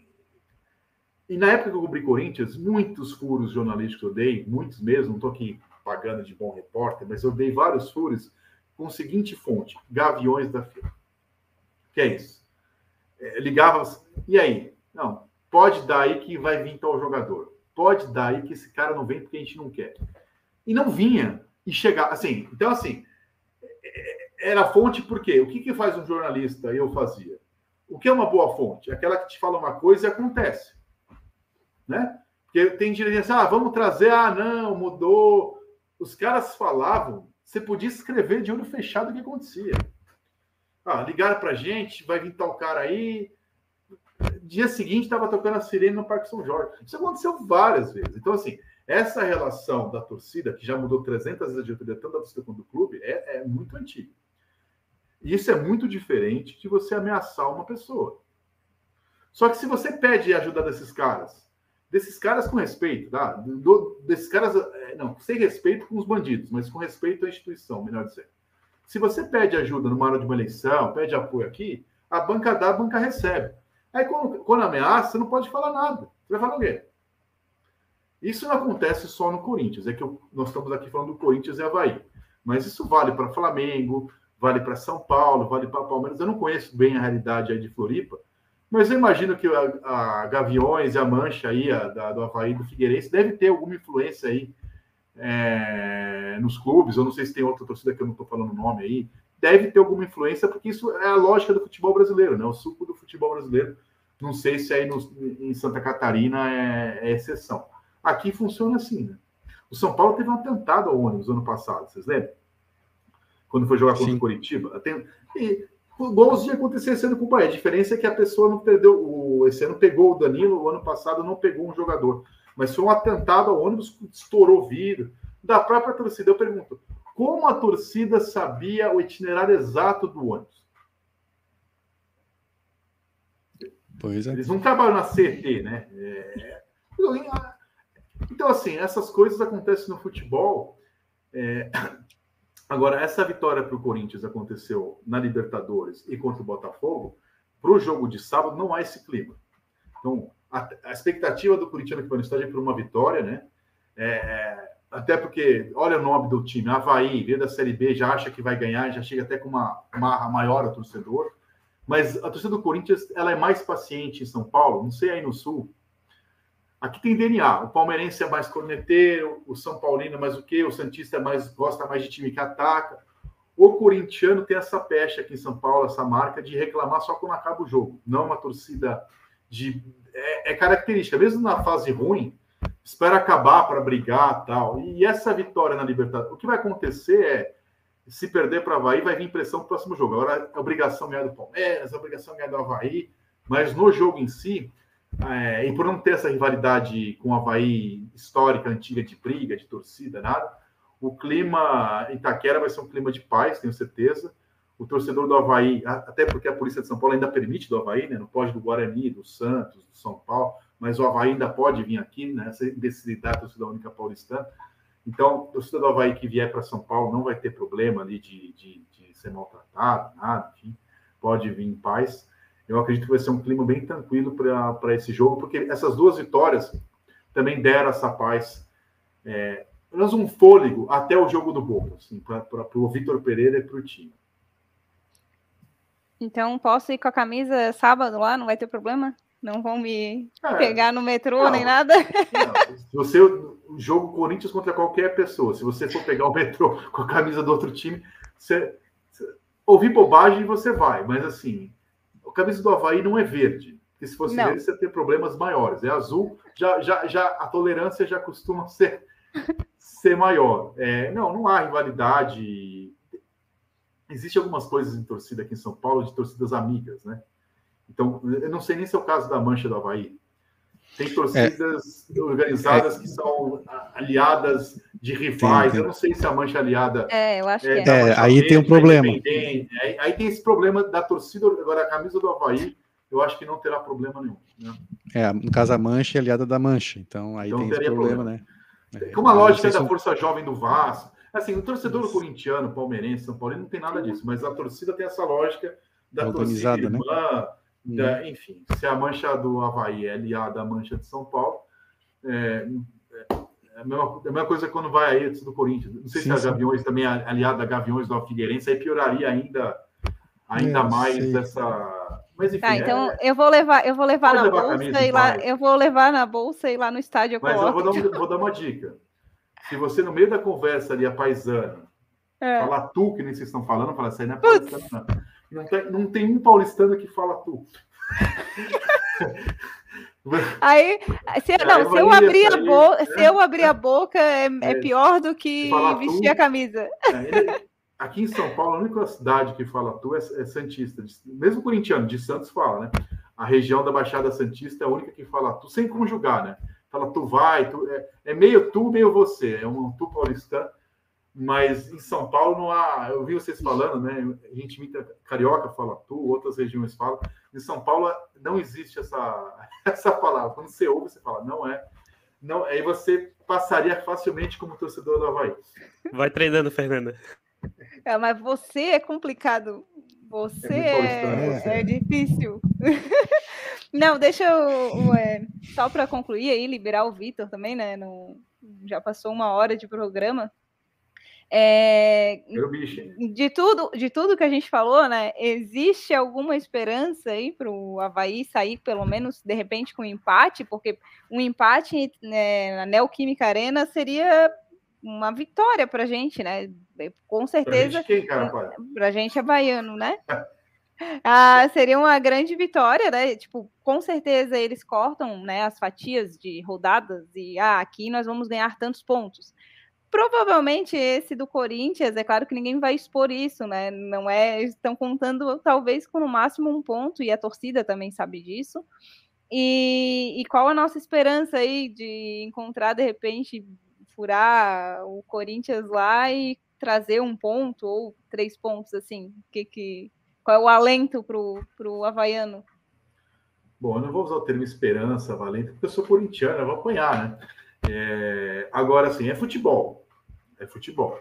E na época que eu cobri Corinthians, muitos furos jornalísticos eu dei, muitos mesmo, não estou aqui pagando de bom repórter, mas eu dei vários furos com a seguinte fonte: Gaviões da Fila. Que é isso? É, ligava, e aí? Não, Pode dar aí que vai vir tal jogador. Pode dar aí que esse cara não vem porque a gente não quer. E não vinha. E chegar. Assim, então, assim, era fonte porque o que, que faz um jornalista? Eu fazia. O que é uma boa fonte? Aquela que te fala uma coisa e acontece. Né? Porque tem dirigente assim, ah, vamos trazer, ah, não, mudou. Os caras falavam você podia escrever de olho fechado o que acontecia. Ah, ligaram pra gente, vai vir tal cara aí. Dia seguinte estava tocando a sirene no Parque São Jorge. Isso aconteceu várias vezes. Então, assim, essa relação da torcida, que já mudou 300 vezes a diretoria, tanto da torcida quanto do clube, é, é muito antiga. E isso é muito diferente de você ameaçar uma pessoa. Só que se você pede ajuda desses caras, desses caras com respeito, tá? Do, desses caras, é, não, sem respeito com os bandidos, mas com respeito à instituição, melhor dizendo. Se você pede ajuda numa hora de uma eleição, pede apoio aqui, a banca dá, a banca recebe. Aí quando, quando ameaça, você não pode falar nada. Você vai falar o quê? Isso não acontece só no Corinthians, é que eu, nós estamos aqui falando do Corinthians e Havaí. Mas isso vale para Flamengo, vale para São Paulo, vale para Palmeiras. Eu não conheço bem a realidade aí de Floripa, mas eu imagino que a, a Gaviões e a Mancha aí, a, da, do Havaí do Figueirense, deve ter alguma influência aí é, nos clubes. Eu não sei se tem outra torcida que eu não estou falando o nome aí. Deve ter alguma influência, porque isso é a lógica do futebol brasileiro, né? O suco do futebol brasileiro. Não sei se aí no, em Santa Catarina é, é, exceção. Aqui funciona assim, né? O São Paulo teve um atentado ao ônibus ano passado, vocês lembram? Quando foi jogar contra o Curitiba. Tem, e, igualzinho acontecer esse ano com o Bahia. A diferença é que a pessoa não perdeu. O, esse ano pegou o Danilo, o ano passado não pegou um jogador. Mas foi um atentado ao ônibus, estourou vidro. Da própria torcida, eu pergunto: como a torcida sabia o itinerário exato do ônibus? Pois é. Eles não trabalham na CT, né? É... Então, assim, essas coisas acontecem no futebol. É... Agora, essa vitória para o Corinthians aconteceu na Libertadores e contra o Botafogo. Para o jogo de sábado, não há esse clima. Então, a, a expectativa do Corinthians que vai no estádio é por uma vitória, né? É, é, até porque, olha o nome do time, Havaí, veio da Série B, já acha que vai ganhar, já chega até com uma marra maior a torcedor. Mas a torcida do Corinthians, ela é mais paciente em São Paulo, não sei aí no Sul, Aqui tem DNA. O palmeirense é mais corneteiro, o São Paulino é mais o quê? O Santista é mais, gosta mais de time que ataca. O corintiano tem essa pecha aqui em São Paulo, essa marca de reclamar só quando acaba o jogo. Não uma torcida de. É, é característica, mesmo na fase ruim, espera acabar para brigar tal. E essa vitória na Libertadores, o que vai acontecer é se perder para o Havaí, vai vir pressão no próximo jogo. Agora é obrigação ganhar do Palmeiras, é obrigação ganhar do Havaí, mas no jogo em si, é, e por não ter essa rivalidade com o Havaí histórica, antiga, de briga, de torcida, nada, o clima em Itaquera vai ser um clima de paz, tenho certeza. O torcedor do Havaí, até porque a Polícia de São Paulo ainda permite do Havaí, né? não pode do Guarani, do Santos, do São Paulo, mas o Havaí ainda pode vir aqui, né? essa imbecilidade da única paulistana. Então, o torcedor do Havaí que vier para São Paulo não vai ter problema ali de, de, de ser maltratado, nada, enfim, pode vir em paz eu acredito que vai ser um clima bem tranquilo para esse jogo, porque essas duas vitórias também deram essa paz, é, menos um fôlego até o jogo do Boca, assim, para o Vitor Pereira e para o time. Então, posso ir com a camisa sábado lá? Não vai ter problema? Não vão me é, pegar no metrô não, nem nada? Não. Se você o jogo Corinthians contra qualquer pessoa, se você for pegar o metrô *laughs* com a camisa do outro time, você, você ouvir bobagem você vai, mas assim, a camisa do Havaí não é verde. Porque se fosse não. verde, você ia ter problemas maiores. É azul, já, já, já a tolerância já costuma *laughs* ser, ser maior. É, não, não há rivalidade. Existem algumas coisas em torcida aqui em São Paulo, de torcidas amigas, né? Então, eu não sei nem se é o caso da Mancha do Havaí. Tem torcidas é. organizadas é. que são aliadas de rivais. Tem, tem. Eu não sei se a Mancha aliada. É, eu acho é, que é. é aí tem um problema. Aí, aí, tem esse problema da torcida. Agora, a camisa do Havaí, eu acho que não terá problema nenhum. Né? É, no caso, a Mancha é aliada da Mancha. Então, aí tem esse problema, problema, né? Como a lógica da Força Jovem do Vasco. Assim, o torcedor Isso. corintiano, palmeirense, São Paulo, não tem nada disso, mas a torcida tem essa lógica da Organizada, torcida né? irmã, da, uhum. enfim, se a mancha do Havaí é aliada à mancha de São Paulo, é, é a, mesma, é a mesma coisa quando vai aí do Corinthians. Não sei sim, se a sim. Gaviões também é aliada a Gaviões do Figueirense, aí pioraria ainda, ainda mais sei. essa. Mas enfim. Tá, então é... eu vou levar, eu vou levar na levar bolsa e lá, eu vou levar na bolsa e lá no estádio eu Mas eu vou dar, vou dar uma dica. Se você, no meio da conversa ali, a paisana, é. falar tu, que nem vocês estão falando, falar assim, não é paisana, não. Tem, não tem um paulistano que fala tu. Aí, se, não, se eu abrir a boca, se eu abrir a boca é, é pior do que vestir tu, a camisa. É, aqui em São Paulo, a única cidade que fala tu é, é Santista. Mesmo corintiano, de Santos fala, né? A região da Baixada Santista é a única que fala tu, sem conjugar, né? Fala tu vai, tu, é, é meio tu, meio você. É um tu paulistano mas em São Paulo não há. Eu vi vocês falando, né? A gente imita carioca, fala tu, outras regiões falam. Em São Paulo não existe essa, *laughs* essa palavra. Quando você ouve, você fala, não é. Não, aí você passaria facilmente como torcedor do Havaí. Vai treinando, Fernanda. É, mas você é complicado. Você é, é, é difícil. *laughs* não, deixa eu. É, só para concluir aí, liberar o Vitor também, né? No, já passou uma hora de programa. É, de tudo, de tudo que a gente falou, né? Existe alguma esperança aí para o Havaí sair, pelo menos de repente, com um empate, porque um empate né, na Neoquímica Arena seria uma vitória para a gente, né? Com certeza. Para a gente, é baiano, né? Ah, seria uma grande vitória, né? Tipo, com certeza eles cortam né, as fatias de rodadas e ah, aqui nós vamos ganhar tantos pontos. Provavelmente esse do Corinthians, é claro que ninguém vai expor isso, né? Não é, estão contando talvez com no máximo um ponto e a torcida também sabe disso. E, e qual a nossa esperança aí de encontrar de repente furar o Corinthians lá e trazer um ponto ou três pontos assim? Que que qual é o alento pro pro havaiano? Bom, eu não vou usar o termo esperança, valente, porque eu sou corintiano, eu vou apanhar, né? É, agora, sim, é futebol. É futebol.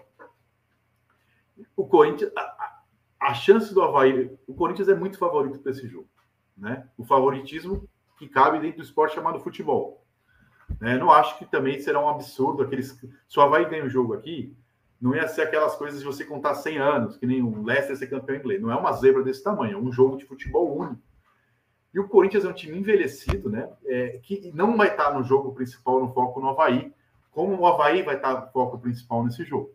O Corinthians, a, a, chance do Havaí, o Corinthians é muito favorito para esse jogo. Né? O favoritismo que cabe dentro do esporte chamado futebol. Né? Não acho que também será um absurdo aqueles. Se o Havaí ganha o jogo aqui, não ia ser aquelas coisas de você contar 100 anos, que nem o Leicester ser campeão inglês. Não é uma zebra desse tamanho, é um jogo de futebol único. E o Corinthians é um time envelhecido, né? É, que não vai estar no jogo principal, no foco no Havaí, como o Havaí vai estar no foco principal nesse jogo.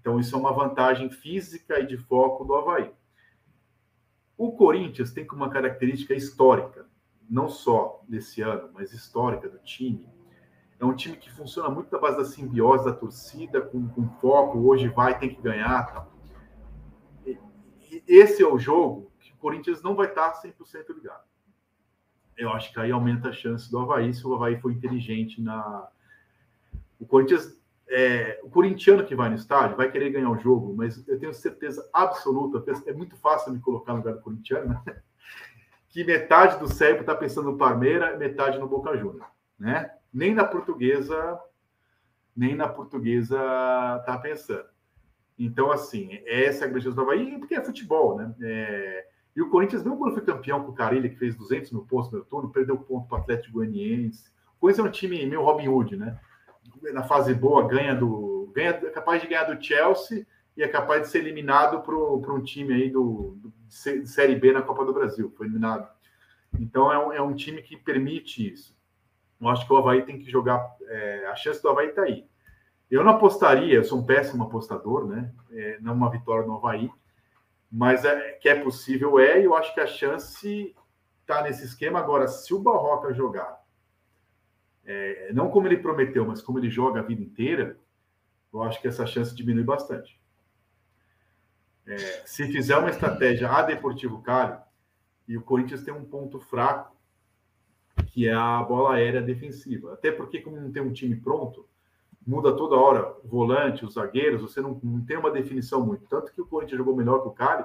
Então, isso é uma vantagem física e de foco do Havaí. O Corinthians tem uma característica histórica, não só desse ano, mas histórica do time. É um time que funciona muito na base da simbiose da torcida, com, com foco, hoje vai, tem que ganhar. Tá? E, e esse é o jogo que o Corinthians não vai estar 100% ligado eu acho que aí aumenta a chance do Havaí se o Havaí for inteligente na. O Corinthians, é, o corintiano que vai no estádio vai querer ganhar o jogo, mas eu tenho certeza absoluta, é muito fácil me colocar no lugar do corintiano, né? *laughs* que metade do cérebro está pensando no Parmeira metade no Boca Juniors, né? Nem na portuguesa, nem na portuguesa tá pensando. Então, assim, essa é a grande chance do Havaí, porque é futebol, né? É, e o Corinthians, mesmo quando foi campeão com o Carilli, que fez 200 mil pontos no turno, perdeu ponto para o Atlético Goianiense. O Corinthians é um time meio Robin Hood, né? Na fase boa, ganha do. Ganha, é capaz de ganhar do Chelsea e é capaz de ser eliminado para um time aí do, do, de Série B na Copa do Brasil. Foi eliminado. Então é um, é um time que permite isso. Eu acho que o Havaí tem que jogar. É, a chance do Havaí está aí. Eu não apostaria, eu sou um péssimo apostador, né? É, não uma vitória no Havaí mas é, que é possível, é, e eu acho que a chance está nesse esquema. Agora, se o Barroca jogar, é, não como ele prometeu, mas como ele joga a vida inteira, eu acho que essa chance diminui bastante. É, se fizer uma estratégia a Deportivo Cali, e o Corinthians tem um ponto fraco, que é a bola aérea defensiva. Até porque, como não tem um time pronto, muda toda hora o volante, os zagueiros, você não, não, tem uma definição muito. Tanto que o Corinthians jogou melhor que o Cali,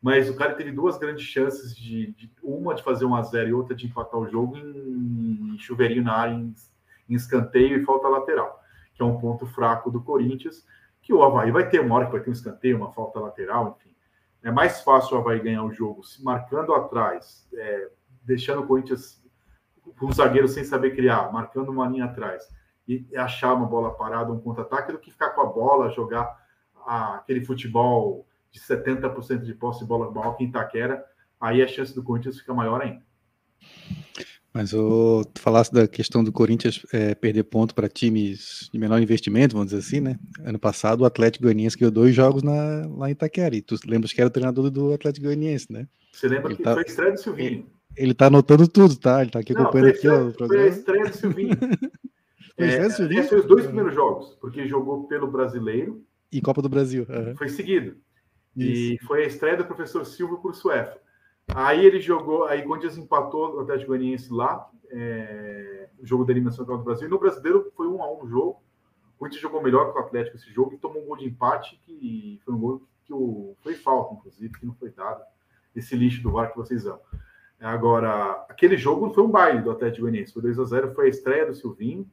mas o Cali teve duas grandes chances de, de uma de fazer um a zero e outra de empatar o jogo em, em chuveirinho na área, em, em, escanteio e falta lateral, que é um ponto fraco do Corinthians, que o Havaí vai ter uma hora que vai ter um escanteio, uma falta lateral, enfim. É mais fácil o Havaí ganhar o jogo se marcando atrás, é, deixando o Corinthians com os zagueiros sem saber criar, marcando uma linha atrás e achar uma bola parada, um contra-ataque, do que ficar com a bola, jogar aquele futebol de 70% de posse de bola igual em Itaquera, aí a chance do Corinthians fica maior ainda. Mas o, tu falasse da questão do Corinthians é, perder ponto para times de menor investimento, vamos dizer assim, né? Ano passado o Atlético Goianiense ganhou dois jogos na, lá em Itaquera, e tu lembras que era o treinador do Atlético Goianiense, né? Você lembra Ele que tá... foi estreia do Silvinho. Ele tá anotando tudo, tá? Ele tá aqui acompanhando aqui, ó, o programa. Foi a estreia do Silvinho. *laughs* foi é, Silvinho? foi os dois primeiros jogos, porque jogou pelo Brasileiro. E Copa do Brasil. Uhum. Foi seguido. Isso. E foi a estreia do professor Silva por Suefa. Aí ele jogou, aí Corinthians empatou o Atlético Goianiense lá, é, o jogo da eliminação do Brasil. E no Brasileiro foi um a um jogo. O Corinthians jogou melhor que o Atlético esse jogo e tomou um gol de empate, que foi um gol que o, foi falta, inclusive, que não foi dado. Esse lixo do VAR que vocês amam. Agora, aquele jogo foi um baile do Atlético Goianiense. Foi 2x0, foi a estreia do Silvinho.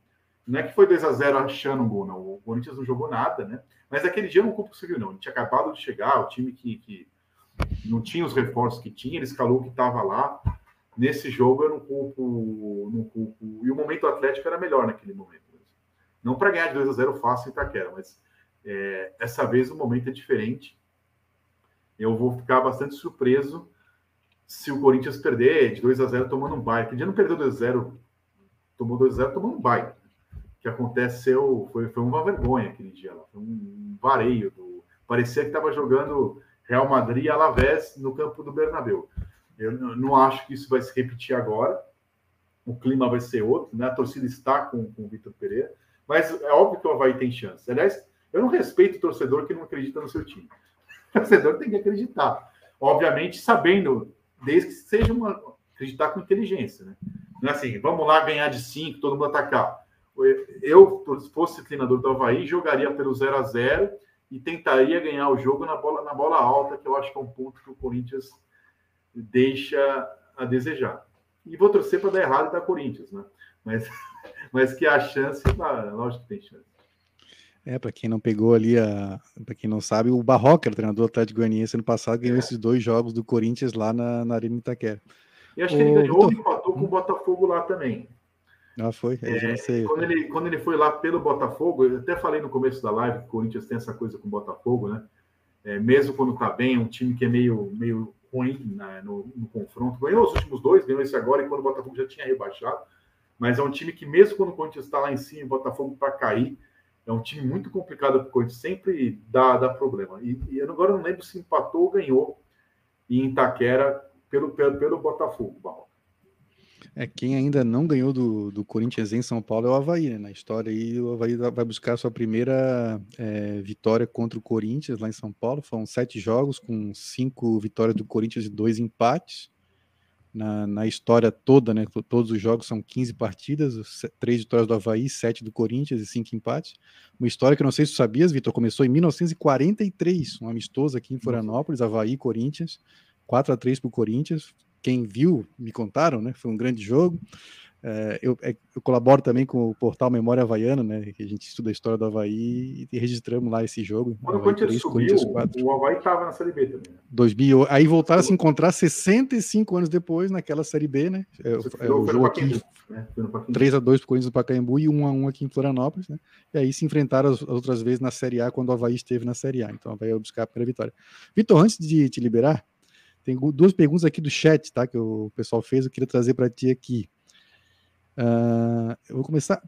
Não é que foi 2x0 achando um gol, não. O Corinthians não jogou nada, né? Mas aquele dia não culpa Silvinho, não. Ele tinha acabado de chegar, o time que, que não tinha os reforços que tinha, ele escalou que estava lá. Nesse jogo eu não culpo, não culpo. E o momento atlético era melhor naquele momento. Não para ganhar de 2 a 0 fácil em Itaquera, mas é, essa vez o momento é diferente. Eu vou ficar bastante surpreso se o Corinthians perder de 2 a 0 tomando um baile. Aquele dia não perdeu 2 a 0 tomou 2 a 0 tomando um baile. Que aconteceu foi, foi uma vergonha aquele dia. Foi um vareio. Do, parecia que estava jogando Real Madrid e Alavés no campo do Bernabéu. Eu não acho que isso vai se repetir agora. O clima vai ser outro, né? A torcida está com, com o Vitor Pereira, mas é óbvio que o Havaí tem chance. Aliás, eu não respeito o torcedor que não acredita no seu time. *laughs* O torcedor tem que acreditar. Obviamente, sabendo, desde que seja uma. acreditar com inteligência, né? Não é assim, vamos lá ganhar de 5, todo mundo atacar. Eu, se fosse treinador do Havaí, jogaria pelo 0 a 0 e tentaria ganhar o jogo na bola, na bola alta, que eu acho que é um ponto que o Corinthians deixa a desejar. E vou torcer para dar errado da Corinthians, né? Mas, *laughs* mas que a chance, lógico que tem chance. É, para quem não pegou ali, para quem não sabe, o Barroca, o treinador do Atlético Goianiense, ano passado, ganhou é. esses dois jogos do Corinthians lá na, na Arena Itaquera. E acho o... que ele ganhou e empatou com o Botafogo lá também. Ah, foi? É, sei, quando, ele, quando ele foi lá pelo Botafogo, eu até falei no começo da live que o Corinthians tem essa coisa com o Botafogo, né? É, mesmo quando tá bem, é um time que é meio, meio ruim né, no, no, confronto. Ganhou os últimos dois, ganhou esse agora, e quando o Botafogo já tinha rebaixado. Mas é um time que, mesmo quando o Corinthians está lá em cima, o Botafogo para cair, é um time muito complicado para o Corinthians, sempre dá, dá problema. E, e eu agora não lembro se empatou ou ganhou em Itaquera pelo, pelo, pelo Botafogo, Barro. É, quem ainda não ganhou do, do Corinthians em São Paulo é o Havaí, né? Na história aí, o Havaí vai buscar sua primeira é, vitória contra o Corinthians lá em São Paulo. Foram sete jogos, com cinco vitórias do Corinthians e dois empates. Na, na história toda, né? Todos os jogos são 15 partidas, três vitórias do Havaí, sete do Corinthians e cinco empates. Uma história que eu não sei se tu sabias, Vitor, começou em 1943, um amistoso aqui em Florianópolis, Havaí Corinthians, 4 a 3 para o Corinthians, quem viu, me contaram, né? Foi um grande jogo. É, eu, é, eu, colaboro também com o portal Memória Havaiana, né? Que a gente estuda a história do Havaí e registramos lá esse jogo. Quando o Corinthians subiu, o Havaí estava na Série B também. 2000, aí voltaram a se encontrar 65 anos depois naquela Série B, né? É, é o jogo aqui, né? 3x2 para o Corinthians do Pacaembu e 1x1 aqui em Florianópolis, né? E aí se enfrentaram as, as, outras vezes na Série A quando o Havaí esteve na Série A. Então o Havaí vai buscar a primeira vitória. Vitor, antes de te liberar, tem duas perguntas aqui do chat, tá? Que o pessoal fez, eu queria trazer para ti aqui. Uh, eu vou começar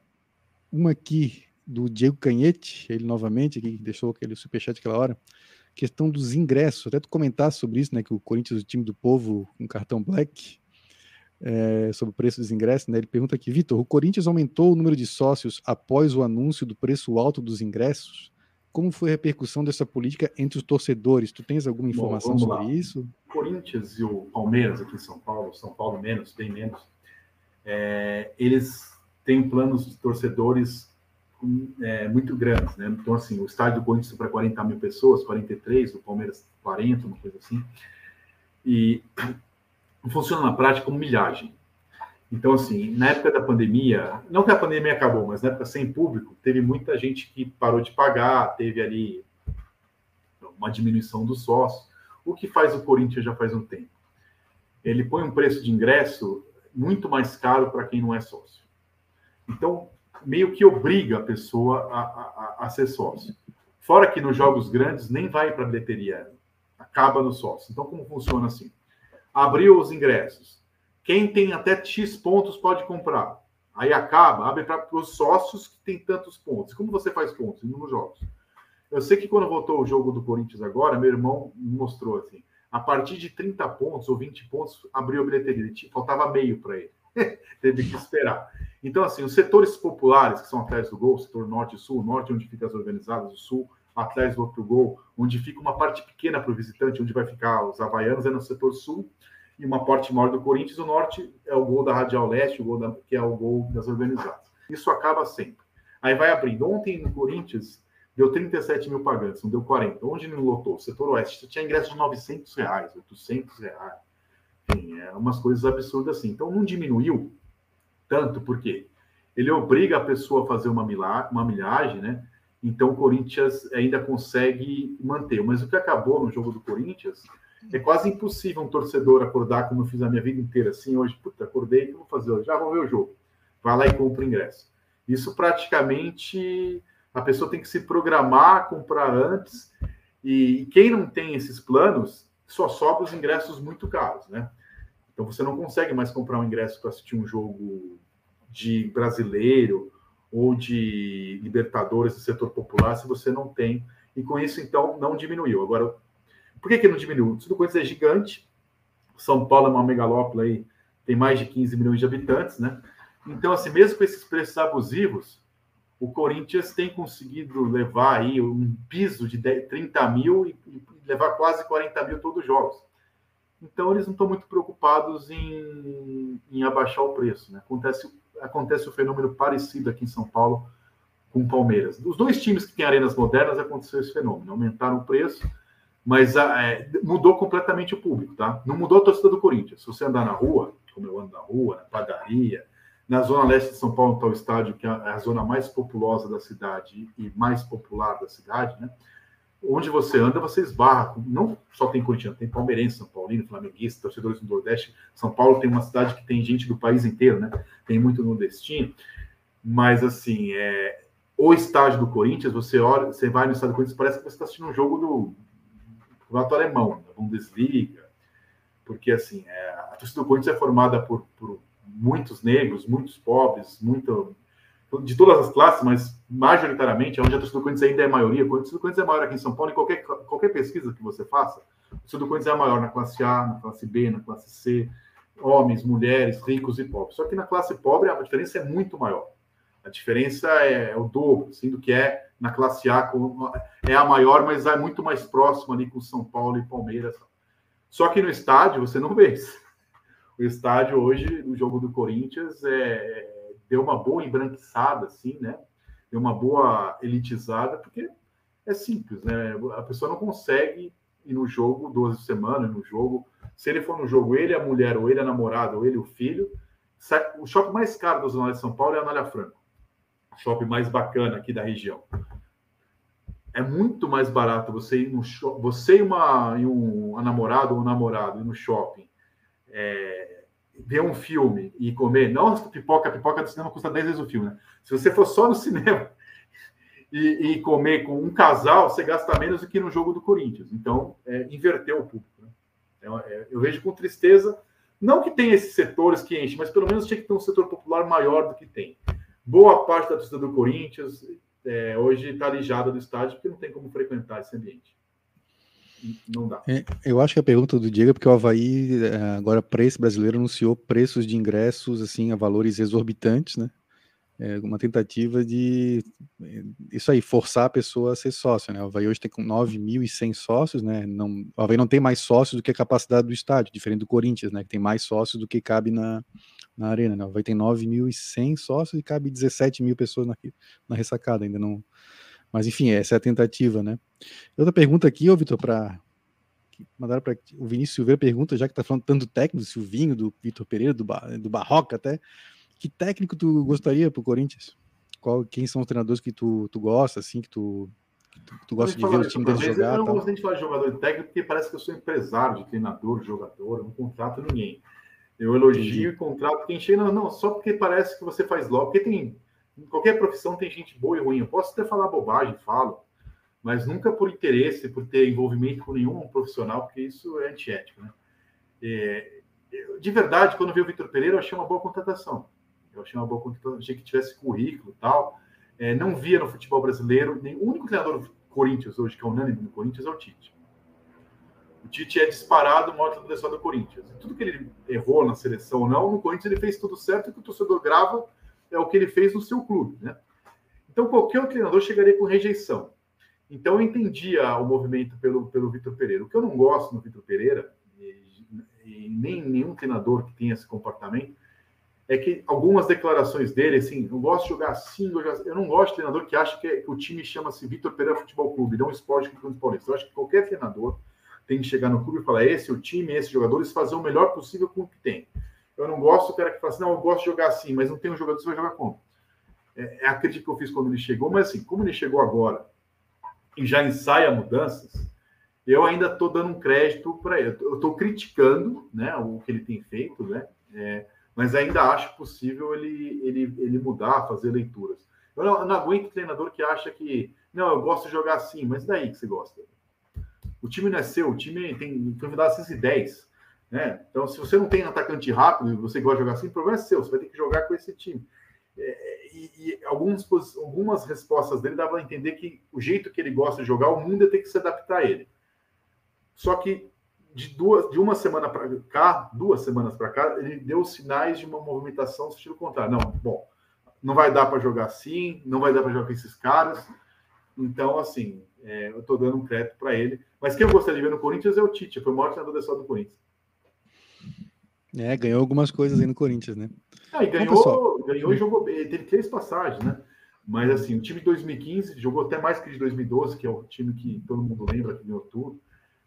uma aqui do Diego Canhete, ele novamente aqui deixou aquele superchat aquela hora. Questão dos ingressos, até tu comentar sobre isso, né? Que o Corinthians, o time do povo, com um cartão black, é, sobre o preço dos ingressos, né? Ele pergunta aqui, Vitor, o Corinthians aumentou o número de sócios após o anúncio do preço alto dos ingressos? Como foi a repercussão dessa política entre os torcedores? Tu tens alguma informação Bom, sobre lá. isso? Corinthians e o Palmeiras aqui em São Paulo, São Paulo menos, bem menos, é, eles têm planos de torcedores é, muito grandes, né? Então, assim, o estádio do Corinthians para 40 mil pessoas, 43, o Palmeiras 40, uma coisa assim. E *clears throat* funciona na prática como milhagem. Então, assim, na época da pandemia, não que a pandemia acabou, mas na época sem público, teve muita gente que parou de pagar, teve ali uma diminuição do sócio. O que faz o Corinthians já faz um tempo? Ele põe um preço de ingresso muito mais caro para quem não é sócio. Então, meio que obriga a pessoa a, a, a ser sócio. Fora que nos jogos grandes nem vai para a bilheteria, acaba no sócio. Então, como funciona assim? Abriu os ingressos quem tem até X pontos pode comprar. Aí acaba, abre para os sócios que têm tantos pontos. Como você faz pontos nos jogos? Eu sei que quando voltou o jogo do Corinthians agora, meu irmão me mostrou assim. a partir de 30 pontos ou 20 pontos, abriu a bilheteria. Faltava meio para ele. *laughs* Teve que esperar. Então, assim, os setores populares, que são atrás do gol, setor norte e sul, norte onde ficam as organizadas, o sul atrás do outro gol, onde fica uma parte pequena para o visitante, onde vai ficar os havaianos, é no setor sul, e uma parte maior do Corinthians, o norte é o gol da Radial Leste, o gol da, que é o gol das organizadas. Isso acaba sempre. Aí vai abrindo. Ontem no Corinthians deu 37 mil pagantes, não deu 40. Onde não lotou? Setor Oeste tinha ingresso de 900 reais, 800 reais. Enfim, é umas coisas absurdas assim. Então não diminuiu tanto, porque ele obriga a pessoa a fazer uma, milha, uma milhagem, né? Então o Corinthians ainda consegue manter. Mas o que acabou no jogo do Corinthians é quase impossível um torcedor acordar como eu fiz a minha vida inteira assim hoje. Puta, acordei, o que vou fazer hoje? Já vou ver o jogo. Vai lá e compra o ingresso. Isso praticamente a pessoa tem que se programar, comprar antes. E quem não tem esses planos, só sobra os ingressos muito caros, né? Então você não consegue mais comprar um ingresso para assistir um jogo de brasileiro ou de Libertadores do setor popular se você não tem. E com isso, então, não diminuiu. Agora, por que, que não diminuiu? Tudo coisa é gigante. São Paulo é uma megalópole aí, tem mais de 15 milhões de habitantes, né? Então, assim, mesmo com esses preços abusivos, o Corinthians tem conseguido levar aí um piso de 30 mil e, e levar quase 40 mil todos os jogos. Então, eles não estão muito preocupados em, em abaixar o preço. Né? Acontece, acontece o fenômeno parecido aqui em São Paulo com o Palmeiras. Os dois times que têm arenas modernas aconteceu esse fenômeno. Aumentaram o preço, mas ah, é, mudou completamente o público. Tá? Não mudou a torcida do Corinthians. Se você andar na rua, como eu ando na rua, na padaria, na zona leste de São Paulo está o estádio, que é a zona mais populosa da cidade e mais popular da cidade, né? Onde você anda, você esbarra. Não só tem corintiano, tem palmeirense, São Paulino, flamenguista, torcedores do Nordeste. São Paulo tem uma cidade que tem gente do país inteiro, né? Tem muito nordestino. Mas, assim, é... o estádio do Corinthians, você olha, você vai no estádio do Corinthians, parece que você está assistindo um jogo do campeonato alemão, da Bundesliga. Porque, assim, é... a torcida do Corinthians é formada por, por muitos negros, muitos pobres, muito de todas as classes, mas majoritariamente, onde a torcida do Corinthians ainda é maioria, a torcida do Corinthians é maior aqui em São Paulo, em qualquer, qualquer pesquisa que você faça, a torcida do Corinthians é maior na classe A, na classe B, na classe C, homens, mulheres, ricos e pobres. Só que na classe pobre a diferença é muito maior. A diferença é, é o dobro, assim, do que é na classe A, com, é a maior, mas é muito mais próximo ali com São Paulo e Palmeiras. Só que no estádio você não vê isso o estádio hoje, no jogo do Corinthians, é, deu uma boa embranquiçada, assim, né? Deu uma boa elitizada, porque é simples, né? A pessoa não consegue ir no jogo 12 semanas, no jogo. Se ele for no jogo, ele, a mulher, ou ele, a namorada, ou ele, o filho. O shopping mais caro da Zona de São Paulo é a Anália Franco. Shopping mais bacana aqui da região. É muito mais barato você ir no shopping, você e uma, e um a namorada ou namorado ir no shopping é, ver um filme e comer, não pipoca, pipoca do cinema custa 10 vezes o filme, né? Se você for só no cinema *laughs* e, e, comer com um casal, você gasta menos do que no jogo do Corinthians. Então, é, inverteu o público. Né? É, é, eu vejo com tristeza, não que tenha esses setores que enchem, mas pelo menos tinha que ter um setor popular maior do que tem. Boa parte da torcida do Corinthians é, hoje está alijada do estádio porque não tem como frequentar esse ambiente não dá. É, eu acho que a pergunta do Diego é porque o Havaí, é, agora para esse brasileiro, anunciou preços de ingressos assim a valores exorbitantes, né? É uma tentativa de é, isso aí, forçar a pessoa a ser sócio, né? O Havaí hoje tem com 9.100 sócios, né? Não, o Havaí não tem mais sócios do que a capacidade do estádio, diferente do Corinthians, né? Que tem mais sócios do que cabe na, na arena, né? O Havaí tem 9.100 sócios e cabe 17 mil pessoas na, na ressacada, ainda não mas enfim, essa é a tentativa, né? Outra pergunta aqui, ô Vitor, para mandaram para o Vinícius Silveira pergunta, já que está falando tanto técnico, do Silvinho, do Vitor Pereira, do, do Barroca até, que técnico tu gostaria para o Corinthians? Qual, quem são os treinadores que tu, tu gosta, assim, que tu, que tu, tu gosta de ver o time deles jogar? Eu não gosto de falar de jogador de técnico, porque parece que eu sou empresário de treinador, de jogador, eu não contrato ninguém. Eu elogio e contrato quem chega, não, não, só porque parece que você faz logo, porque tem em qualquer profissão tem gente boa e ruim. Eu posso até falar bobagem, falo, mas nunca por interesse, por ter envolvimento com nenhum profissional, porque isso é antiético. Né? É, de verdade, quando vi o Vitor Pereira, eu achei uma boa contratação. Eu achei uma boa contratação, achei que tivesse currículo tal. É, não via no futebol brasileiro, nem o único treinador do Corinthians hoje, que é unânime no Corinthians, é o Tite. O Tite é disparado o maior treinador do Corinthians. Tudo que ele errou na seleção ou não, no Corinthians ele fez tudo certo e que o torcedor grava é o que ele fez no seu clube, né? Então qualquer treinador chegaria com rejeição. Então eu entendia o movimento pelo, pelo Vitor Pereira. O que eu não gosto no Vitor Pereira, e, e nem nenhum treinador que tenha esse comportamento, é que algumas declarações dele, assim, eu gosto de jogar assim, eu não gosto de treinador que acha que, é, que o time chama-se Vitor Pereira Futebol Clube, não Esporte Clube Paulista. Eu acho que qualquer treinador tem que chegar no clube e falar: esse é o time, esses jogadores, fazer o melhor possível com o que tem. Eu não gosto do cara que fala assim: não, eu gosto de jogar assim, mas não tem um jogador, você vai jogar como? É, é a crítica que eu fiz quando ele chegou, mas assim, como ele chegou agora e já ensaia mudanças, eu ainda estou dando um crédito para ele. Eu estou criticando né, o que ele tem feito, né? É, mas ainda acho possível ele, ele, ele mudar, fazer leituras. Eu não, eu não aguento treinador que acha que, não, eu gosto de jogar assim, mas daí que você gosta? O time não é seu, o time tem em 110. Né? Então, se você não tem atacante rápido e você gosta de jogar assim, o problema é seu, você vai ter que jogar com esse time. É, e, e algumas, algumas respostas dele davam a entender que o jeito que ele gosta de jogar, o mundo ia ter que se adaptar a ele. Só que de duas, de uma semana para cá, duas semanas para cá, ele deu sinais de uma movimentação no sentido contrário. Não, bom, não vai dar para jogar assim, não vai dar para jogar com esses caras. Então, assim, é, eu estou dando um crédito para ele. Mas quem eu gostaria de ver no Corinthians é o Tite, foi o maior treinador da história do Corinthians. É, ganhou algumas coisas aí no Corinthians, né? Ah, e ganhou, Bom, ganhou e jogou bem. Teve três passagens, né? Mas assim, o time de 2015 jogou até mais que de 2012, que é o time que todo mundo lembra que ganhou tudo.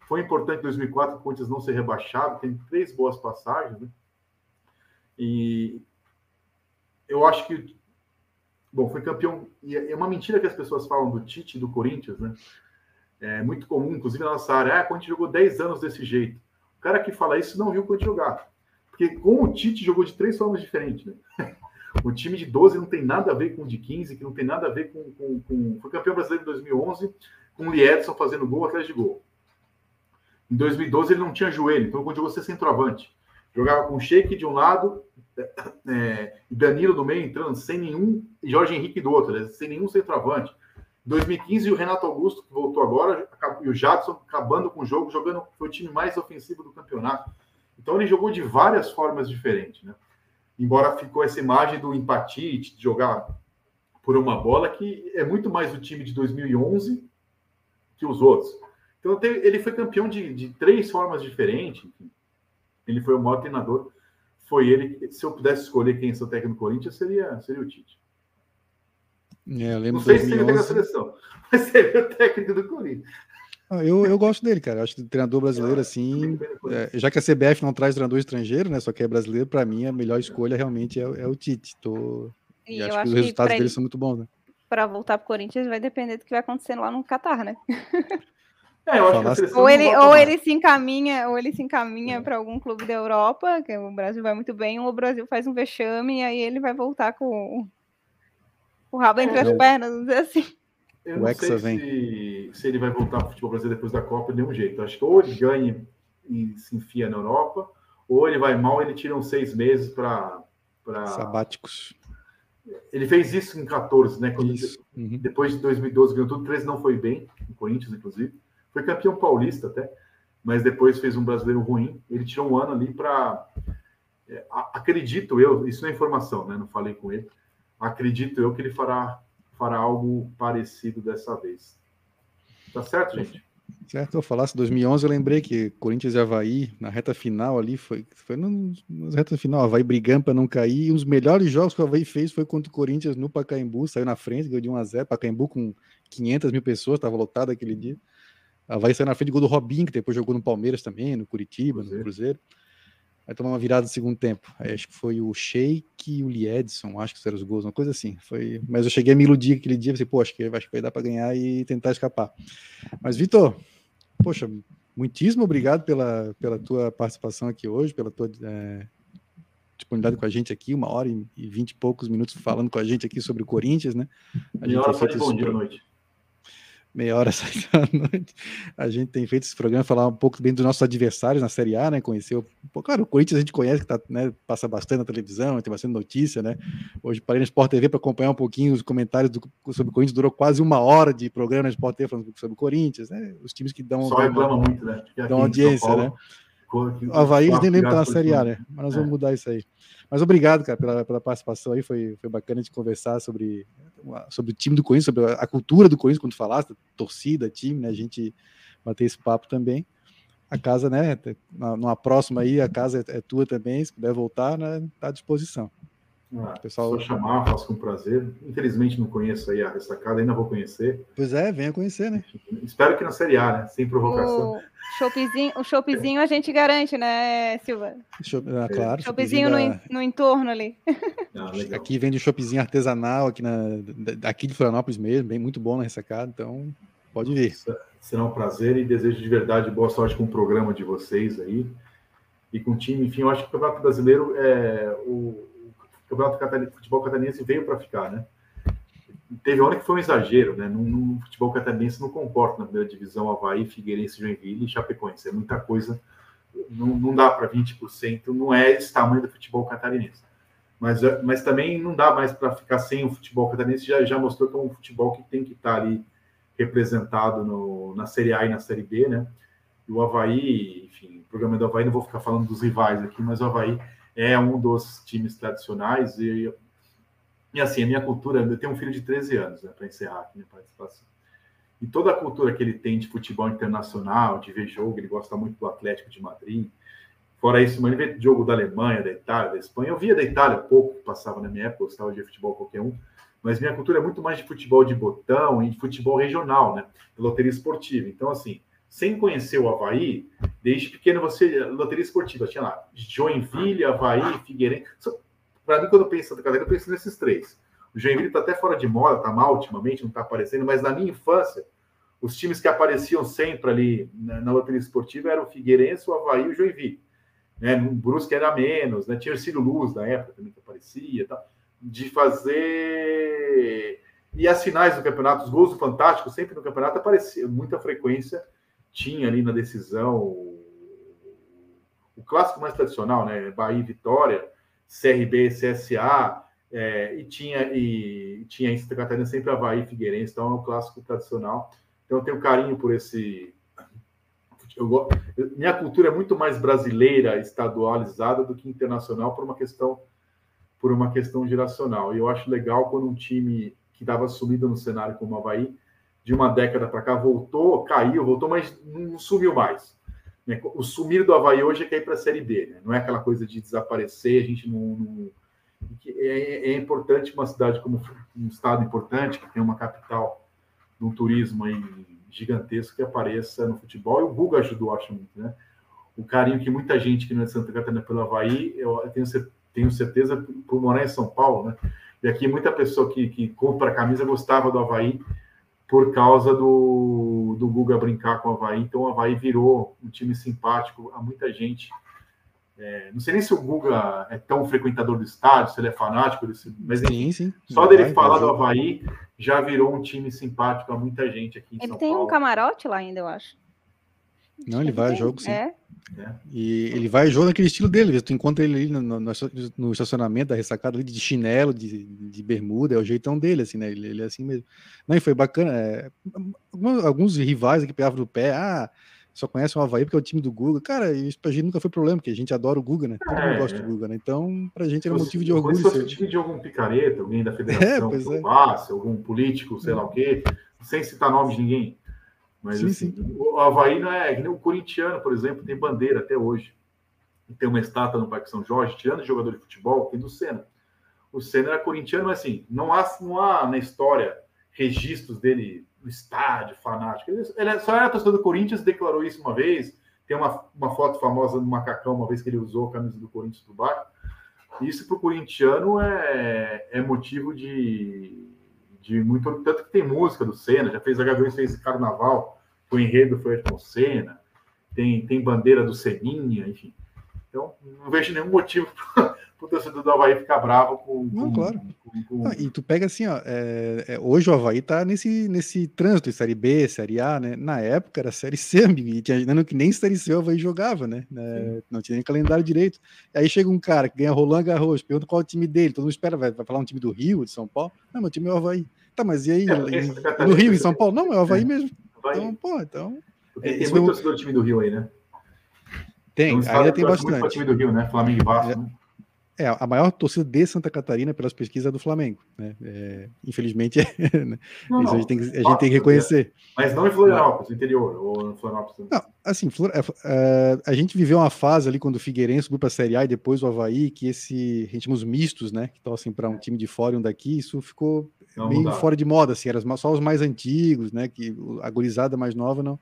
Foi importante em 2004 o Corinthians não ser rebaixado, tem três boas passagens, né? E eu acho que, bom, foi campeão. E é uma mentira que as pessoas falam do Tite do Corinthians, né? É muito comum, inclusive na nossa área. Ah, a Corinthians jogou 10 anos desse jeito. O cara que fala isso não viu o Corinthians jogar. Porque com o Tite jogou de três formas diferentes, né? *laughs* O time de 12 não tem nada a ver com o de 15, que não tem nada a ver com. com, com... Foi campeão brasileiro em 2011, com o Liedson fazendo gol atrás de gol. Em 2012 ele não tinha joelho, então quando jogou ser centroavante. Jogava com Sheik de um lado, é, Danilo do meio entrando, sem nenhum, e Jorge Henrique do outro, né, sem nenhum centroavante. Em 2015, o Renato Augusto, que voltou agora, e o Jadson acabando com o jogo, jogando, foi o time mais ofensivo do campeonato. Então ele jogou de várias formas diferentes, né? Embora ficou essa imagem do empatite, de jogar por uma bola, que é muito mais o time de 2011 que os outros. Então ele foi campeão de, de três formas diferentes. Ele foi o maior treinador. Foi ele. Se eu pudesse escolher quem é o técnico do Corinthians, seria, seria o Tite. É, Não sei 2011... se seria da seleção, mas seria o técnico do Corinthians. Eu, eu gosto dele, cara. Acho que o treinador brasileiro, assim, é, já que a CBF não traz treinador estrangeiro, né? Só que é brasileiro, para mim a melhor escolha realmente é, é o Tite. Tô... E, e acho, que os resultados dele são muito bons, né? Para voltar para o Corinthians vai depender do que vai acontecer lá no Catar, né? *laughs* É, eu acho que ou ele, ou ele se encaminha, ou ele se encaminha é. para algum clube da Europa, que o Brasil vai muito bem, ou o Brasil faz um vexame e aí ele vai voltar com o rabo entre é, as pernas, vamos dizer assim. Eu o não sei se, se, ele vai voltar para o futebol brasileiro depois da Copa de nenhum jeito. Acho que ou ele ganha e se enfia na Europa, ou ele vai mal e ele tira uns seis meses para. Pra... Sabáticos. Ele fez isso em 14, né? Quando uhum. Depois de 2012 ganhou tudo, 13 não foi bem, no Corinthians, inclusive. Foi campeão paulista até, mas depois fez um brasileiro ruim. Ele tirou um ano ali para. É, acredito eu, isso não é informação, né? Não falei com ele. Acredito eu que ele fará, fará algo parecido dessa vez. Tá certo, gente? Certo, eu falasse 2011, eu lembrei que Corinthians e Havaí, na reta final ali, foi, foi na reta final, Havaí brigando para não cair, e os melhores jogos que o Havaí fez foi contra o Corinthians no Pacaembu, saiu na frente, ganhou de 1 a 0 Pacaembu com 500 mil pessoas, estava lotado aquele dia. Vai sair na frente do gol do Robinho, que depois jogou no Palmeiras também, no Curitiba, Cruzeiro. no Cruzeiro. Vai tomar uma virada no segundo tempo. Aí acho que foi o Sheik e o Liedson, acho que eram os gols, uma coisa assim. Foi... Mas eu cheguei a me iludir aquele dia, pensei, pô, acho que, acho que vai dar para ganhar e tentar escapar. Mas, Vitor, poxa, muitíssimo obrigado pela, pela tua participação aqui hoje, pela tua é, disponibilidade com a gente aqui, uma hora e vinte e poucos minutos falando com a gente aqui sobre o Corinthians, né? A gente hora foi bom dia, noite. Meia hora *laughs* sete da noite. A gente tem feito esse programa falar um pouco bem dos nossos adversários na Série A, né? Conheceu. Claro, o Corinthians a gente conhece que tá, né, passa bastante na televisão, tem bastante notícia, né? Hoje parei no Sport TV para acompanhar um pouquinho os comentários do, sobre o Corinthians, durou quase uma hora de programa no Sport TV falando sobre o Corinthians, né? Os times que dão. Só reclama muito, né? Dão audiência, né? O Havaí eles nem lembram que tá na Série A, né? Mas nós vamos é. mudar isso aí. Mas obrigado, cara, pela, pela participação aí. Foi, foi bacana de conversar sobre, sobre o time do Corinthians, sobre a, cultura do Corinthians, quando falaste, torcida, time, né? A gente bater esse papo também. A casa, né? Numa próxima aí, a casa é, é tua também. Se puder voltar, né? Tá à disposição. Ah, pessoal... Só chamar, faço com prazer. Infelizmente não conheço aí a ressacada, ainda vou conhecer. Pois é, venha conhecer, né? Espero que na Série A, né? Sem provocação. O showzinho, o a gente garante, né, Silva? Show, ah, claro. Showzinho da... no, no entorno ali. Ah, aqui vende um artesanal aqui, na, aqui de Florianópolis mesmo, bem muito bom na ressacada, então pode vir. Será um prazer e desejo de verdade boa sorte com o programa de vocês aí e com o time. Enfim, eu acho que o Campeonato Brasileiro é o Campeonato Catarinense, futebol catarinense veio para ficar, né? Teve hora que foi um exagero, né? No, futebol catarinense não comporta na primeira divisão Havaí, Figueirense, Joinville e Chapecoense. É muita coisa, não, não dá para 20%, não é esse tamanho do futebol catarinense. Mas, mas também não dá mais para ficar sem o futebol catarinense, já, já mostrou que é um futebol que tem que estar tá ali representado no, na Série A e na Série B, né? E o Havaí, enfim, o programa do Havaí, não vou ficar falando dos rivais aqui, mas o Havaí é um dos times tradicionais e, e assim, a minha cultura, eu tenho um filho de 13 anos, né, para encerrar aqui minha participação. E toda a cultura que ele tem de futebol internacional, de ver jogo, ele gosta muito do Atlético de Madrid. Fora isso, ele vê jogo da Alemanha, da Itália, da Espanha. Eu via da Itália pouco, passava na minha época, eu gostava de futebol qualquer um. Mas minha cultura é muito mais de futebol de botão e de futebol regional, né? Loteria esportiva. Então, assim, sem conhecer o Havaí, desde pequeno você. Loteria esportiva, tinha lá Joinville, Havaí, Figueirense. Para mim, quando eu penso Santa Catarina, eu penso nesses três. O Joinville está até fora de moda, está mal ultimamente, não está aparecendo, mas na minha infância, os times que apareciam sempre ali na, na loteria esportiva eram o Figueirense, o Havaí e o Joinville. Né? No Brusque era menos, né? tinha o Ciro Luz na época também que aparecia, tá? de fazer. E as finais do campeonato, os gols do Fantástico, sempre no campeonato aparecia muita frequência tinha ali na decisão o clássico mais tradicional, né? Bahia Vitória, CRB, CSA, é, e tinha e tinha em Santa Catarina sempre Havaí e Figueirense, então é um clássico tradicional. Então eu tenho carinho por esse. Eu, minha cultura é muito mais brasileira, estadualizada do que internacional por uma questão por uma questão geracional. E eu acho legal quando um time que estava sumido no cenário como o Havaí de uma década para cá voltou, caiu, voltou, mas não sumiu mais. Né? O sumir do Havaí hoje é cair para a Série B, né? não é aquela coisa de desaparecer, a gente não. não... É, é, importante uma cidade como um estado importante, que tem uma capital de um turismo aí gigantesco que apareça no futebol, e o Guga ajudou, acho muito, né? O carinho que muita gente que não é de Santa Catarina pelo Havaí, eu tenho, tenho certeza por morar em São Paulo, né? E aqui muita pessoa que, que compra camisa gostava do Havaí, por causa do, do Guga brincar com o Havaí. Então o Havaí virou um time simpático a muita gente. É, não sei nem se o Guga é tão frequentador do estádio, se ele é fanático, mas sim, sim. só dele falar do Havaí já virou um time simpático a muita gente aqui em ele São tem um camarote lá ainda, eu acho. Não, ele vai a jogo, sim. É. É. E ele vai jogo naquele estilo dele. Tu encontra ele ali no, no, no estacionamento da ressacada ali de chinelo, de, de, bermuda, é o jeitão dele, assim, né? Ele, ele é assim mesmo. Não, e foi bacana. É, alguns rivais aqui pegavam do pé, ah, só conhecem o Havaí porque é o time do Guga. Cara, isso pra gente nunca foi problema, porque a gente adora o Guga, né? Todo é, mundo gosta do Guga, né? Então, pra gente era motivo de orgulho. Se fosse o time de algum picareta, alguém da *laughs* federação, é, é. algum político, sei lá o quê, sem citar nome de ninguém mas sim, assim, sim. o Havaí não é, é o corintiano, por exemplo, tem bandeira até hoje. Tem uma estátua no Parque São Jorge, tirando jogador de futebol, tem do Senna. O Senna era corintiano, mas assim, não há, não há na história registros dele no estádio, fanático. Ele, ele só era torcedor do Corinthians, declarou isso uma vez. Tem uma, uma foto famosa do macacão, uma vez que ele usou a camisa do Corinthians do bairro. Isso para o corintiano é, é motivo de, de muito. Tanto que tem música do Senna, já fez a Gaviões, fez carnaval o enredo foi Ayrton Senna, tem, tem bandeira do Seninha, enfim. Então, não vejo nenhum motivo *laughs* para o torcedor do Havaí ficar bravo com, não, com, claro. com Com... Ah, e tu pega assim, ó, é, é, hoje o Havaí tá nesse, nesse trânsito Série B, Série A, né? Na época era Série C, amigo, e tinha, não, que nem Série C o Havaí jogava, né? É, não tinha nem calendário direito. Aí chega um cara que ganha Roland Garros, pergunta qual é o time dele, todo mundo espera, vai, vai falar um time do Rio, de São Paulo? Não, meu time é o Havaí. Tá, mas e aí? É, no Rio, em São Paulo? Não, é o Havaí mesmo. Então, pô, então... Tem, tem muito torcedor do time do Rio aí, né? Tem, ainda tem bastante. Muito time do Rio, né? Flamengo e Vasco, né? É, a maior torcida de Santa Catarina, pelas pesquisas, é do Flamengo. Né? É, infelizmente, *laughs* né? não, não, a gente tem, que, a gente tem que reconhecer. Mas não em Florianópolis, no interior, ou em Florianópolis. Não, assim, é, é, a gente viveu uma fase ali quando o Figueirense subiu para a Série A e depois o Havaí, que esse, a gente chama os mistos, né? Que torcem para um time de fora e um daqui, isso ficou não meio mudar. fora de moda, assim, era só os mais antigos, né? Que a gurizada mais nova não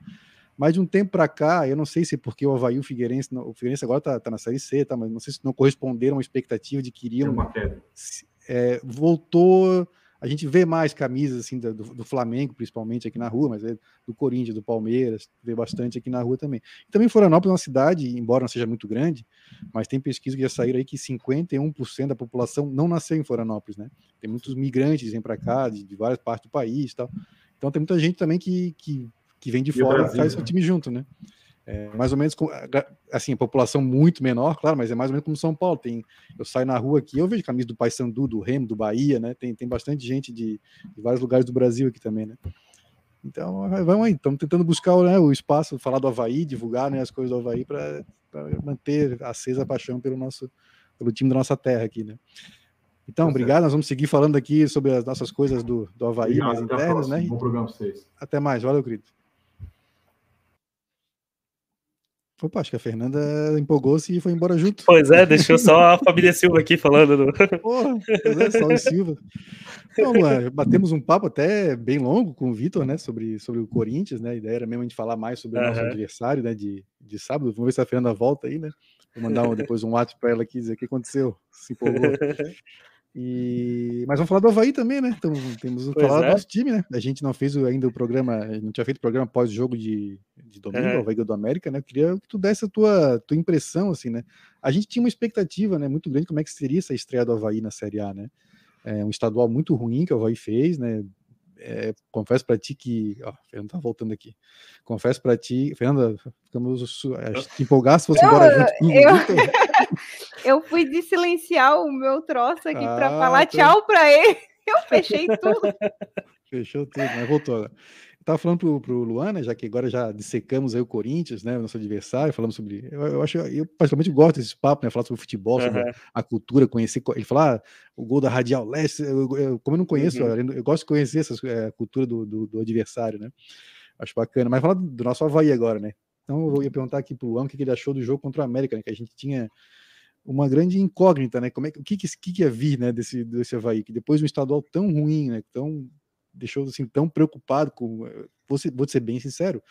mas de um tempo para cá, eu não sei se porque o Havaí e o Figueirense, o Figueirense agora está tá na Série C, tá, mas não sei se não corresponderam à expectativa de que iriam. É, voltou. A gente vê mais camisas assim do, do, Flamengo, principalmente aqui na rua, mas é do Corinthians, do Palmeiras, vê bastante aqui na rua também. E também Florianópolis é uma cidade, embora não seja muito grande, mas tem pesquisas que já saíram aí que 51% da população não nasceu em Florianópolis, né? Tem muitos migrantes que vêm para cá, de, de, várias partes do país tal. Então tem muita gente também que, que que vem de e fora Brasil, e faz né? o time junto, né? É, mais ou menos, assim, população muito menor, claro, mas é mais ou menos como São Paulo. Tem, eu saio na rua aqui, eu vejo camisa do Paysandu, do Remo, do Bahia, né? Tem, tem bastante gente de, de vários lugares do Brasil aqui também, né? Então, vamos aí, estamos tentando buscar né, o espaço, falar do Havaí, divulgar né, as coisas do Havaí para manter acesa a paixão pelo nosso pelo time da nossa terra aqui, né? Então, tá obrigado. Nós vamos seguir falando aqui sobre as nossas coisas do, do Havaí obrigado, mais internas, né? Bom programa vocês. Até mais, valeu, querido. Opa, acho que a Fernanda empolgou-se e foi embora junto. Pois é, deixou só a família Silva aqui falando. Do... *laughs* Porra, é, só o Silva. Então, Luan, batemos um papo até bem longo com o Vitor, né, sobre, sobre o Corinthians, né? A ideia era mesmo a gente falar mais sobre o nosso adversário, né, de, de sábado. Vamos ver se a Fernanda volta aí, né? Vou mandar um, depois um WhatsApp para ela aqui dizer o que aconteceu, se empolgou. *laughs* E... Mas vamos falar do Havaí também, né? Então temos que falar é. do nosso time, né? A gente não fez ainda o programa, não tinha feito o programa pós-jogo de, de domingo, é. Havaí do América, né? Eu queria que tu desse a tua, tua impressão, assim, né? A gente tinha uma expectativa, né? Muito grande como é que seria essa estreia do Havaí na Série A, né? É um estadual muito ruim que o Havaí fez, né? É, confesso para ti que. Ó, Fernanda tá voltando aqui. Confesso para ti, Fernanda, ficamos. Te empolgar se fosse embora junto. Eu... *laughs* *laughs* eu fui de silenciar o meu troço aqui ah, para falar tá. tchau para ele. *laughs* Eu fechei tudo. *laughs* Fechou tudo, mas voltou agora. Estava falando pro, pro Luana, já que agora já dissecamos aí o Corinthians, né, o nosso adversário, falamos sobre. Eu, eu acho, eu particularmente gosto desse papo, né, falar sobre futebol, sobre uhum. a, a, cultura, conhecer. Ele falar ah, o gol da Radial Leste, eu, eu, como eu não conheço, uhum. eu, gosto de conhecer essa é, cultura do, do, do, adversário, né? Acho bacana. Mas falar do, do nosso Havaí agora, né? Então eu ia perguntar aqui pro Luan o que ele achou do jogo contra o América, né, que a gente tinha uma grande incógnita, né? Como é, o que, que, que ia vir né, desse, desse Havaí, que depois de um estadual tão ruim, né? Tão, deixou assim, tão preocupado com. Vou, ser, vou ser bem sincero.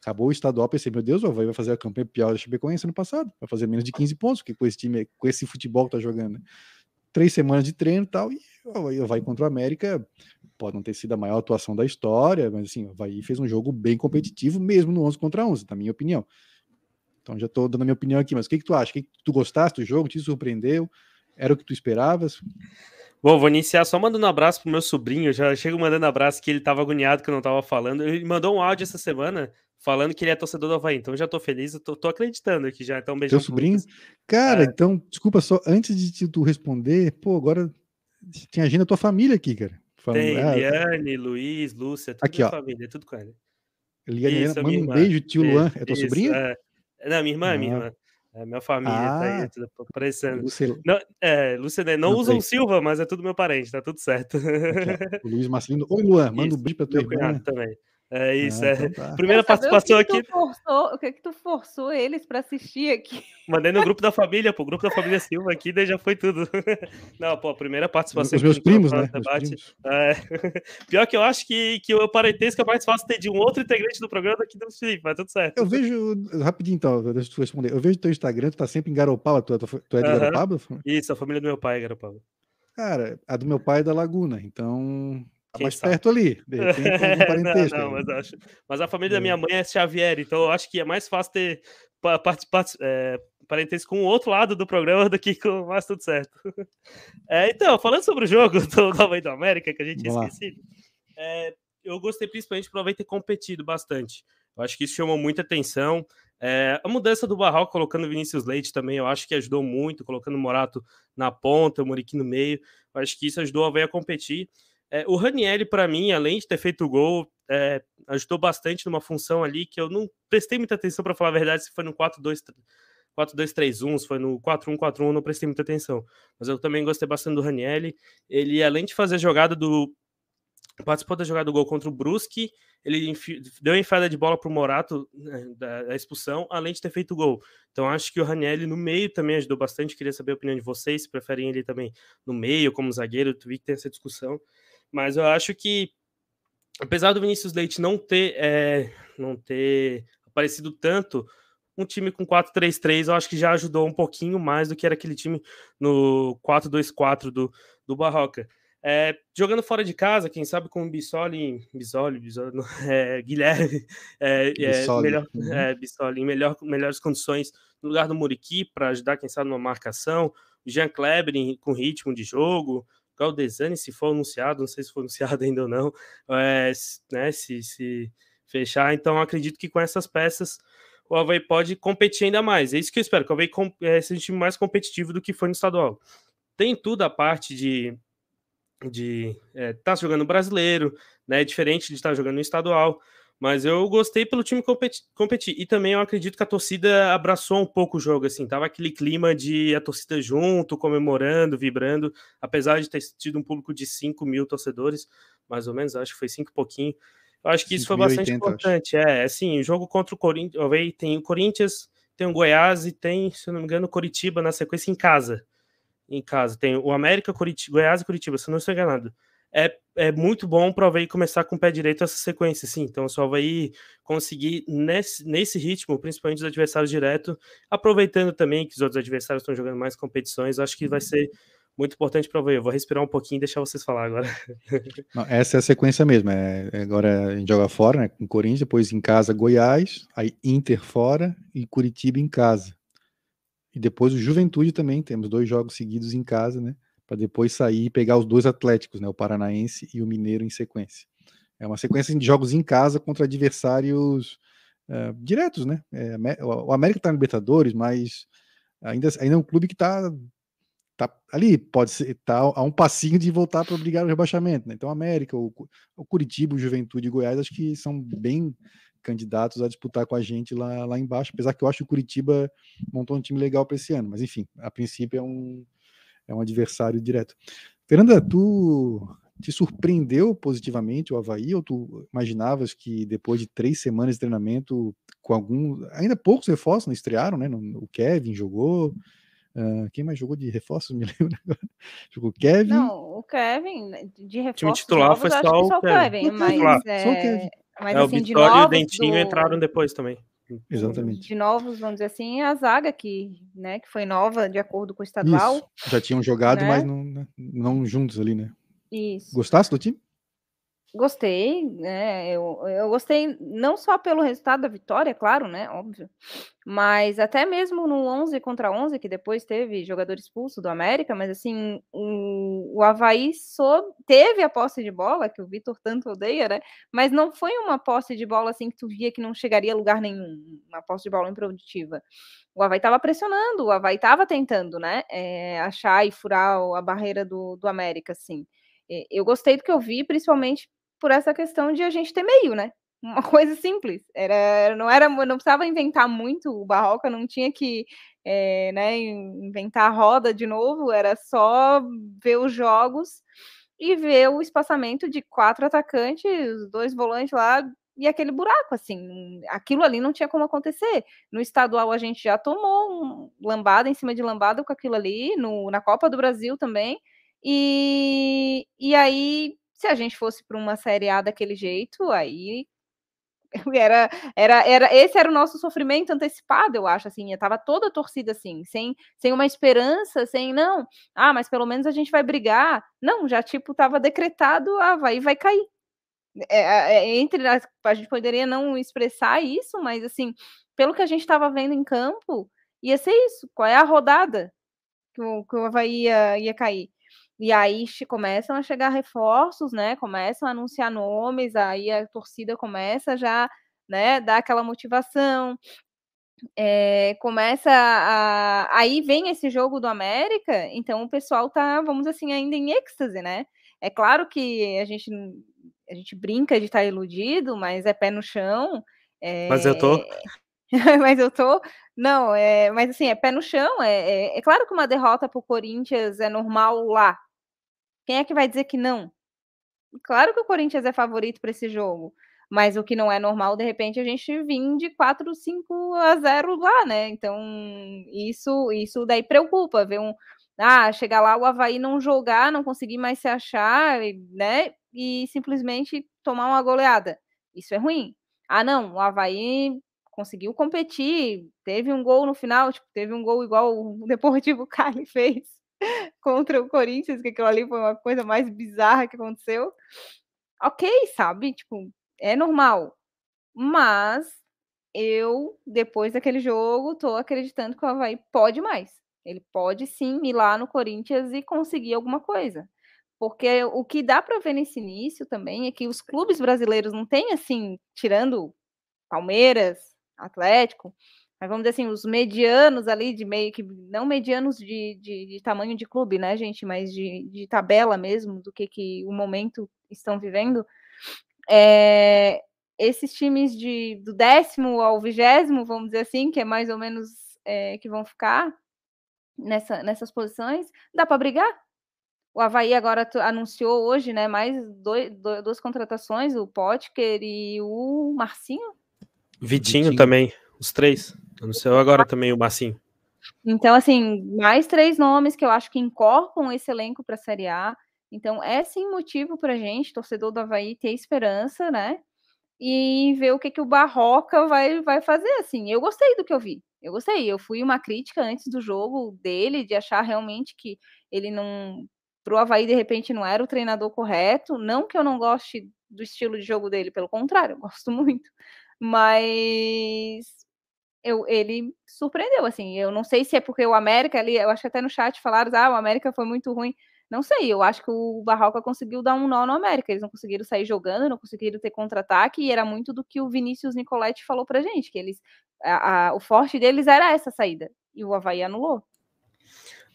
Acabou o estadual, pensei, meu Deus, o Havaí vai fazer a campanha pior da Chapecoense ano passado, vai fazer menos de 15 pontos, que com esse time, com esse futebol que tá jogando. Né? Três semanas de treino e tal, e o Havaí contra o América pode não ter sido a maior atuação da história, mas assim, o Havaí fez um jogo bem competitivo, mesmo no 11 contra 11, na minha opinião. Então já estou dando a minha opinião aqui, mas o que, que tu acha? Que, que tu gostaste do jogo? Te surpreendeu? Era o que tu esperavas? Bom, vou iniciar só mandando um abraço pro meu sobrinho. Já chego mandando abraço que ele estava agoniado que eu não estava falando. Ele mandou um áudio essa semana falando que ele é torcedor do Havaí. Então já estou feliz, eu tô, tô, acreditando aqui já. Então, um beijão. Teu sobrinho? Cara, é. então, desculpa só, antes de tu responder, pô, agora tem agenda da tua família aqui, cara. Falando, tem, ah, Liane, Luiz, Lúcia, tudo aqui, ó. família, tudo com ele. Liane, Isso, manda um beijo, tio Luan. É tua sobrinha? É. Não, minha irmã, ah. minha irmã. É, minha família ah, tá aí, ah. tudo aparecendo. Não, é, Luciano, não usam Silva, mas é tudo meu parente, tá tudo certo. Aqui, *laughs* o Luiz Marcelino. Oi, Luan, manda um beijo pra tua irmã. também. É isso, ah, é. Então tá. Primeira participação que aqui. Forçou, o que é que tu forçou eles para assistir aqui? Mandei no grupo da família, pô, grupo da família Silva aqui, daí já foi tudo. *laughs* Não, pô, primeira participação. Os meus primos, né? Debate. Meus primos. É. *laughs* Pior que eu acho que, que o parentesco é mais fácil ter de um outro integrante do programa aqui do Felipe, mas tudo certo. Eu vejo, rapidinho então, deixa eu responder. Eu vejo teu Instagram, tu tá sempre em Garopaba, tu, é, tu é de uh -huh. Garopaba? Isso, a família do meu pai é Garopaba. Cara, a do meu pai é da Laguna, então Tá mais sabe? perto ali, de repente, *laughs* não, não, mas, acho... mas a família é. da minha mãe é Xavier, então eu acho que é mais fácil ter participar, é, parênteses com o outro lado do programa do que com mas tudo certo. *laughs* É, então, falando sobre o jogo do *laughs* Nova do América, que a gente tinha esquecido, é, eu gostei principalmente por ter competido bastante. Eu acho que isso chamou muita atenção. É, a mudança do Barral colocando Vinícius Leite também, eu acho que ajudou muito, colocando o Morato na ponta, o Muriqui no meio. Eu acho que isso ajudou a Havaí a competir. É, o Ranieri, para mim, além de ter feito o gol, é, ajudou bastante numa função ali que eu não prestei muita atenção, para falar a verdade, se foi no 4-2-3-1, se foi no 4-1-4-1, não prestei muita atenção. Mas eu também gostei bastante do Ranieri. Ele, além de fazer a jogada do. Participou da jogada do gol contra o Brusque, ele deu a enfiada de bola para o Morato né, da, da, expulsão, além de ter feito o gol. Então acho que o Ranieri no meio também ajudou bastante. Queria saber a opinião de vocês, se preferem ele também no meio, como zagueiro. Tu vi que tem essa discussão. Mas eu acho que, apesar do Vinícius Leite não ter, é, não ter aparecido tanto, um time com 4-3-3 eu acho que já ajudou um pouquinho mais do que era aquele time no 4-2-4 do, do Barroca. É, jogando fora de casa, quem sabe com o Bissoli, Bissoli, Bissoli *laughs* é, Guilherme, é, Bissoli. melhor, uhum. é, Bissoli, em melhor, melhores condições no lugar do Muriqui para ajudar, quem sabe, numa marcação, o Jean Kleber com ritmo de jogo, Galdesani, se for anunciado, não sei se foi anunciado *laughs* ainda ou não, é, né, se, se fechar. Então, acredito que com essas peças o Havaí pode competir ainda mais. É isso que eu espero, que o Havaí seja um time mais competitivo do que foi no estadual. Tem tudo a parte de de estar é, tá jogando brasileiro, né? Diferente de estar jogando no estadual. Mas eu gostei pelo time competir. E também eu acredito que a torcida abraçou um pouco o jogo, assim. Tava aquele clima de a torcida junto, comemorando, vibrando. Apesar de ter tido um público de 5 mil torcedores, mais ou menos, acho que foi 5 pouquinho. Eu acho que isso foi bastante 80, importante. É, assim, o jogo contra o Corinthians, tem o Corinthians, tem o Goiás e tem, se eu não me engano, o Coritiba na sequência em casa. Em casa. Tem o América, Curitiba, Goiás e Curitiba, se eu não estou enganado é, é muito bom para o Havaí começar com o pé direito essa sequência, sim. Então, se o Havaí conseguir nesse, nesse ritmo, principalmente os adversários direto, aproveitando também que os outros adversários estão jogando mais competições, acho que vai ser muito importante para o Havaí. Eu vou respirar um pouquinho e deixar vocês falar agora. *laughs* Não, essa é a sequência mesmo. É, agora a gente joga fora, né, com Corinthians, depois em casa Goiás, aí Inter fora e Curitiba em casa. E depois o Juventude também, temos dois jogos seguidos em casa, né? Para depois sair e pegar os dois Atléticos, né, o Paranaense e o Mineiro em sequência. É uma sequência de jogos em casa contra adversários uh, diretos, né? É, o América está no Libertadores, mas ainda, ainda é um clube que está tá ali, pode ser, tá a um passinho de voltar para brigar no rebaixamento, né? Então, América, o, o Curitiba, o Juventude e Goiás, acho que são bem candidatos a disputar com a gente lá, lá embaixo, apesar que eu acho que o Curitiba montou um time legal para esse ano, mas enfim, a princípio é um, é um adversário direto. Fernanda, tu te surpreendeu positivamente o Havaí ou tu imaginavas que depois de três semanas de treinamento, com algum. Ainda poucos reforços não estrearam, né? O Kevin jogou. Uh, quem mais jogou de reforços? *laughs* Me lembro agora. Jogou Kevin. Não, o Kevin, de reforços. O time titular novos, foi só, só o Kevin. Kevin mas, é... Só o Kevin. Mas, é, assim, o Vitória e o Dentinho do... entraram depois também. Exatamente. De novos, vamos dizer assim, a zaga que, né, que foi nova de acordo com o estadual. Isso. Já tinham jogado, né? mas não, né, não juntos ali, né? Isso. Gostasse do time? Gostei, né? Eu, eu gostei não só pelo resultado da vitória, claro, né? Óbvio, mas até mesmo no 11 contra 11, que depois teve jogador expulso do América, mas assim, o, o Havaí soube, teve a posse de bola, que o Vitor tanto odeia, né? Mas não foi uma posse de bola assim que tu via que não chegaria a lugar nenhum, uma posse de bola improdutiva. O Havaí estava pressionando, o Havaí estava tentando, né? É, achar e furar a barreira do, do América, assim. Eu gostei do que eu vi, principalmente por essa questão de a gente ter meio, né? *laughs* Uma coisa simples. Era, não era, não precisava inventar muito o Barroca, não tinha que é, né, inventar a roda de novo, era só ver os jogos e ver o espaçamento de quatro atacantes, dois volantes lá e aquele buraco, assim, aquilo ali não tinha como acontecer. No estadual a gente já tomou um lambada em cima de lambada com aquilo ali, no, na Copa do Brasil também, e, e aí se a gente fosse para uma Série A daquele jeito, aí *laughs* era, era, era esse era o nosso sofrimento antecipado, eu acho, assim, estava toda a torcida assim, sem, sem uma esperança, sem, não, ah, mas pelo menos a gente vai brigar, não, já, tipo, estava decretado, ah, vai, vai cair, é, é, é entre, as, a gente poderia não expressar isso, mas, assim, pelo que a gente estava vendo em campo, ia ser isso. Qual é a rodada que o, que o Havaí ia, ia cair? E aí começam a chegar reforços, né? Começam a anunciar nomes, aí a torcida começa já, né, dar aquela motivação. É, começa a. Aí vem esse jogo do América, então o pessoal tá, vamos dizer assim, ainda em êxtase, né? É claro que a gente, a gente brinca de estar tá iludido, mas é pé no chão. É... Mas eu tô. *laughs* mas eu tô. Não, é, mas assim, é pé no chão. É, é, é claro que uma derrota para o Corinthians é normal lá, quem é que vai dizer que não? Claro que o Corinthians é favorito para esse jogo, mas o que não é normal, de repente, a gente vir de 4, 5 a 0 lá, né? Então, isso, isso daí preocupa, ver um. Ah, chegar lá, o Havaí não jogar, não conseguir mais se achar, né? E simplesmente tomar uma goleada. Isso é ruim. Ah, não, o Havaí conseguiu competir, teve um gol no final, tipo, teve um gol igual o *laughs* Deportivo Cali fez *laughs* contra o Corinthians, que aquilo ali foi uma coisa mais bizarra que aconteceu. Ok, sabe? Tipo, é normal. Mas eu, depois daquele jogo, tô acreditando que o Havaí pode mais. Ele pode sim ir lá no Corinthians e conseguir alguma coisa. Porque o que dá para ver nesse início também é que os clubes brasileiros não têm assim, tirando Palmeiras, Atlético, mas vamos dizer assim, os medianos ali de meio que, não medianos de, de, de tamanho de clube, né, gente, mas de, de, tabela mesmo, do que, que o momento estão vivendo, é, esses times de, do décimo ao vigésimo, vamos dizer assim, que é mais ou menos é, que vão ficar nessa, nessas posições, dá para brigar. O Havaí agora anunciou hoje, né, mais dois, dois, duas contratações, o Potker e o Marcinho. Vitinho, Vitinho. também, os três. Anunciou agora também o Massim. Então, assim, mais três nomes que eu acho que incorporam esse elenco para a Série A. Então, é sim motivo para gente, torcedor do Havaí, ter esperança, né? E ver o que, que o Barroca vai, vai fazer, assim. Eu gostei do que eu vi. Eu gostei. Eu fui uma crítica antes do jogo dele, de achar realmente que ele não. Pro Havaí, de repente, não era o treinador correto. Não que eu não goste do estilo de jogo dele, pelo contrário, eu gosto *laughs* muito. Mas eu, ele surpreendeu, assim. Eu não sei se é porque o América ali, eu acho que até no chat falaram, ah, o América foi muito ruim. Não sei, eu acho que o Barroca conseguiu dar um nó no América. Eles não conseguiram sair jogando, não conseguiram ter contra-ataque, e era muito do que o Vinícius Nicoletti falou pra gente, que eles. A, a, o forte deles era essa saída. E o Havaí anulou.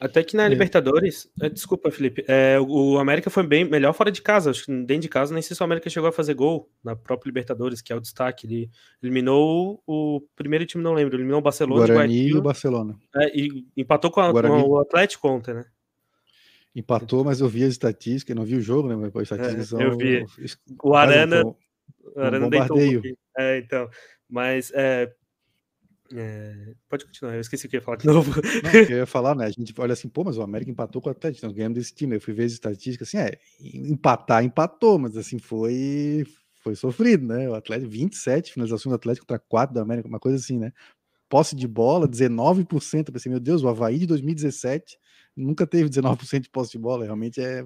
Até que na é. Libertadores, é, desculpa, Felipe, é, o América foi bem melhor fora de casa. Acho que dentro de casa, nem sei se o América chegou a fazer gol na própria Libertadores, que é o destaque. Ele eliminou o, primeiro time, não lembro, eliminou o Barcelona. Guarani e o Barcelona. É, e empatou com, a, com, o Atlético ontem, né? Empatou, mas eu vi as estatísticas, não vi o jogo, né? Mas as estatísticas é, são. Eu vi. O Arana. Um, o Arana um deitou um É, então. Mas é, é, pode continuar, eu esqueci o que ia falar de novo. *laughs* Não, eu ia falar, né? A gente olha assim, pô, mas o América empatou com o Atlético, nós ganhamos desse time. Eu fui ver as estatísticas, assim, é, empatar, empatou, mas assim, foi foi sofrido, né? O Atlético, 27 finalizações do Atlético contra 4 da América, uma coisa assim, né? Posse de bola, 19%. Eu pensei, meu Deus, o Havaí de 2017 nunca teve 19% de posse de bola, realmente é.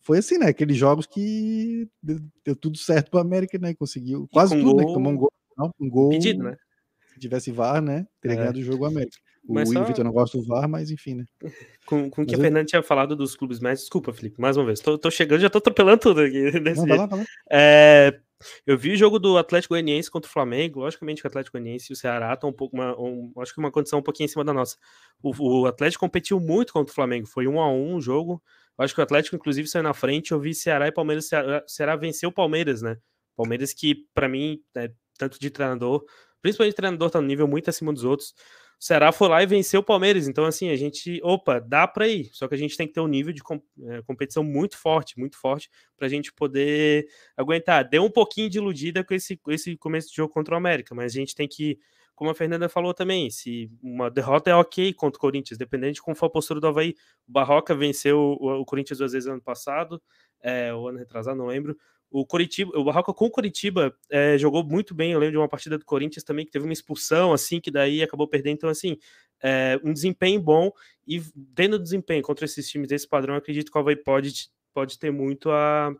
Foi assim, né? Aqueles jogos que deu, tudo certo para o América, né? Conseguiu quase tudo, né? gol... né? Tomou um gol, não, um gol. Pedido, né? Tivesse VAR, né? Teria é. ganhado o jogo América. O mas só... Vitor não gosta do VAR, mas enfim, né? Com, com o que a eu... Fernanda tinha falado dos clubes mais. Desculpa, Felipe, mais uma vez. Tô, tô chegando, já tô atropelando tudo aqui. *laughs* Não, vai lá, vai lá. É, eu vi o jogo do Atlético Goianiense contra o Flamengo. Logicamente que o Atlético Goianiense e o Ceará estão um pouco. Uma, um, acho que uma condição um pouquinho em cima da nossa. O, o Atlético competiu muito contra o Flamengo. Foi um a um o jogo. Eu acho que o Atlético, inclusive, saiu na frente. Eu vi Ceará e Palmeiras. Ceará, Ceará venceu o Palmeiras, né? Palmeiras que, para mim, é, tanto de treinador principalmente treinador tá no nível muito acima dos outros. O Ceará foi lá e venceu o Palmeiras. Então, assim, a gente, opa, dá para ir. Só que a gente tem que ter um nível de é, competição muito forte, muito forte, para a gente poder aguentar. Deu um pouquinho de iludida com esse, esse começo de jogo contra o América, mas a gente tem que, como a Fernanda falou também, se uma derrota é ok contra o Corinthians, dependendo de como for a postura do Havaí. O Barroca venceu o, o Corinthians duas vezes ano passado, é, o ano retrasado, não lembro. O Coritiba, o Barroca com o Coritiba é, jogou muito bem. Eu lembro de uma partida do Corinthians também que teve uma expulsão, assim, que daí acabou perdendo. Então, assim, é, um desempenho bom e tendo desempenho contra esses times desse padrão, acredito que o Havaí pode, pode ter muito a.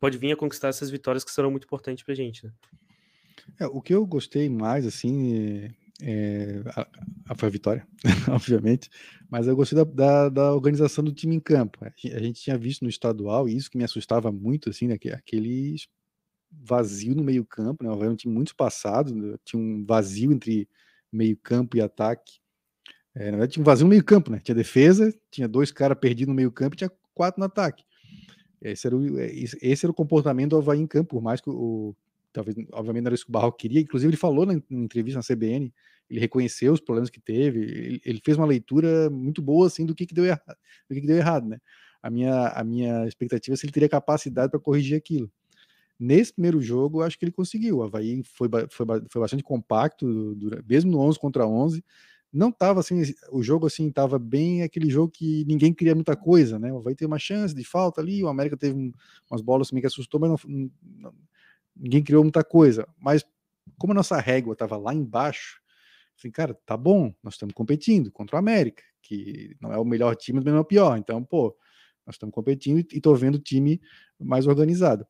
Pode vir a conquistar essas vitórias que serão muito importantes pra gente, né? É, o que eu gostei mais, assim, É, a, foi a vitória, *laughs* obviamente, mas eu gostei da, da, da, organização do time em campo. A gente tinha visto no estadual, e isso que me assustava muito, assim, né, aquele vazio no meio-campo, né? Era um time muito espaçado, né, tinha um vazio entre meio-campo e ataque. É, na verdade, tinha um vazio no meio-campo, né? Tinha defesa, tinha dois caras perdidos no meio-campo e tinha quatro no ataque. Esse era, o, é, esse era o comportamento do Havaí em campo, por mais que o, talvez, obviamente, não era isso que o Barroco queria. Inclusive, ele falou na, entrevista na CBN, ele reconheceu os problemas que teve, ele, ele, fez uma leitura muito boa, assim, do que, que deu errado, do que, que deu errado, né? A minha, a minha expectativa é se ele teria capacidade para corrigir aquilo. Nesse primeiro jogo, acho que ele conseguiu. O Havaí foi, foi, foi bastante compacto, mesmo no 11 contra 11. Não estava assim, o jogo assim estava bem aquele jogo que ninguém queria muita coisa, né? O Havaí teve uma chance de falta ali, o América teve um, umas bolas também que assustou, mas não, não, ninguém criou muita coisa. Mas como a nossa régua estava lá embaixo, assim, cara, tá bom, nós estamos competindo contra o América, que não é o melhor time, mas não é o pior. Então, pô, nós estamos competindo e estou vendo o time mais organizado.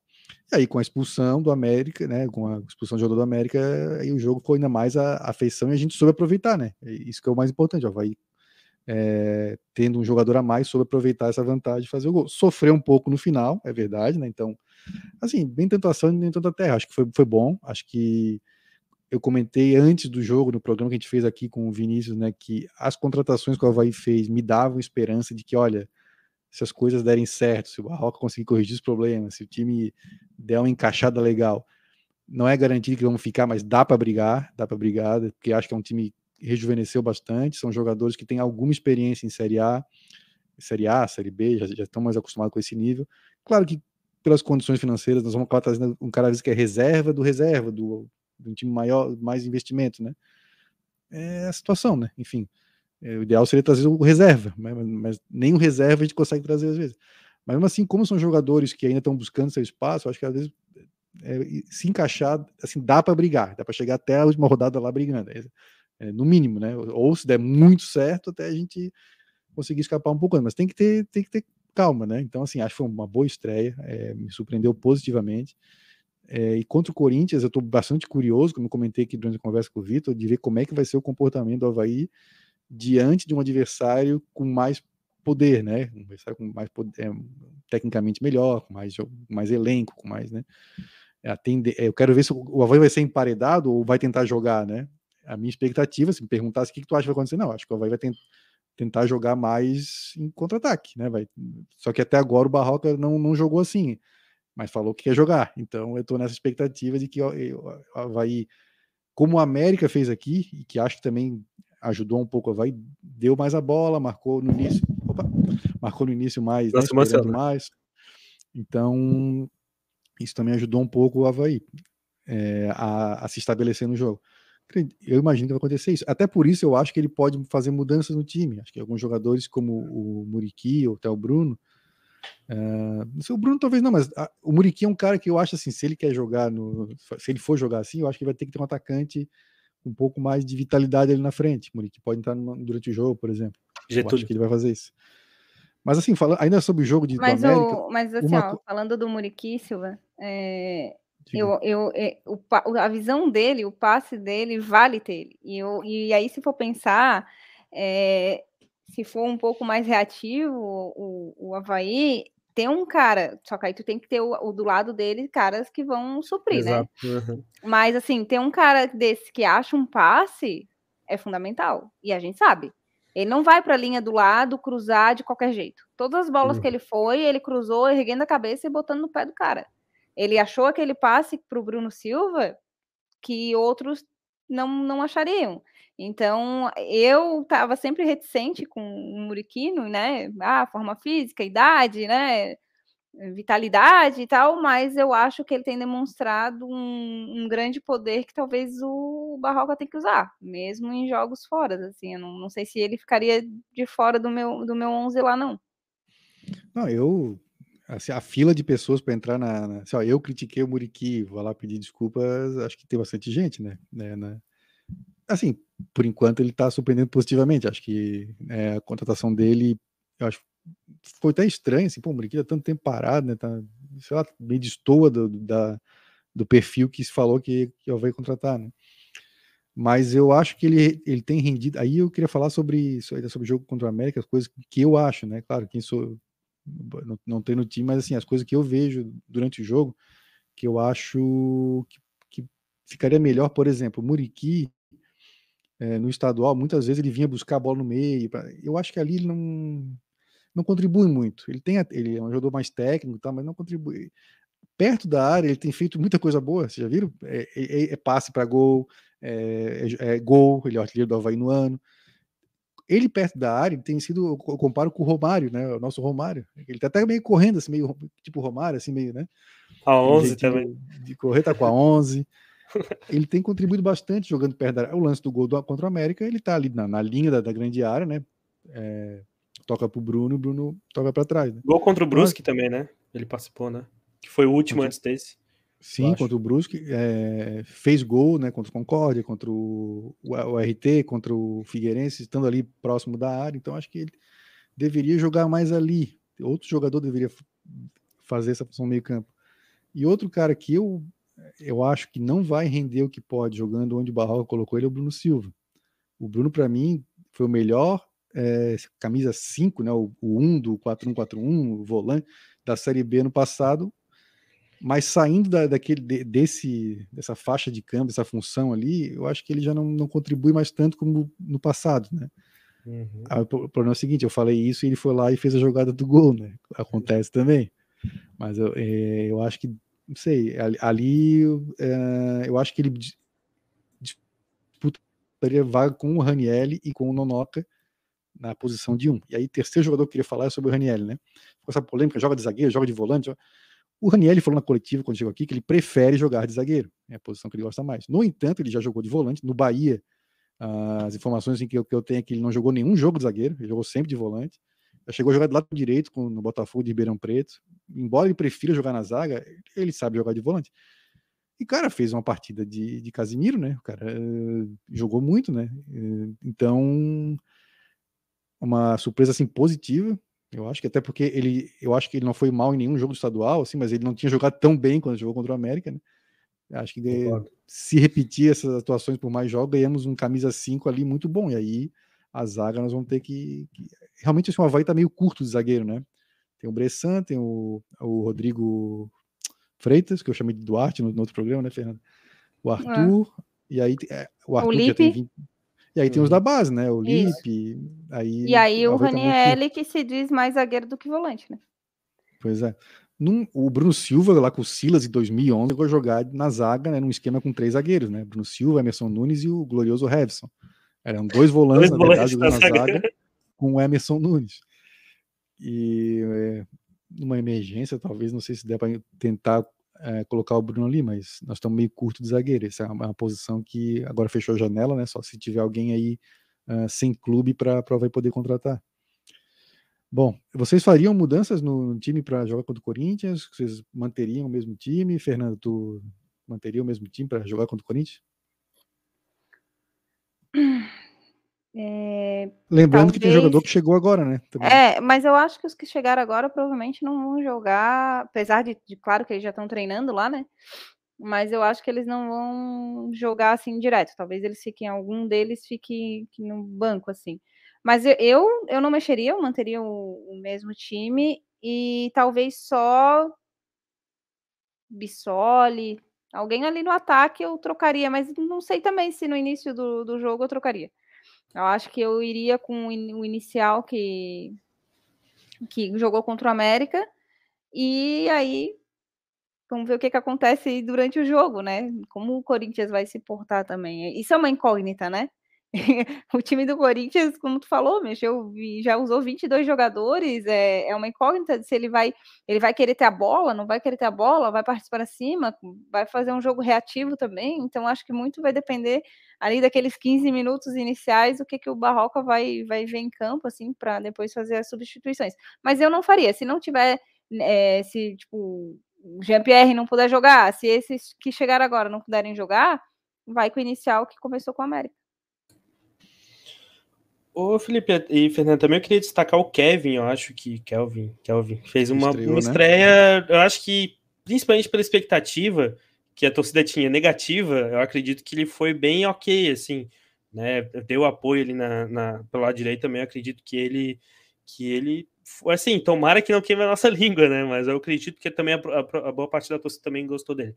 E aí, com a expulsão do América, né? Com a expulsão do jogador do América, aí o jogo ficou ainda mais a, a feição e a gente soube aproveitar, né? Isso que é o mais importante, ó. Vai é, tendo um jogador a mais, soube aproveitar essa vantagem de fazer o gol. Sofreu um pouco no final, é verdade, né? Então, assim, nem tanta ação nem tanta terra. Acho que foi, foi bom. Acho que eu comentei antes do jogo, no programa que a gente fez aqui com o Vinícius, né? Que as contratações que o Havaí fez me davam esperança de que, olha se as coisas derem certo, se o Barroca conseguir corrigir os problemas, se o time der uma encaixada legal, não é garantido que vamos ficar, mas dá para brigar, dá para brigar, porque acho que é um time rejuvenesceu bastante, são jogadores que têm alguma experiência em Série A, Série A, Série B, já, já estão mais acostumados com esse nível. Claro que pelas condições financeiras, nós vamos acabar trazendo um cara que é reserva do reserva, do, do time maior, mais investimento, né? É a situação, né? Enfim, é, o ideal seria trazer o reserva, mas, mas nem o reserva a gente consegue trazer às vezes. Mas mesmo assim, como são jogadores que ainda estão buscando seu espaço, acho que às vezes é, se encaixar, assim, dá para brigar, dá para chegar até a última rodada lá brigando, é, é, no mínimo, né? Ou se der muito certo, até a gente conseguir escapar um pouco, mas tem que ter, tem que ter calma, né? Então, assim, acho que foi uma boa estreia, é, me surpreendeu positivamente. É, e contra o Corinthians, eu estou bastante curioso, como comentei aqui durante a conversa com o Vitor, de ver como é que vai ser o comportamento do Havaí diante de um adversário com mais poder, né? Um adversário com mais poder, é, tecnicamente melhor, com mais, mais elenco, com mais, né? É, atende, é, eu quero ver se o Havaí vai ser emparedado ou vai tentar jogar, né? A minha expectativa, se me perguntasse o que, que tu acha que vai acontecer, não, acho que o Havaí vai tentar tentar jogar mais em contra-ataque, né? Vai, só que até agora o Barroca não, não jogou assim, mas falou que quer jogar. Então eu estou nessa expectativa de que o Havaí, como o América fez aqui, e que acho que também ajudou um pouco, vai deu mais a bola, marcou no início, opa, marcou no início mais, né, mais. Então, isso também ajudou um pouco o Havaí é, a, a, se estabelecer no jogo. Eu imagino que vai acontecer isso. Até por isso eu acho que ele pode fazer mudanças no time. Acho que alguns jogadores, como o Muriqui ou até o Bruno, Uh, o Bruno talvez não, mas a, o Muriqui é um cara que eu acho assim, se ele quer jogar no, se ele for jogar assim, eu acho que vai ter que ter um atacante um pouco mais de vitalidade ali na frente. Muriqui pode entrar durante o jogo, por exemplo. Getúlio. Eu acho que ele vai fazer isso. Mas assim, falando ainda sobre o jogo de mas América, o, mas assim, uma... ó, falando do Muriqui, Silva, é, eu, eu, é, o, a visão dele, o passe dele vale ter. E, eu, e aí, se for pensar, é, se for um pouco mais reativo, o, o Havaí, tem um cara, só que aí tu tem que ter o, o do lado dele caras que vão suprir, né? Exato. né? Uhum. Mas assim, ter um cara desse que acha um passe é fundamental. E a gente sabe. Ele não vai para a linha do lado cruzar de qualquer jeito. Todas as bolas uhum. que ele foi, ele cruzou, erguendo a cabeça e botando no pé do cara. Ele achou aquele passe para o Bruno Silva que outros não, não achariam. Então, eu estava sempre reticente com o Muriquino, né? Ah, forma física, idade, né? Vitalidade e tal, mas eu acho que ele tem demonstrado um, um grande poder que talvez o Barroca tem que usar, mesmo em jogos fora, assim, eu não, não sei se ele ficaria de fora do meu, do meu 11 lá, não. Não, eu assim, a fila de pessoas para entrar na, na assim, ó, eu critiquei o Muriqui, vou lá pedir desculpas, acho que tem bastante gente, né, né, né assim, por enquanto ele está surpreendendo positivamente. Acho que é, a contratação dele, eu acho, foi até estranho, assim, pô, o Muriqui tá tanto tempo parado, né? Tá, sei lá, meio destoa do, da, do perfil que se falou que, que eu vou contratar, né? Mas eu acho que ele, ele tem rendido. Aí eu queria falar sobre, sobre o jogo contra o América, as coisas que eu acho, né? Claro, quem sou. Não, tem no time, mas assim, as coisas que eu vejo durante o jogo, que eu acho que, que ficaria melhor, por exemplo, Muriqui é, no estadual, muitas vezes ele vinha buscar a bola no meio. Pra, eu acho que ali ele não, não contribui muito. Ele, tem, ele é um jogador mais técnico, tá, mas não contribui. Perto da área, ele tem feito muita coisa boa, vocês já viram? É, é, é passe para gol, é, é, gol, ele é artilheiro do Havaí no ano. Ele perto da área, tem sido, eu comparo com o Romário, né? O nosso Romário. Ele tá até meio correndo, assim, meio tipo Romário, assim, meio, né? A 11 também. De, correr, tá com a 11 *laughs* ele tem contribuído bastante jogando perto da área. O lance do gol do, contra o América, ele tá ali na, na linha da, da, grande área, né? É, toca pro Bruno, o Bruno toca para trás. Né? Gol contra o Brusque Mas... também, né? Ele participou, né? Que foi o último antes desse. Sim, contra o Brusque. É, fez gol, né? Contra o Concórdia, contra o, o, o, RT, contra o Figueirense, estando ali próximo da área. Então, acho que ele deveria jogar mais ali. Outro jogador deveria fazer essa função meio campo. E outro cara que eu eu acho que não vai render o que pode jogando onde o Barroca colocou ele é o Bruno Silva. O Bruno, para mim, foi o melhor é, camisa 5, né, o, o 1 do 4-1-4-1, o volante da Série B no passado, mas saindo da, daquele, de, desse, dessa faixa de câmbio, essa função ali, eu acho que ele já não, não contribui mais tanto como no passado, né? Uhum. o problema é o seguinte, eu falei isso e ele foi lá e fez a jogada do gol, né? Acontece também. Mas eu, é, eu acho que não sei, ali, é, eu acho que ele disputaria vaga com o Ranielli e com o Nonoca na posição de um. E aí, terceiro jogador que eu queria falar é sobre o Ranielli, né? Com essa polêmica, joga de zagueiro, joga de volante. Joga... O Ranielli falou na coletiva, quando chegou aqui, que ele prefere jogar de zagueiro, é a posição que ele gosta mais. No entanto, ele já jogou de volante. No Bahia, as informações que eu, que eu tenho é que ele não jogou nenhum jogo de zagueiro, ele jogou sempre de volante. Já chegou a jogar do lado direito com, no Botafogo de Ribeirão Preto. Embora ele prefira jogar na zaga, ele sabe jogar de volante. E, cara, fez uma partida de, de Casimiro, né? O cara uh, jogou muito, né? Uh, então, uma surpresa, assim, positiva. Eu acho que até porque ele, eu acho que ele não foi mal em nenhum jogo estadual, assim, mas ele não tinha jogado tão bem quando jogou contra o América, né? Acho que de, se repetir essas atuações por mais jogos, ganhamos um camisa 5 ali muito bom. E aí a zaga nós vamos ter que. que... Realmente assim, o Havaí tá meio curto de zagueiro, né? Tem o Bressan, tem o, o Rodrigo Freitas, que eu chamei de Duarte no, no outro programa, né, Fernando? O Arthur, é. e aí é, o Arthur o já tem 20, E aí tem os da base, né? O Lipe. Aí, e aí o Raniel, tá que se diz mais zagueiro do que volante, né? Pois é. Num, o Bruno Silva, lá com o Silas em 2011, chegou a jogar na zaga, né, num esquema com três zagueiros, né? Bruno Silva, Emerson Nunes e o glorioso Revson. Eram dois volantes, dois na verdade, volantes na zaga, com o Emerson Nunes. E é, numa emergência, talvez, não sei se der para tentar é, colocar o Bruno ali, mas nós estamos meio curto de zagueiro. Essa é uma, posição que agora fechou a janela, né? Só se tiver alguém aí uh, sem clube para vai poder contratar. Bom, vocês fariam mudanças no time para jogar contra o Corinthians? Vocês manteriam o mesmo time? Fernando, tu manteria o mesmo time para jogar contra o Corinthians? *clears throat* É, Lembrando talvez... que tem jogador que chegou agora, né? Também. É, mas eu acho que os que chegaram agora provavelmente não vão jogar, apesar de, de, claro que eles já estão treinando lá, né? Mas eu acho que eles não vão jogar assim direto. Talvez eles fiquem, algum deles fique, no banco, assim. Mas eu, eu não mexeria, eu manteria o, o mesmo time e talvez só Bissoli, alguém ali no ataque eu trocaria, mas não sei também se no início do, do jogo eu trocaria. Eu acho que eu iria com o inicial que, que jogou contra o América. E aí vamos ver o que, que acontece durante o jogo, né? Como o Corinthians vai se portar também. Isso é uma incógnita, né? *laughs* o time do Corinthians, como tu falou, mexeu, já usou 22 jogadores, é, é uma incógnita se ele vai, ele vai querer ter a bola, não vai querer ter a bola, vai partir para cima, vai fazer um jogo reativo também, então acho que muito vai depender ali daqueles 15 minutos iniciais, o que, que o Barroca vai, vai ver em campo, assim, para depois fazer as substituições. Mas eu não faria, se não tiver, é, se, tipo, o Jean-Pierre não puder jogar, se esses que chegaram agora não puderem jogar, vai com o inicial que começou com a América. Ô, Felipe e Fernando, também eu queria destacar o Kevin, eu acho que Kelvin, Kelvin fez uma, Estreou, uma né? estreia, eu acho que principalmente pela expectativa que a torcida tinha negativa, eu acredito que ele foi bem ok, assim, né? Deu apoio ali na, na, pelo lado direito também, acredito que ele que ele assim, tomara que não queime a nossa *laughs* língua, né? Mas eu acredito que também a, a, a boa parte da torcida também gostou dele.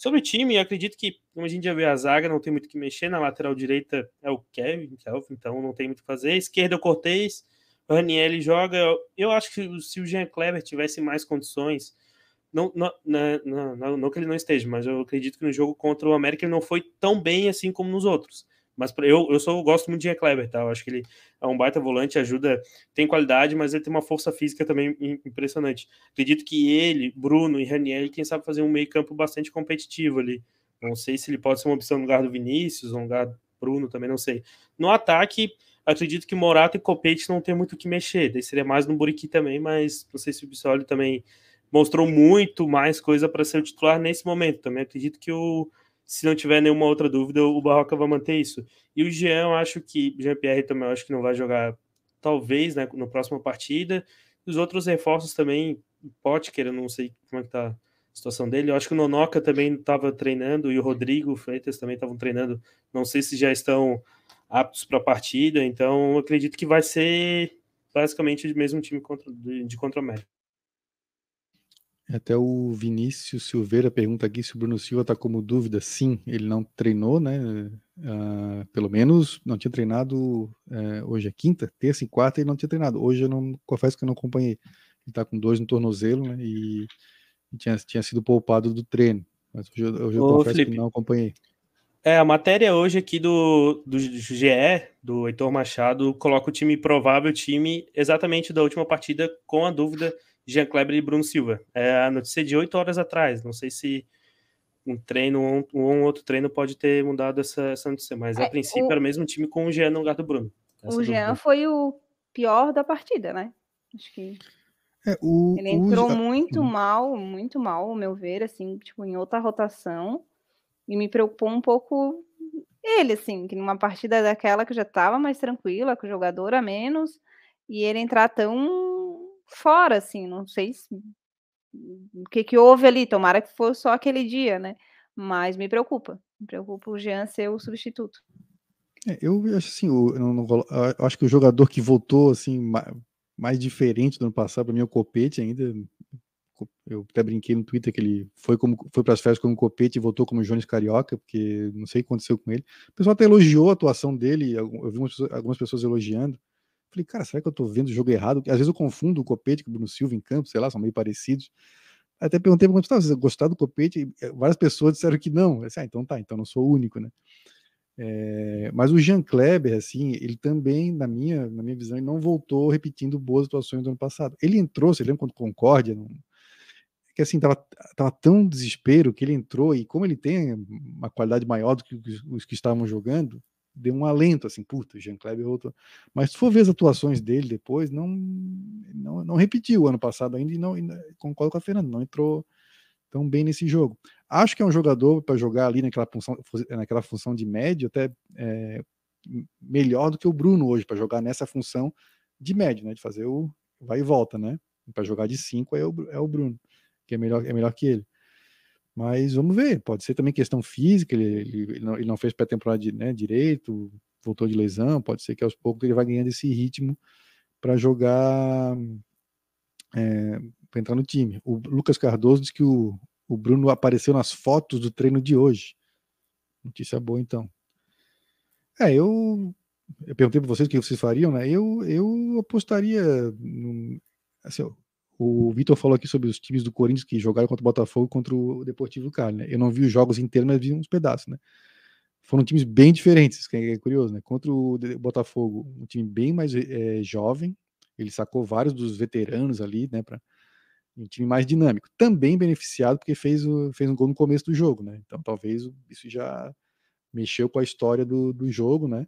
Sobre o time, eu acredito que, como a gente já viu a zaga, não tem muito o que mexer. Na lateral direita é o Kevin, Kelvin, então não tem muito o que fazer. Esquerda, o Cortez. O Raniel joga. Eu acho que se o Jean Kleber tivesse mais condições, não, não, não, não, não que ele não esteja, mas eu acredito que no jogo contra o América ele não foi tão bem assim como nos outros. Mas eu, eu sou, eu gosto muito de Kleber, tá? Eu acho que ele é um baita volante, ajuda, tem qualidade, mas ele tem uma força física também impressionante. Acredito que ele, Bruno e Raniel, quem sabe fazer um meio-campo bastante competitivo ali. Não sei se ele pode ser uma opção no lugar do Vinícius, no lugar do Bruno, também não sei. No ataque, acredito que Morato e Copete não tem muito o que mexer. Daí seria mais no Buriqui também, mas não sei se o Bissoli também mostrou muito mais coisa para ser o titular nesse momento. Também acredito que o se não tiver nenhuma outra dúvida, o Barroca vai manter isso. E o Jean, eu acho que Jean-Pierre também eu acho que não vai jogar, talvez, né, na próxima partida. Os outros reforços também, Potker, eu não sei como é que tá a situação dele. Eu acho que o Nonoca também estava treinando e o Rodrigo Freitas também estavam treinando. Não sei se já estão aptos para a partida, então acredito que vai ser basicamente o mesmo time de contra o América. Até o Vinícius Silveira pergunta aqui se o Bruno Silva está como dúvida. Sim, ele não treinou, né? Uh, pelo menos não tinha treinado. Uh, hoje é quinta, terça e quarta, ele não tinha treinado. Hoje eu não confesso que eu não acompanhei. Ele está com dois no tornozelo, né? E tinha, tinha sido poupado do treino. Mas hoje, hoje eu Ô, confesso Felipe, que não acompanhei. É, a matéria hoje aqui do, do GE, do Heitor Machado, coloca o time provável, time exatamente da última partida, com a dúvida Jean Kleber e Bruno Silva. É a notícia de oito horas atrás. Não sei se um treino um, um outro treino pode ter mudado essa, essa notícia, mas é, a princípio o... era o mesmo time com o Jean no lugar do Bruno. o Jean foi o pior da partida, né? Acho que é, o, ele entrou o... muito hum. mal, muito mal, ao meu ver, assim, tipo, em outra rotação. E me preocupou um pouco ele, assim, que numa partida daquela que já estava mais tranquila, com o jogador a menos, e ele entrar tão fora, assim, não sei se, o que, que houve ali, tomara que fosse só aquele dia, né? Mas me preocupa, me preocupa o Jean ser o substituto. É, eu acho assim, eu, eu, eu, acho que o jogador que voltou assim mais, diferente do ano passado para mim é o Copete ainda. Eu até brinquei no Twitter que ele foi como foi para as festas como Copete e voltou como Jones Carioca, porque não sei o que aconteceu com ele. O pessoal até elogiou a atuação dele, eu vi algumas pessoas elogiando. Falei, cara, será que eu tô vendo o jogo errado? Às vezes eu confundo o Copete com o Bruno Silva em campo, sei lá, são meio parecidos. Até perguntei para você você gostar do Copete? E eh, várias pessoas disseram que não. disse, ah, então tá, então não sou o único, né? É, mas o Jean Kleber, assim, ele também, na minha, na minha visão, ele não voltou repetindo boas atuações do ano passado. Ele entrou, você lembra quando Concórdia, não, que assim, tava, tava tão desespero que ele entrou, e como ele tem uma qualidade maior do que os, os que estavam jogando, deu um alento, assim, puta, Jean Kleber voltou. Mas se for ver as atuações dele depois, não, não, não repetiu o ano passado ainda e não, e concordo com a Fernanda, não entrou tão bem nesse jogo. Acho que é um jogador para jogar ali naquela função, naquela função de médio, até é, melhor do que o Bruno hoje, para jogar nessa função de médio, né? De fazer o vai e volta, né? Para jogar de 5 é o, é o Bruno, que é melhor, é melhor que ele. Mas vamos ver, pode ser também questão física, ele, ele, não, ele não fez pré-temporada né, direito, voltou de lesão, pode ser que aos poucos ele vai ganhando esse ritmo para jogar, é, para entrar no time. O Lucas Cardoso diz que o, o Bruno apareceu nas fotos do treino de hoje. Notícia boa, então. É, eu, eu perguntei para vocês o que vocês fariam, né? Eu, eu apostaria. Assim, o Vitor falou aqui sobre os times do Corinthians que jogaram contra o Botafogo contra o Deportivo Cali, né? Eu não vi os jogos inteiros, mas vi uns pedaços, né? Foram times bem diferentes, que é curioso, né? Contra o Botafogo, um time bem mais é, jovem, ele sacou vários dos veteranos ali, né? Pra, um time mais dinâmico. Também beneficiado porque fez, o, fez um gol no começo do jogo, né? Então talvez isso já mexeu com a história do, do jogo, né?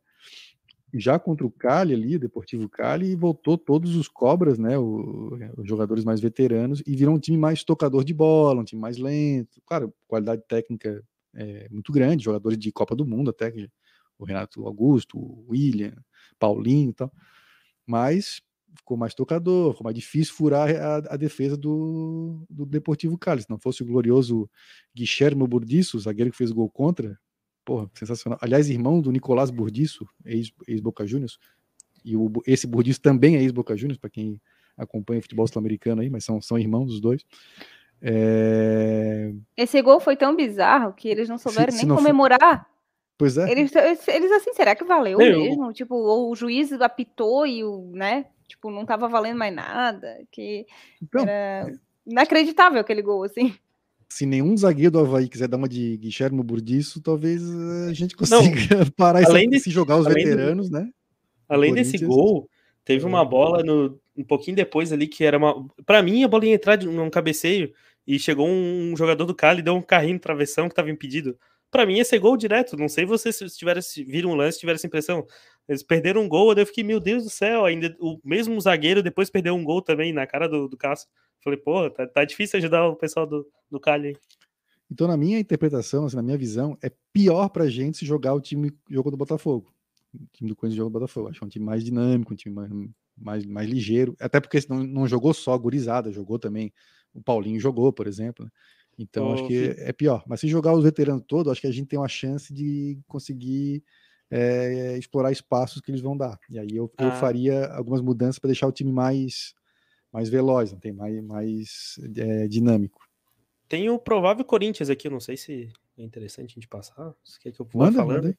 Já contra o Cali ali, Deportivo Cali, voltou todos os cobras, né, o, os jogadores mais veteranos, e virou um time mais tocador de bola, um time mais lento, claro, qualidade técnica é, muito grande, jogadores de Copa do Mundo até, o Renato Augusto, o William, Paulinho e tal, mas ficou mais tocador, ficou mais difícil furar a, a defesa do, do Deportivo Cali. Se não fosse o glorioso Guilherme Burdiço, zagueiro que fez o gol contra, porra, sensacional. Aliás, irmão do Nicolás Burdiço, ex-Boca ex Juniors, e o, esse Burdiço também é ex-Boca Juniors, para quem acompanha o futebol sul-americano aí, mas são, são irmãos os dois. É... Esse gol foi tão bizarro que eles não souberam se, nem se comemorar. For... Pois é. Eles, eles assim, será que valeu Eu... mesmo? Tipo, o juiz apitou e o, né? Tipo, não tava valendo mais nada. Que então, era é inacreditável aquele gol, assim. Se nenhum zagueiro do Havaí quiser dar uma de Guilherme Burdiço, talvez a gente consiga não, *laughs* parar além de, se jogar os veteranos, né? Além desse gol, teve uma é. bola no, um pouquinho depois ali que era uma. Para mim, a bola ia entrar num cabeceio e chegou um jogador do Cali, deu um carrinho no travessão que estava impedido. Para mim ia ser gol direto. Não sei vocês se tiveram viram um lance, tiveram essa impressão. Eles perderam um gol, eu fiquei, meu Deus do céu, ainda o mesmo zagueiro depois perdeu um gol também na cara do, do Cássio. Falei, pô, tá, tá, difícil ajudar o pessoal do, do Cali. Então, na minha interpretação, assim, na minha visão, é pior pra gente se jogar o time jogo do Botafogo. O time do Corinthians jogo do Botafogo. Acho é um time mais dinâmico, um time mais, mais, mais ligeiro. Até porque não, não jogou só a gurizada, jogou também o Paulinho jogou, por exemplo. Né? Então oh, acho que é pior. Mas se jogar os veteranos todos, acho que a gente tem uma chance de conseguir é, explorar espaços que eles vão dar. E aí eu, ah. eu faria algumas mudanças para deixar o time mais, mais veloz, tem mais, mais é, dinâmico. Tem o provável Corinthians aqui, eu não sei se é interessante a gente passar. Quer que eu vá falando? Manda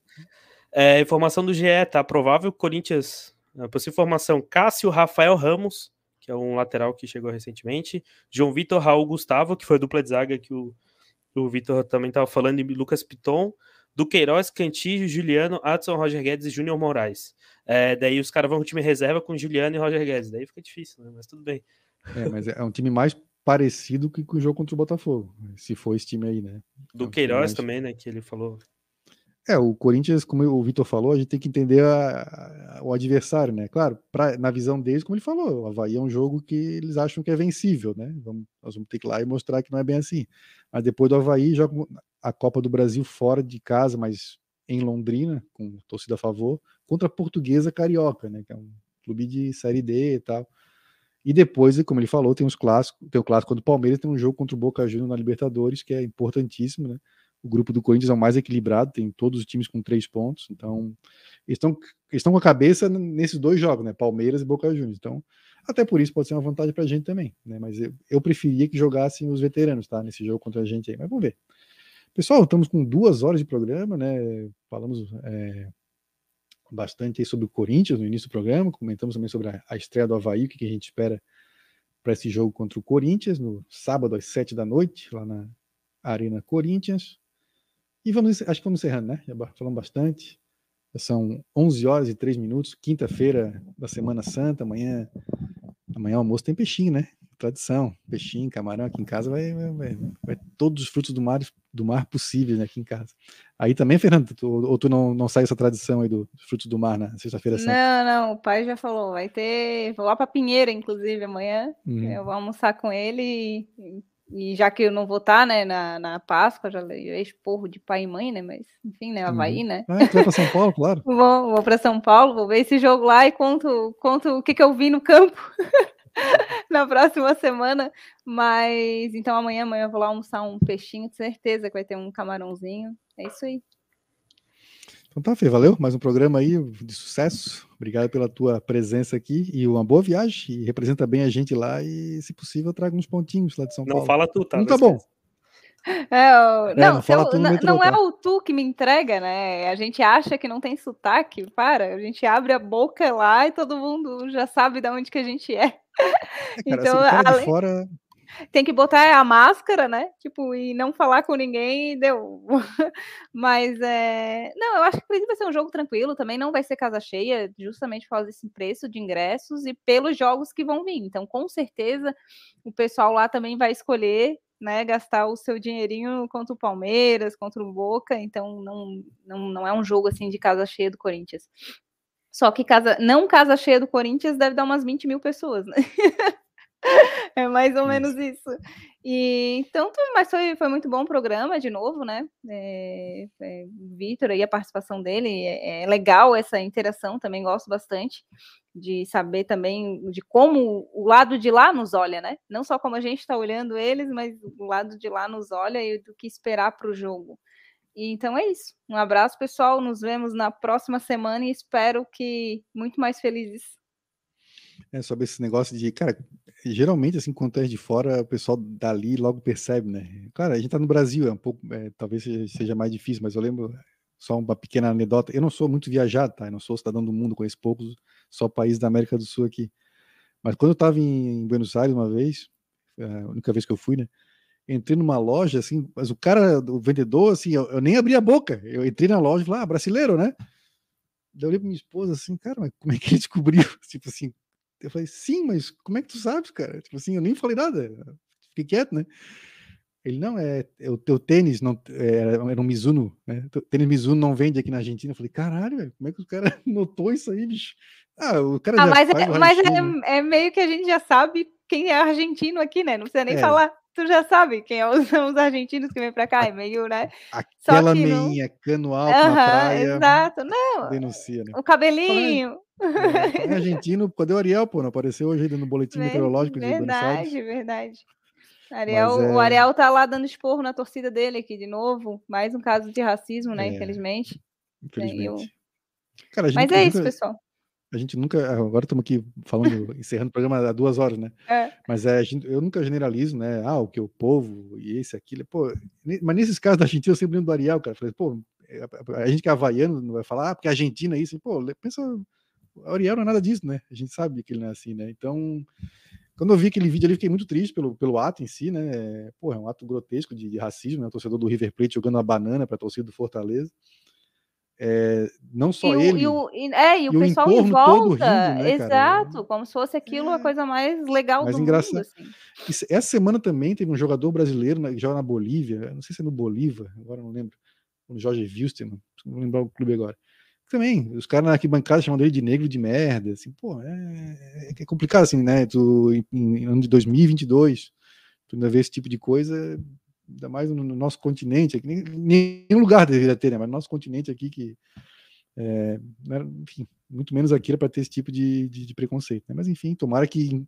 é, informação do GE, tá? Provável Corinthians. A possível formação: Cássio, Rafael Ramos, que é um lateral que chegou recentemente. João Vitor, Raul Gustavo, que foi a dupla de zaga que o, o Vitor também estava falando, e Lucas Piton. Duqueiroz, Cantillo, Juliano, Adson, Roger Guedes e Júnior Moraes. É, daí os caras vão com time reserva com Juliano e Roger Guedes. Daí fica difícil, né? Mas tudo bem. É, mas é um time mais parecido que o jogo contra o Botafogo, se for esse time aí, né? Do é um Queiroz mais... também, né? Que ele falou é, o Corinthians, como o Vitor falou, a gente tem que entender a, a, o adversário, né? Claro, pra, na visão deles, como ele falou, o Havaí é um jogo que eles acham que é vencível, né? Vamos, nós vamos ter que ir lá e mostrar que não é bem assim. Mas depois do Havaí, joga a Copa do Brasil fora de casa, mas em Londrina, com torcida a favor, contra a Portuguesa Carioca, né? Que é um clube de Série D e tal. E depois, como ele falou, tem os clássicos, tem o clássico do Palmeiras, tem um jogo contra o Boca Juniors na Libertadores, que é importantíssimo, né? O grupo do Corinthians é o mais equilibrado, tem todos os times com três pontos. Então, eles estão, estão com a cabeça nesses dois jogos, né? Palmeiras e Boca Juniors. Então, até por isso pode ser uma vantagem para a gente também, né? Mas eu, eu preferia que jogassem os veteranos, tá? Nesse jogo contra a gente aí. Mas vamos ver. Pessoal, estamos com duas horas de programa, né? Falamos é, bastante aí sobre o Corinthians no início do programa, comentamos também sobre a, a estreia do Havaí, o que, que a gente espera para esse jogo contra o Corinthians, no sábado às sete da noite, lá na Arena Corinthians. E vamos, acho que vamos encerrando, né? Já falamos bastante. Já são 11 horas e 3 minutos, quinta-feira da Semana Santa, amanhã, amanhã o almoço tem peixinho, né? Tradição, peixinho, camarão aqui em casa vai, vai, vai, vai todos os frutos do mar, do mar possíveis né, aqui em casa. Aí também, Fernando, tu, ou tu não, não sai essa tradição aí do, dos frutos do mar na sexta-feira santa? Não, não, o pai já falou, vai ter, vou lá para Pinheira, inclusive, amanhã, uhum. eu vou almoçar com ele e e já que eu não vou estar, tá, né, na, na Páscoa, já levei esporro de pai e mãe, né, mas enfim, né, Havaí, uhum. né. Ah, tu vai para São Paulo, *laughs* claro. vou vou para São Paulo, vou ver esse jogo lá e conto, conto o que, que eu vi no campo *laughs* na próxima semana. Mas então amanhã, amanhã eu vou lá almoçar um peixinho, de certeza que vai ter um camarãozinho. É isso aí. Então tá, Fê, valeu. Mais um programa aí de sucesso. Obrigado pela tua presença aqui e uma boa viagem. E representa bem a gente lá e, se possível, traga uns pontinhos lá de São não Paulo. Não fala tu, tá? Não tá bom. É, eu... é, não, não, eu, não, não é o tu que me entrega, né? A gente acha que não tem sotaque, para. A gente abre a boca lá e todo mundo já sabe de onde que a gente é. é cara, então, além... fora, tem que botar a máscara, né? Tipo, e não falar com ninguém, deu. *laughs* Mas é. Não, eu acho que vai ser um jogo tranquilo, também não vai ser casa cheia, justamente por causa desse preço de ingressos e pelos jogos que vão vir. Então, com certeza, o pessoal lá também vai escolher. Né, gastar o seu dinheirinho contra o Palmeiras, contra o Boca, então não, não, não é um jogo assim de casa cheia do Corinthians. Só que casa, não casa cheia do Corinthians deve dar umas 20 mil pessoas, né? *laughs* *laughs* é mais ou menos isso. E então, mas foi, foi muito bom o programa, de novo, né? É, é, Vitor aí, a participação dele, é, é, legal essa interação, também gosto bastante de saber também de como o lado de lá nos olha, né? Não só como a gente está olhando eles, mas o lado de lá nos olha e do que esperar para o jogo. E, então é isso. Um abraço, pessoal. Nos vemos na próxima semana e espero que muito mais felizes. É sobre esse negócio de, cara, geralmente, assim, quando é de fora, o pessoal dali logo percebe, né? Claro, a gente tá no Brasil, é um pouco, é, talvez seja mais difícil, mas eu lembro só uma pequena anedota. Eu não sou muito viajado, tá? Eu não sou cidadão do mundo, conheço poucos, só países da América do Sul aqui. Mas quando eu estava em Buenos Aires uma vez, é, a única vez que eu fui, né? Entrei numa loja, assim, mas o cara, o vendedor, assim, eu, eu nem abri a boca. Eu entrei na loja e falei, ah, brasileiro, né? Daí eu olhei pra minha esposa assim, cara, mas como é que ele descobriu? *laughs* Tipo assim, eu falei, sim, mas como é que tu sabes, cara? Tipo assim, eu nem falei nada, fiquei quieto, né? Ele, não, é, é o teu tênis, não, é, era um Mizuno, né? O tênis Mizuno não vende aqui na Argentina. Eu falei, caralho, velho, como é que o cara *laughs* notou isso aí, bicho? Ah, o cara ah, mas, é, mas é, né? é, meio que a gente já sabe quem é argentino aqui, né? Não precisa nem é. falar. Tu já sabe quem é os, *laughs* os argentinos que vêm para cá, é meio, né? Aquela meinha, não... cano alto uh -huh, na praia. Exato, não. Denuncia, né? O cabelinho. É, é *laughs* argentino, cadê o Ariel, pô? Não apareceu hoje no boletim meteorológico de Verdade, verdade. Ariel, é... O Ariel tá lá dando esporro na torcida dele aqui de novo. Mais um caso de racismo, né? É, infelizmente. Infelizmente. Eu... Cara, Mas é isso, pessoal. A gente nunca. Agora estamos aqui falando, *laughs* encerrando o programa há duas horas, né? É. Mas é, gente, eu nunca generalizo, né? Ah, o que o povo e esse, aquilo. Pô, mas nesses casos da Argentina, eu sempre lembro do Ariel, cara. Falei, pô, é, a gente que é havaiano não vai falar, ah, porque a Argentina é isso. Pô, pensa. O Ariel não é nada disso, né? A gente sabe que ele não é assim, né? Então, quando eu vi aquele vídeo ali, fiquei muito triste pelo, pelo ato em si, né? Pô, é um ato grotesco de, de racismo, né? O torcedor do River Plate jogando uma banana para a torcida do Fortaleza. É, não só e ele. e o, e, é, e o pessoal em volta. Rindo, né, exato, cara? como se fosse aquilo é, a coisa mais legal mais do engraçado. mundo. Assim. Essa semana também teve um jogador brasileiro que joga na Bolívia, não sei se é no Bolívar, agora não lembro, no Jorge Wilson, não vou lembrar o clube agora. Também, os caras na arquibancada chamam ele de negro de merda, assim, pô, é, é complicado assim, né? Tu, em, em ano de 2022, tu ainda vê esse tipo de coisa, ainda mais no, no nosso continente, aqui, nenhum lugar deveria ter, né? Mas no nosso continente aqui que é, né, enfim, muito menos aqui para ter esse tipo de, de, de preconceito. Né? Mas enfim, tomara que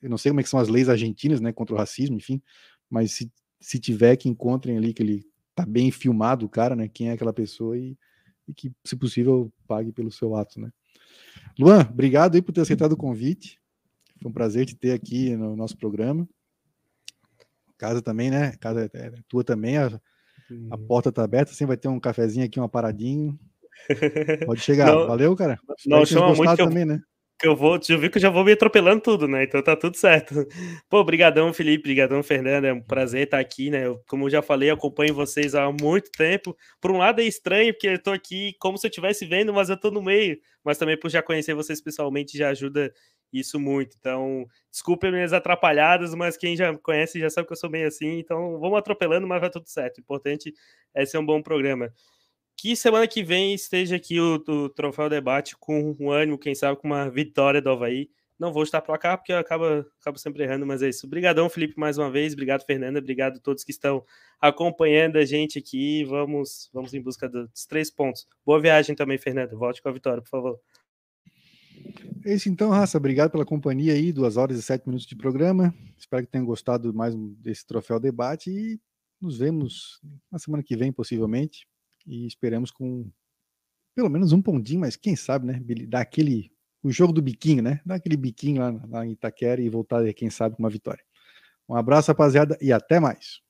eu não sei como é que são as leis argentinas, né, contra o racismo, enfim, mas se, se tiver que encontrem ali que ele tá bem filmado, o cara, né, quem é aquela pessoa e, e que, se possível, pague pelo seu ato, né? Luan, obrigado aí por ter aceitado o convite. Foi um prazer te ter aqui no nosso programa. Casa também, né? Casa é, é tua também, a, a porta tá aberta, sempre vai ter um cafezinho aqui, uma paradinho. *laughs* Pode chegar. Não, Valeu, cara. não chama muito que eu, também, né? que eu vou, já vi que eu já vou me atropelando tudo, né? Então tá tudo certo. *laughs* Pô, brigadão, Felipe, brigadão, Fernanda, é um prazer estar aqui, né? Eu, como eu já falei, acompanho vocês há muito tempo. Por um lado é estranho, porque eu tô aqui como se eu estivesse vendo, mas eu tô no meio. Mas também por já conhecer vocês pessoalmente já ajuda isso muito. Então, desculpe minhas atrapalhadas, mas quem já conhece já sabe que eu sou bem assim. Então, vamos atropelando, mas vai tudo certo. O importante é ser um bom programa. Que semana que vem esteja aqui o, o Troféu Debate com um ânimo, quem sabe com uma vitória do Havaí. Não vou estar para cá porque eu acabo, acabo sempre errando, mas é isso. Obrigadão, Felipe, mais uma vez. Obrigado, Fernanda. Obrigado a todos que estão acompanhando a gente aqui. Vamos, vamos em busca dos três pontos. Boa viagem também, Fernanda. Volte com a vitória, por favor. É isso então, Raça. Obrigado pela companhia aí. Duas horas e sete minutos de programa. Espero que tenham gostado mais desse troféu debate e nos vemos na semana que vem, possivelmente. E esperamos com pelo menos um pontinho, mas quem sabe, né? Dar aquele. O jogo do biquinho, né? Dar aquele biquinho lá, lá em Itaquera e voltar, quem sabe, com uma vitória. Um abraço, rapaziada, e até mais.